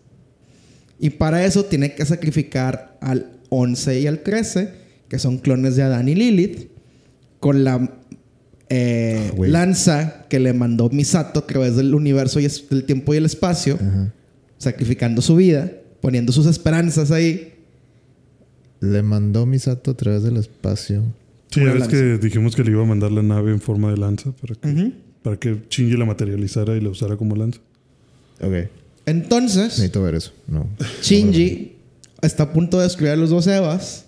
Y para eso tiene que sacrificar al 11 y al 13, que son clones de Adán y Lilith, con la eh, Ah, lanza que le mandó Misato a través del universo y del tiempo y el espacio, sacrificando su vida, poniendo sus esperanzas ahí. Le mandó Misato a través del espacio. Sí, ya ves que dijimos que le iba a mandar la nave en forma de lanza para que, Ujú. para que Shinji la materializara y la usara como lanza. Ok. Entonces, Necesito ver eso. No. Shinji está a punto de destruir a los dos Evas.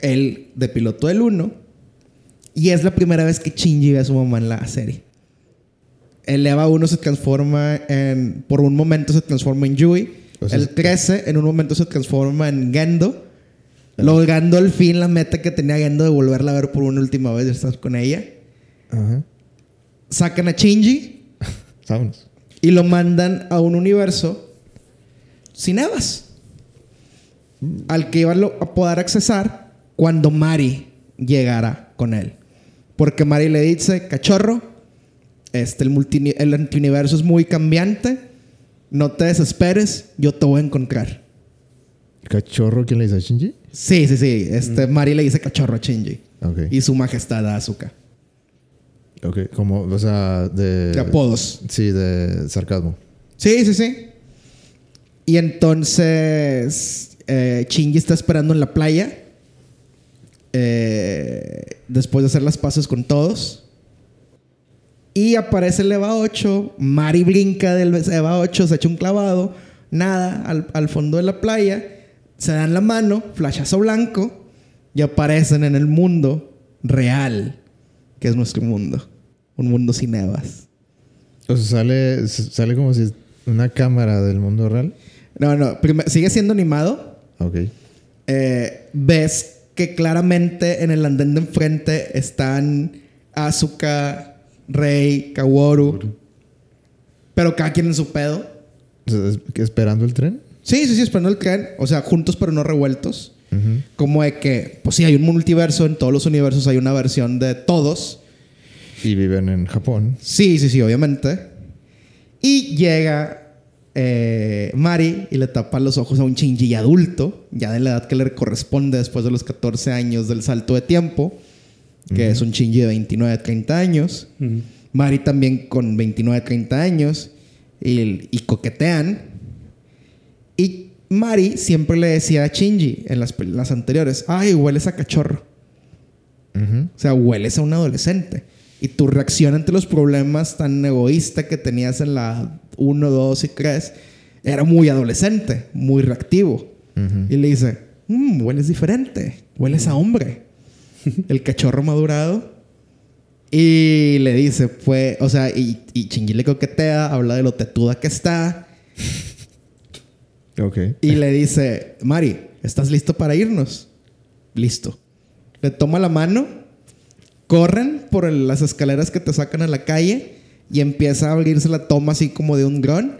Él de piloto del 1. Y es la primera vez que Shinji ve a su mamá en la serie. El Eva 1 se transforma en. Por un momento se transforma en Yui. O sea, el es- 13 en un momento se transforma en Gendo. Logrando al fin la meta que tenía Gendo de volverla a ver por una última vez y estar con ella. Ajá. Sacan a Shinji Vámonos. y lo mandan a un universo sin Evas. Al que iba a poder accesar cuando Mari llegara con él. Porque Mari le dice, cachorro, este, el, multi- el antiuniverso es muy cambiante, no te desesperes, yo te voy a encontrar. ¿Cachorro quién le dice a Shinji? Sí, sí, sí. Este, Mari le dice cachorro a Shinji. Y su majestad a Asuka. Ok. Como, o sea, de. De apodos. Sí, de sarcasmo. Sí, sí, sí. Y entonces eh, Shinji está esperando en la playa. eh, después de hacer las paces con todos. Y aparece el EVA 8. Mari brinca del EVA 8, se echa un clavado. Nada, al, al fondo de la playa. Se dan la mano, flashazo blanco. Y aparecen en el mundo real, que es nuestro mundo. Un mundo sin EVAs. O sea, sale, sale como si una cámara del mundo real. No, no, sigue siendo animado. Ok. Eh, ves que claramente en el andén de enfrente están Asuka, Rey, Kaworu. Pero cada quien en su pedo. ¿Esperando el tren? Sí, sí, sí, esperando el tren. O sea, juntos pero no revueltos. Como de que, pues sí, hay un multiverso. En todos los universos hay una versión de todos. Y viven en Japón. Sí, sí, sí, obviamente. Y llega eh, Mari y le tapa los ojos a un Shinji adulto, ya de la edad que le corresponde después de los 14 años del salto de tiempo, que es un Shinji de 29, 30 años. Ujú. Mari también con 29, 30 años y, y coquetean. Y Mari siempre le decía a Shinji en las, las anteriores, ay, hueles a cachorro. Ujú. O sea, hueles a un adolescente. Y tu reacción ante los problemas tan egoísta que tenías en la 1, 2 y 3 era muy adolescente, muy reactivo. Ujú. Y le dice, "Mm, hueles diferente, hueles a hombre. El cachorro madurado. Y le dice, pues, o sea, y, y Shinji le coquetea, habla de lo tetuda que está. Ok. Y le dice, Mari, ¿estás listo para irnos? Listo. Le toma la mano, corren por el- las escaleras que te sacan a la calle y empieza a abrirse la toma así como de un dron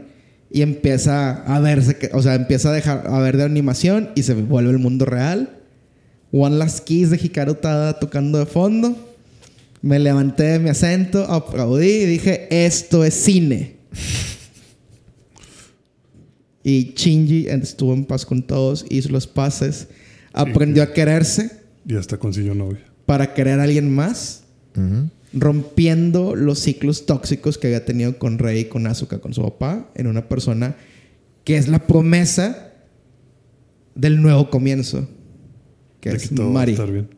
y empieza a verse, o sea, empieza a dejar a ver de animación y se vuelve el mundo real. One Last Kiss de Hikaru Tada tocando de fondo. Me levanté de mi asiento, aplaudí y dije, esto es cine. Y Shinji estuvo en paz con todos, hizo los pases, aprendió a quererse Y hasta consiguió novia. para querer a alguien más, Ujú. rompiendo los ciclos tóxicos que había tenido con Rey y con Asuka, con su papá, en una persona que es la promesa del nuevo comienzo, que De es que todo va a Mari. estar bien.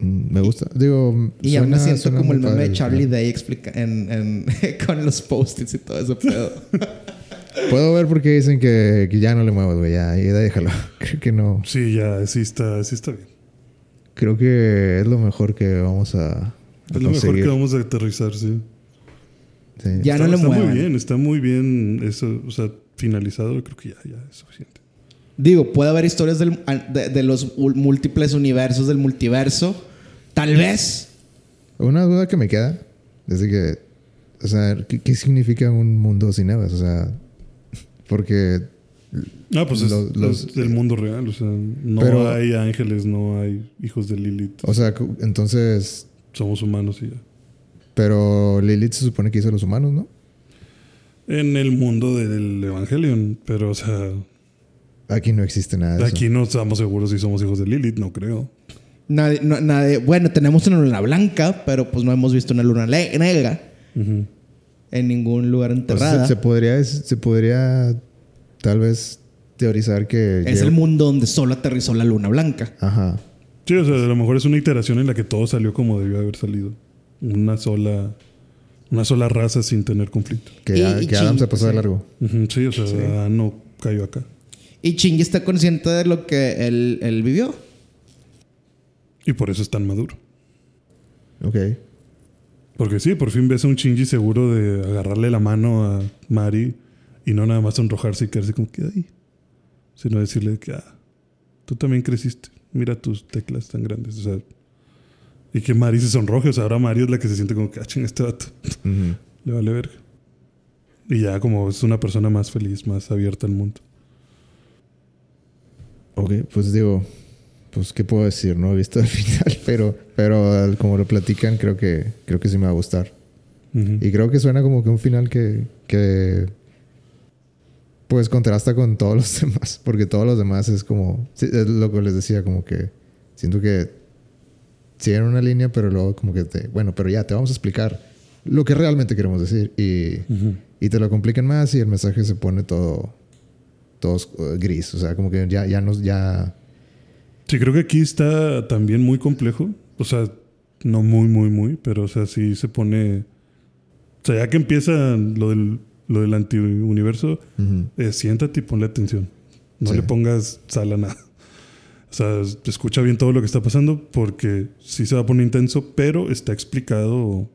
Me gusta. Digo, Y ya me suena- siento suena como el meme padre de Charlie. Day explica en, en- con los post-its y todo ese pedo. Puedo ver por qué dicen que, que ya no le muevas, güey. Ya, ya déjalo. Creo que no. Sí, ya, sí está, sí está bien. Creo que es lo mejor que vamos a, a Es lo mejor conseguir. que vamos a aterrizar, sí. Sí. Ya está, no le está muevan. muy bien, está muy bien eso, o sea, finalizado, creo que ya, ya es suficiente. Digo, puede haber historias del- de, de los múltiples universos del multiverso. Tal vez. Una duda que me queda es de que, o sea, ¿qué, qué significa un mundo sin Evas? O sea, porque Ah, pues es, Los- es del mundo real, o sea, no Pero- hay ángeles, no hay hijos de Lilith. O sea, entonces. Somos humanos y ya. Pero Lilith se supone que hizo a los humanos, ¿no? en el mundo del Evangelion. Pero, o sea, Aquí no existe nada de eso. aquí no estamos seguros si somos hijos de Lilith, no creo. Nadie, no- nadie- bueno, tenemos una luna blanca, pero pues no hemos visto una luna negra Ujú. En ningún lugar sea, enterrada. se, se podría, se podría tal vez teorizar que... es el mundo donde solo aterrizó la luna blanca. Ajá. Sí, o sea, a lo mejor es una iteración en la que todo salió como debió haber salido. Una sola, una sola raza sin tener conflicto. Que, Y- a- y que Adam se pasó de sí. largo. Sí, o sea, Adán no cayó acá. Y Shinji está consciente de lo que él, él vivió. Y por eso es tan maduro. Ok. Porque sí, por fin ves a un Shinji seguro de agarrarle la mano a Mari y no nada más sonrojarse y quedarse como que ahí. Sino decirle que, ah, tú también creciste. Mira tus teclas tan grandes. O sea, y que Mari se sonroje. O sea, ahora Mari es la que se siente como que, ah, ching, este vato. Le vale verga. Y ya como es una persona más feliz, más abierta al mundo. Ok, pues digo, pues qué puedo decir, no he visto el final, pero, pero como lo platican, creo que, creo que sí me va a gustar. Ujú. Y creo que suena como que un final que, que pues contrasta con todos los demás, porque todos los demás es como, es lo que les decía, como que siento que siguen una línea, pero luego como que te, bueno, pero ya te vamos a explicar lo que realmente queremos decir y, Ujú. y te lo complican más y el mensaje se pone todo, todo oscu- gris, o sea, como que ya, ya nos, ya, Sí, creo que aquí está también muy complejo. O sea, no muy, muy, muy, pero o sea, sí se pone. O sea, ya que empieza lo del, lo del antiuniverso, ujú, eh, siéntate y ponle atención. No Sí. le pongas sal a nada. O sea, escucha bien todo lo que está pasando porque sí se va a poner intenso, pero está explicado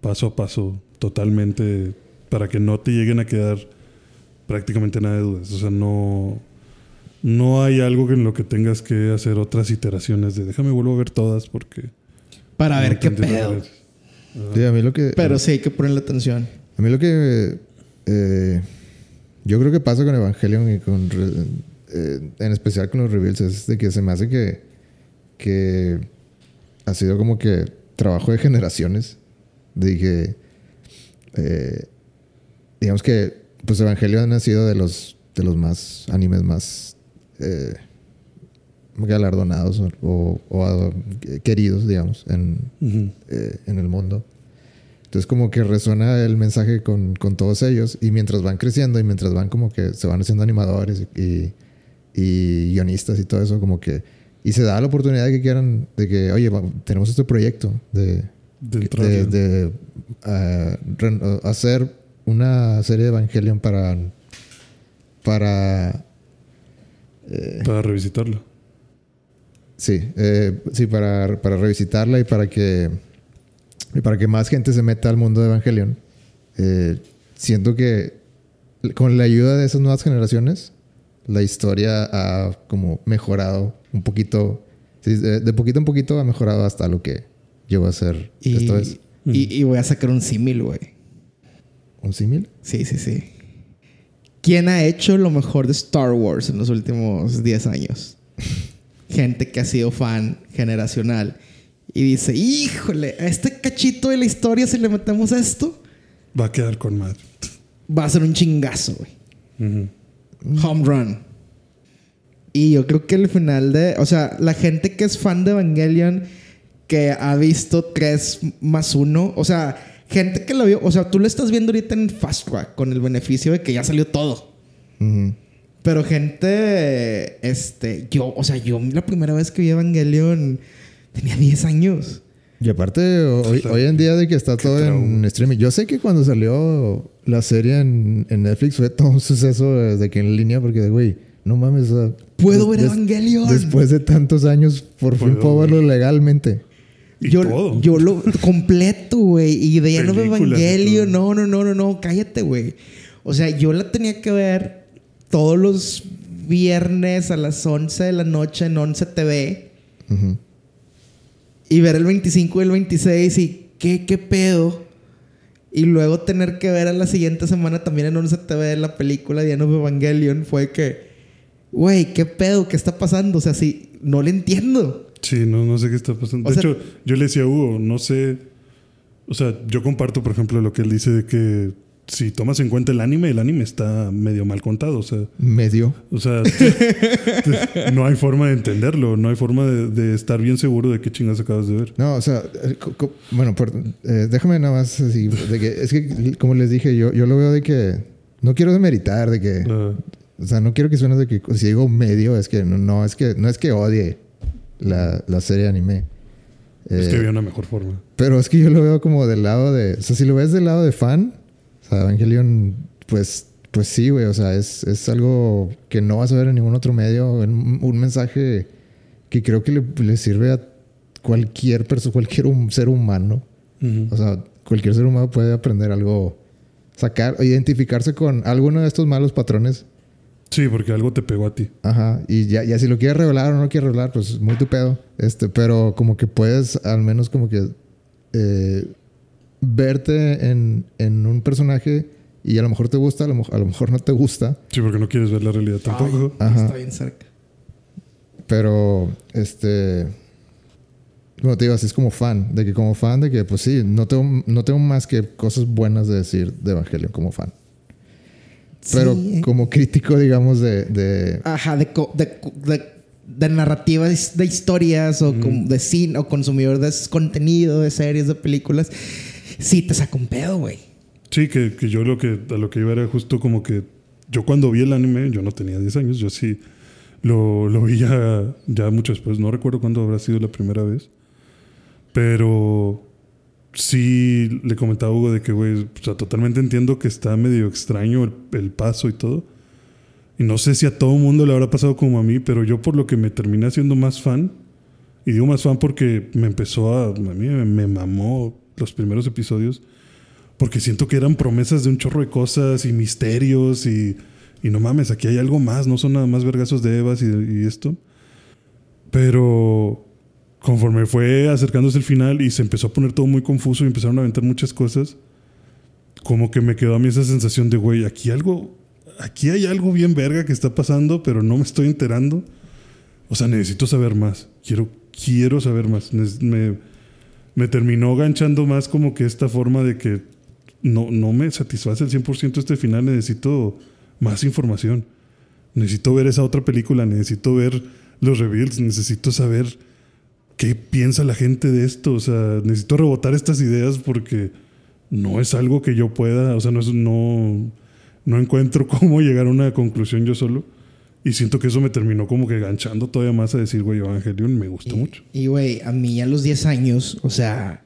paso a paso, totalmente, para que no te lleguen a quedar prácticamente nada de dudas. O sea, no, no hay algo en lo que tengas que hacer otras iteraciones de déjame vuelvo a ver todas porque... Para no ver qué pedo. nada". Sí, a mí lo que... Pero sí hay que ponerle atención. A mí lo que eh, yo creo que pasa con Evangelion y con eh, en especial con los reveals es de que se me hace que que ha sido como que trabajo de generaciones de que eh, digamos que pues Evangelion ha sido de los de los más animes más eh, galardonados o, o- queridos digamos en, Ujú. eh, en el mundo. Entonces como que resuena el mensaje con, con todos ellos y mientras van creciendo y mientras van como que se van haciendo animadores y, y guionistas y todo eso como que... Y se da la oportunidad de que quieran, de que, oye, tenemos este proyecto de, De de, ah, hacer una serie de Evangelion para... Para... eh, Para revisitarlo. Sí, eh, sí, para, para revisitarla y para que y para que más gente se meta al mundo de Evangelion. Eh, siento que con la ayuda de esas nuevas generaciones, la historia ha como mejorado un poquito. sí, de, de poquito en poquito ha mejorado hasta lo que llegó a ser Y, esta vez. y, y voy a sacar un símil, güey. ¿Un símil? Sí, sí, sí. ¿Quién ha hecho lo mejor de Star Wars en los últimos 10 años? Gente que ha sido fan generacional y dice, híjole, a este cachito de la historia si le metemos esto, Va a quedar con madre. va a ser un chingazo, güey. Ujú. Home run. Y yo creo que el final de. O sea, la gente que es fan de Evangelion, que ha visto 3 más 1, o sea, gente que lo vio. O sea, tú lo estás viendo ahorita en Fast Track con el beneficio de que ya salió todo. Pero gente. Este. Yo, o sea, yo la primera vez que vi Evangelion tenía 10 años. Y aparte, hoy, hoy en día de que está todo en streaming. Yo sé que cuando salió la serie en, en Netflix fue todo un suceso de que en línea, porque, güey, no mames. o sea, Puedo des- ver des- Evangelion. Después de tantos años, por fin puedo verlo legalmente. Y yo, todo. yo lo completo, güey. Y de Películas Evangelio. No, no, no, no, no. Cállate, güey. O sea, yo la tenía que ver todos los viernes a las 11 de la noche en 11 TV. Ujú. Y ver el 25 y el 26 y qué, qué pedo. Y luego tener que ver a la siguiente semana también en 11 TV la película de of Evangelion. Fue que, güey, qué pedo, qué está pasando. O sea, sí, no le entiendo. Sí, no, no sé qué está pasando. O de sea- hecho, yo le decía a Hugo, no sé. O sea, yo comparto, por ejemplo, lo que él dice de que si tomas en cuenta el anime, el anime está medio mal contado. O sea, Medio. o sea te- te- no hay forma de entenderlo. No hay forma de, de estar bien seguro de qué chingas acabas de ver. No, o sea, eh, bueno, eh, déjame nada más así, de que, es que como les dije, yo, yo lo veo de que no quiero demeritar, de que, o sea, no quiero que suene de que si digo medio, es que no, no es que no es que odie la, la serie anime. es que Eh, había una mejor forma. Pero es que yo lo veo como del lado de. O sea, si lo ves del lado de fan, o sea, Evangelion, pues, pues sí, güey. O sea, es, es algo que no vas a ver en ningún otro medio. Un, mensaje que creo que le, le sirve a cualquier persona, cualquier hum- ser humano. O sea, cualquier ser humano puede aprender algo, sacar, identificarse con alguno de estos malos patrones. Sí, porque algo te pegó a ti. Ajá, y ya, ya si lo quieres revelar o no lo quieres revelar, pues muy tu pedo. Este, pero como que puedes al menos como que eh, verte en, en un personaje y a lo mejor te gusta, a lo, mo- a lo mejor no te gusta, Sí, porque no quieres ver la realidad tampoco. Ay, Ajá. Está bien cerca. pero este... Como te digo, así es como fan, de que como fan, de que pues sí, no tengo, no tengo más que cosas buenas de decir de Evangelion como fan. Pero Sí, eh. como crítico, digamos, de, de, Ajá, de, de, de, de narrativas de historias o como de cine o consumidor de contenido, de series, de películas, sí te saca un pedo, güey. Sí, que, que yo lo que, a lo que iba era justo como que yo cuando vi el anime, yo no tenía 10 años, yo sí lo, lo vi ya, ya mucho después, no recuerdo cuándo habrá sido la primera vez, pero sí le comentaba a Hugo de que, güey, totalmente entiendo que está medio extraño el, paso y todo. Y no sé si a todo mundo le habrá pasado como a mí, pero yo por lo que me terminé haciendo más fan, y digo más fan porque me empezó a, a mí me, mamó los primeros episodios, porque siento que eran promesas de un chorro de cosas y misterios y, y no mames, aquí hay algo más, no son nada más vergazos de Evas y esto. Pero conforme fue acercándose el final y se empezó a poner todo muy confuso y empezaron a aventar muchas cosas, como que me quedó a mí esa sensación de, güey, aquí algo, aquí hay algo bien verga que está pasando, pero no me estoy enterando. O sea, necesito saber más. Quiero, quiero saber más. Me terminó ganchando más como que esta forma de que no, no me satisface el 100% este final. Necesito más información. Necesito ver esa otra película. Necesito ver los reveals. Necesito saber qué piensa la gente de esto. O sea, necesito rebotar estas ideas porque no es algo que yo pueda. O sea, no, es, no, no encuentro cómo llegar a una conclusión yo solo. Y siento que eso me terminó como que ganchando todavía más a decir, güey, Evangelion me gustó mucho. Y, güey, a mí a los 10 años, o sea,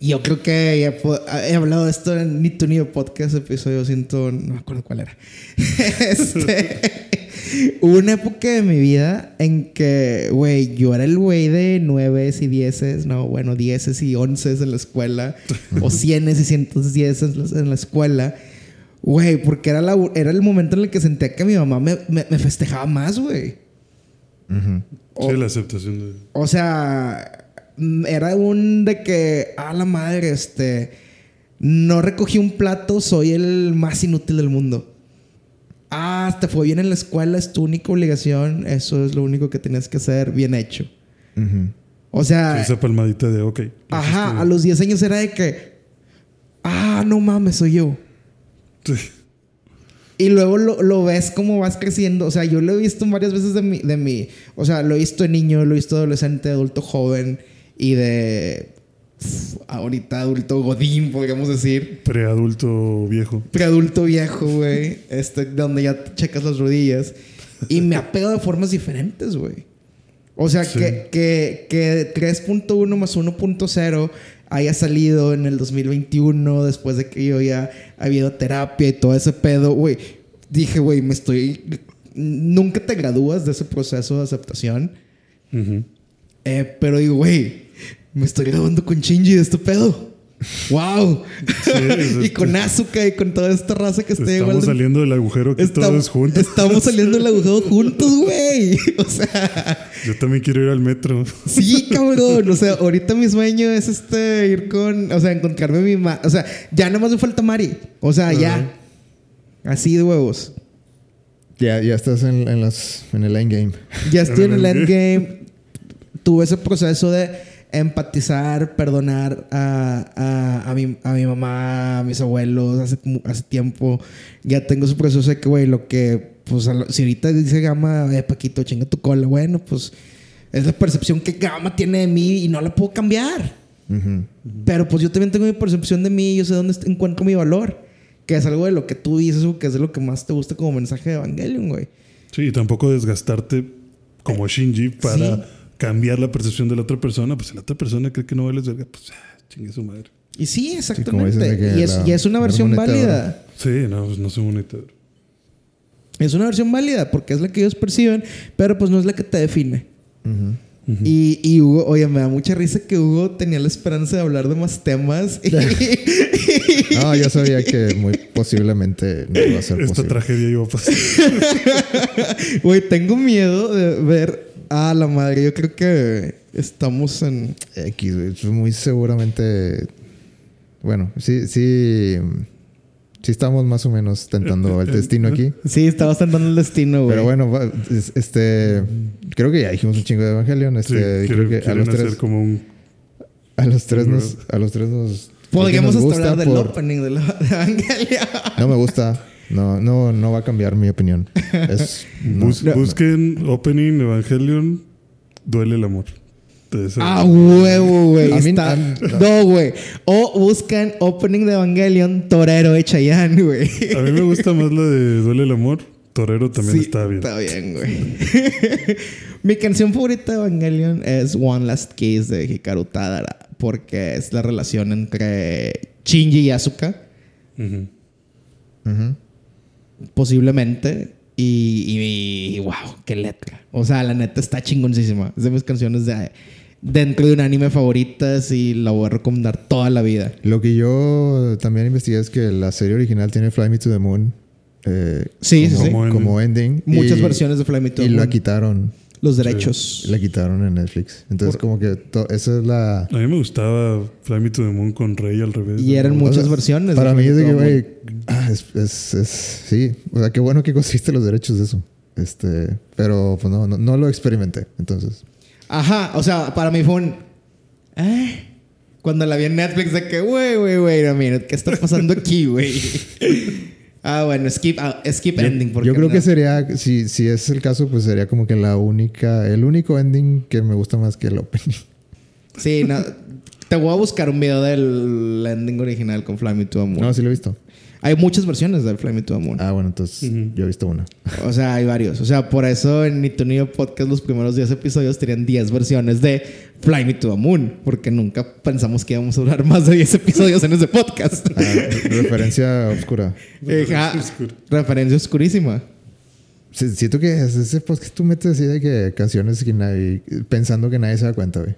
yo creo que ya he hablado de esto en Ni tu ni podcast, episodio 100, no me acuerdo cuál era. este, hubo una época de mi vida en que, güey, yo era el güey de 9 y 10, no, bueno, 10 y 11 en la escuela, o 100 y 110 en la- en la escuela. Güey, porque era, la, era el momento en el que sentía que mi mamá me, me- me festejaba más, güey. Sí, la aceptación de... O sea, mm, era un de que, a la madre, este, no recogí un plato, soy el más inútil del mundo. Ah, te fue bien en la escuela, es tu única obligación, eso es lo único que tenías que hacer, bien hecho. O sea, Esa palmadita de, ok. ajá, a los 10 años era de que, ah, no mames, soy yo. Sí. Y luego lo, lo ves como vas creciendo. O sea, yo lo he visto varias veces de mi, de mi. O sea, lo he visto de niño, lo he visto de adolescente, adulto joven y de. Ahorita adulto godín, podríamos decir. Preadulto viejo. Preadulto viejo, güey. Este, donde ya checas las rodillas. Y me ha pegado de formas diferentes, güey. O sea, Sí. que, que, que 3.1 más 1.0 haya salido en el 2021 después de que yo ya había ido a terapia y todo ese pedo, güey. Dije, güey, me estoy... Nunca te gradúas de ese proceso de aceptación. Ujú. Eh, pero digo, güey, me estoy graduando con Shinji de este pedo. ¡Wow! es- y con Asuka y con toda esta raza que está igual Estamos de- saliendo del agujero aquí Estamos, todos juntos. estamos saliendo del agujero juntos, güey. O sea, Yo también quiero ir al metro. sí, cabrón. O sea, ahorita mi sueño es este ir con, o sea, encontrarme mi ma o sea, ya nomás me falta Mari. O sea, ya. Así de huevos. Ya, ya estás en, en las, en el endgame. Ya estoy En el endgame. Tuve ese proceso de empatizar, perdonar a, a, a, mi, a mi mamá, a mis abuelos hace, hace tiempo. Ya tengo su proceso de que, güey, lo que, pues, lo- si ahorita dice Gama, eh, Paquito, chinga tu cola, bueno, pues es la percepción que Gama tiene de mí y no la puedo cambiar. Pero pues yo también tengo mi percepción de mí y yo sé dónde encuentro mi valor. Que es algo de lo que tú dices o que es de lo que más te gusta como mensaje de Evangelion, güey. Sí, y tampoco desgastarte como Shinji para Sí. Cambiar la percepción de la otra persona. Pues si la otra persona cree que no vales verga, pues ah, chingue su madre. Y sí, exactamente. y, es, la- y es una versión válida. Sí, no, pues no soy bonita. Es una versión válida porque es la que ellos perciben, pero pues no es la que te define. Y, y Hugo, oye, me da mucha risa que Hugo tenía la esperanza de hablar de más temas. Y, No, yo sabía que muy posiblemente no iba a ser Esta posible. tragedia iba a pasar. Güey, tengo miedo de ver a la madre. Yo creo que estamos en. X, güey. Pues Muy seguramente. Bueno, sí, sí. Sí estamos más o menos tentando el destino aquí. Sí, estaba tentando el destino, güey. Pero bueno, este. Creo que ya dijimos un chingo de Evangelion. Sí, Este, quieren, creo que a los hacer tres. como un... A los tres nos. A los tres nos. Podríamos nos hasta hablar del por- opening de, la, de Evangelion. No me gusta. No, no, no va a cambiar mi opinión. Es. no. Bus- busquen Opening Evangelion, duele el amor. Ah, huevo, güey. Está- No, güey. O buscan opening de Evangelion Torero de Chayanne, güey. A mí me gusta más la de Duele el amor. Torero también Sí, está bien. Está bien, güey. Mi canción favorita de Evangelion es One Last Kiss de Hikaru Tadara. Porque es la relación entre Shinji y Asuka. Ujú. Ujú. Posiblemente. Y, y, y, wow, qué letra. O sea, la neta está chingoncísima. Es de mis canciones de dentro de un anime favoritas y la voy a recomendar toda la vida. Lo que yo también investigué es que la serie original tiene Fly Me to the Moon. eh, Sí, como, sí. Como ending. Muchas Y- versiones de Fly Me to the Y la Moon. quitaron. Los derechos. La quitaron en Netflix. Entonces, Por- como que to- esa es la. A mí me gustaba Fly Me to the Moon con Rey al revés. Y eran ¿no? muchas o sea, versiones. Para mí Fly es de que, güey. Ah, es, es, es- Sí. O sea, qué bueno que conseguiste los derechos de eso. Este. Pero, pues no, no, no lo experimenté. Entonces. Ajá, o sea, para mí fue un. ¿Eh? Cuando la vi en Netflix, de que, güey, güey, güey, a minute, ¿qué está pasando aquí, güey? ah, bueno, skip, ah, skip Yo, ending. porque yo creo no. que sería. Si, si es el caso, pues sería como que la única. El único ending que me gusta más que el opening. Sí, no. Te voy a buscar un video del ending original con to the Moon. No, sí lo he visto. Hay muchas versiones del Fly Me to the Moon. Ah, bueno, entonces yo he visto una. O sea, hay varios. O sea, por eso en Ni tu ni yo podcast los primeros 10 episodios tenían 10 versiones de Fly Me to the Moon. Porque nunca pensamos que íbamos a durar más de 10 episodios en ese podcast. Ah, referencia oscura. Eh, ah, referencia oscurísima. Siento que es ese podcast tú metes así de que canciones que nadie, pensando que nadie se da cuenta, güey.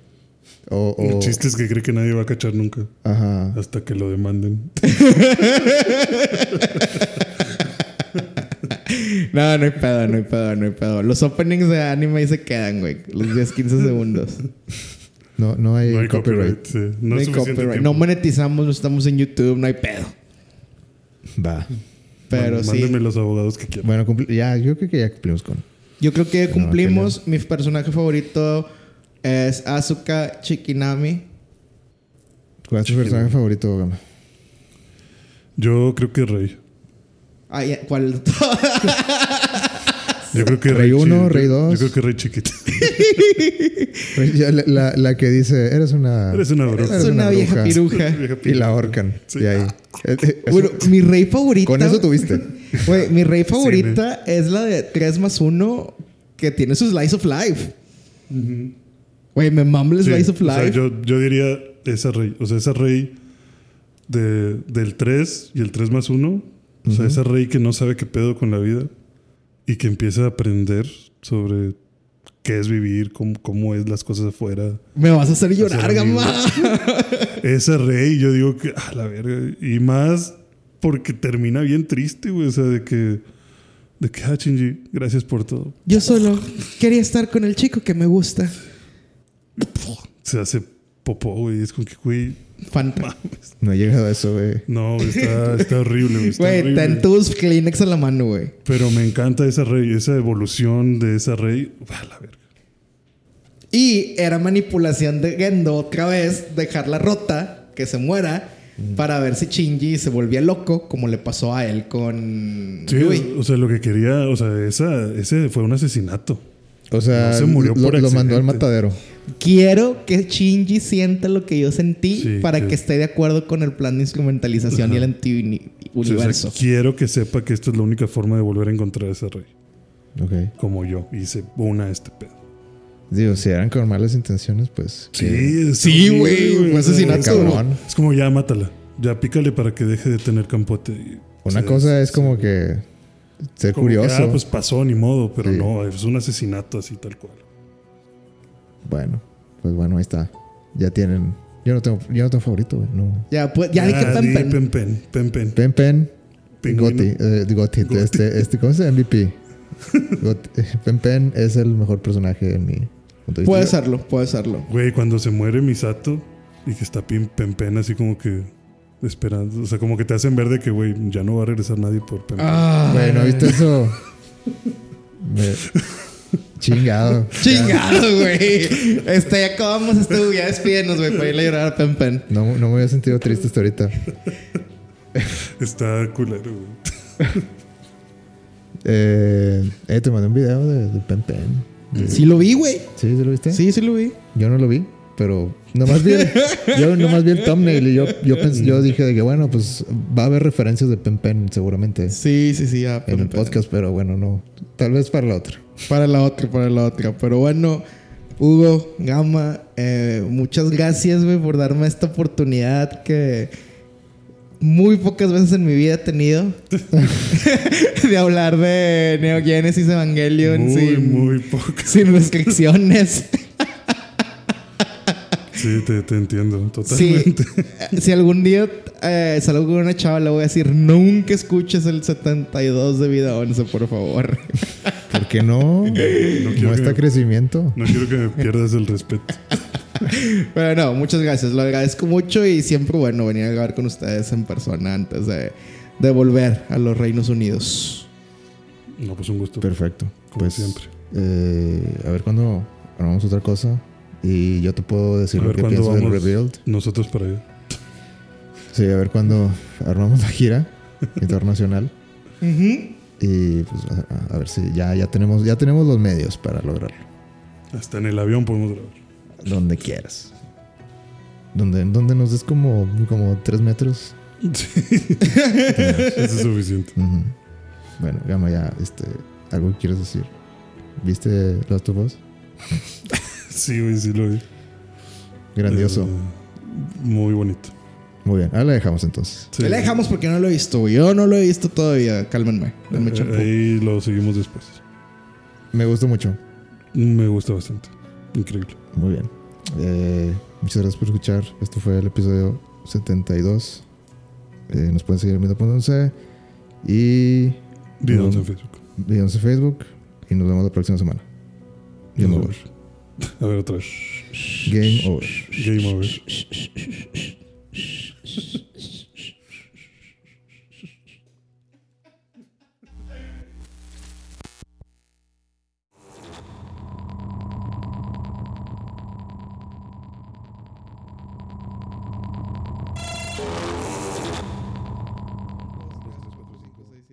O, o- El chiste es que cree que nadie va a cachar nunca. Ajá. Hasta que lo demanden. No, no hay pedo, no hay pedo, no hay pedo. Los openings de anime ahí se quedan, güey. Los 10, 15 segundos. No, no hay, No hay copyright. copyright. sí. No, hay copyright. tiempo. No monetizamos, no estamos en YouTube, no hay pedo. Va. Pero Má- sí. Mándenme los abogados que quieran. Bueno, ya, yo creo que ya cumplimos con. Yo creo que No, cumplimos. Mi personaje favorito es Asuka Chikinami. ¿Cuál es tu personaje favorito, Gama? Yo creo que Rey. Ah, ya, ¿Cuál? Yo creo que Rey chi- uno, yo- Rey dos. Yo creo que Rey chiquito. Ya, La, la- la que dice, eres una. Eres una bruja. es una vieja piruja. Vieja Y la ahorcan. Sí. Y ahí. Eh, eh, eso- Bueno, mi rey favorita. con eso tuviste. Güey, mi rey favorita es la de 3 más 1 que tiene su Slice of Life. Güey, me mama el Sí, Slice of o sea, Life. yo, yo diría esa Rey. O sea, esa Rey de, del 3 y el 3 más 1. O sea, esa Rey que no sabe qué pedo con la vida y que empieza a aprender sobre qué es vivir, cómo, cómo es las cosas afuera. Me vas a hacer llorar, gama. Esa Rey, yo digo que, a la verga. Y más porque termina bien triste, güey. O sea, de que, de que, ah, Shinji, gracias por todo. Yo solo quería estar con el chico que me gusta. Se hace popó, güey. Es como que, güey, Fanta. No he llegado a eso, güey. no, está, está horrible, güey. está Güey, horrible. ten tus Kleenex a la mano, güey. Pero me encanta esa rey, esa evolución de esa rey. A la verga. Y era manipulación de Gendo otra vez, dejarla rota, que se muera, para ver si Shinji se volvía loco, como le pasó a él con Sí, Yui. o sea, lo que quería, o sea, esa, ese fue un asesinato. O sea, No se murió lo, por lo mandó al matadero. Quiero que Shinji sienta lo que yo sentí Sí, para que- que esté de acuerdo con el plan de instrumentalización y el Sí, o anti-universo. sea, quiero que sepa que esta es la única forma de volver a encontrar a ese rey. Ok. Como yo. Y se una a este pedo. Digo, si eran con malas intenciones, pues. Sí, Sí, güey, fue asesinato. Es como, Cabrón. es como ya mátala. Ya pícale para que deje de tener campote. Y- Una o sea, cosa es sí, como que. Ser como que, curioso. ah, pues pasó, ni modo. Pero Sí. no, es un asesinato así tal cual. Bueno, pues bueno, ahí está. Ya tienen. Yo no tengo, yo no tengo favorito, güey. No. Ya, pues, ya dije Ah, Pen Pen. Pen Pen. Pen Pen. Pen Pen. Pingüino. Gotti. Eh, Gotti. Gotti. Este, este, ¿Cómo se llama? MVP. Gotti. Pen Pen es el mejor personaje en mi punto de vista. Puede serlo, puede serlo. Güey, cuando se muere Misato y que está Pen Pen así como que esperando. O sea, como que te hacen ver de que, güey, ya no va a regresar nadie por Pen Pen. Ah, Güey, ¿no viste eso? Me- Chingado. Chingado, güey. Este, ya acabamos este, ya despídenos, güey, para ir a llorar a Pen Pen. No, no me había sentido triste hasta ahorita. Está culero, güey. Eh, eh, te mandé un video de, de Pen Pen. De- Sí lo vi, güey. ¿Sí? ¿Sí lo viste? Sí, sí lo vi. Yo no lo vi, pero nomás vi el, yo nomás vi el thumbnail y yo, yo, pens- yo dije de que bueno, pues va a haber referencias de Pen Pen seguramente Sí, sí, sí. a en Pen el Pen. podcast, pero bueno, no. Tal vez para la otra. Para la otra, para la otra. Pero bueno, Hugo, Gama, eh, muchas gracias, güey, por darme esta oportunidad que muy pocas veces en mi vida he tenido de hablar de Neo Genesis Evangelion Muy, sin, muy poco. sin restricciones. Sí, te, te entiendo Sí, totalmente. si algún día eh, salgo con una chava, le voy a decir: Nunca escuches el 72 de vida 11, por favor. ¿Por qué no? No, quiero está que- crecimiento. No quiero que me pierdas el respeto. Pero no, muchas gracias. Lo agradezco mucho y siempre bueno venir a grabar con ustedes en persona antes de, de volver a los Reinos Unidos. No, pues un gusto. Perfecto. Como Pues siempre. eh, a ver cuándo armamos otra cosa y yo te puedo decir A lo ver que cuándo pienso del Rebuild. nosotros para allá. Sí, a ver cuándo armamos la gira internacional y pues a, a ver si ya, ya tenemos ya tenemos los medios para lograrlo. Hasta en el avión podemos grabar. Donde quieras. Donde, donde nos des como, como tres metros. Eso es suficiente. Bueno, Gama, ya, este, ¿algo que quieres decir? ¿Viste Last of Us? Sí, güey, sí lo vi. Grandioso. Eh, muy bonito. Muy bien, ahí la dejamos entonces. Sí. Le dejamos porque no lo he visto, güey. Yo no lo he visto todavía. Cálmenme. Denme Eh. Ahí lo seguimos después. Me gustó mucho. Me gusta bastante. Increíble. Muy bien. Eh, muchas gracias por escuchar. Esto fue el episodio 72. Eh, nos pueden seguir en Meta.11 y No. en Facebook. videos en Facebook. Y nos vemos la próxima semana. Over. A ver, otra vez. Game over. Game over.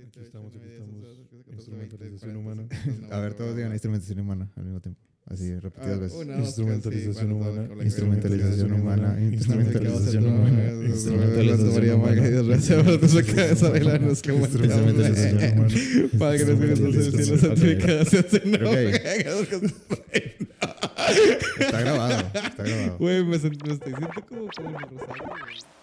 Aquí estamos, aquí estamos. Instrumentalización humana. A ver, todos digan instrumentación humana al mismo tiempo. Así, repetidas veces. Una, dos, Instrumentalización sí, humana. bueno, Instrumentalización humana. Instrumentalización Instrumentalización humana. humana. Instrumentalización humana. Bailarnos que Instrumentalización humana. Padre que nos en el cielo, santificado. Está grabado. Está grabado. Güey, me sintiendo como como en el rosario.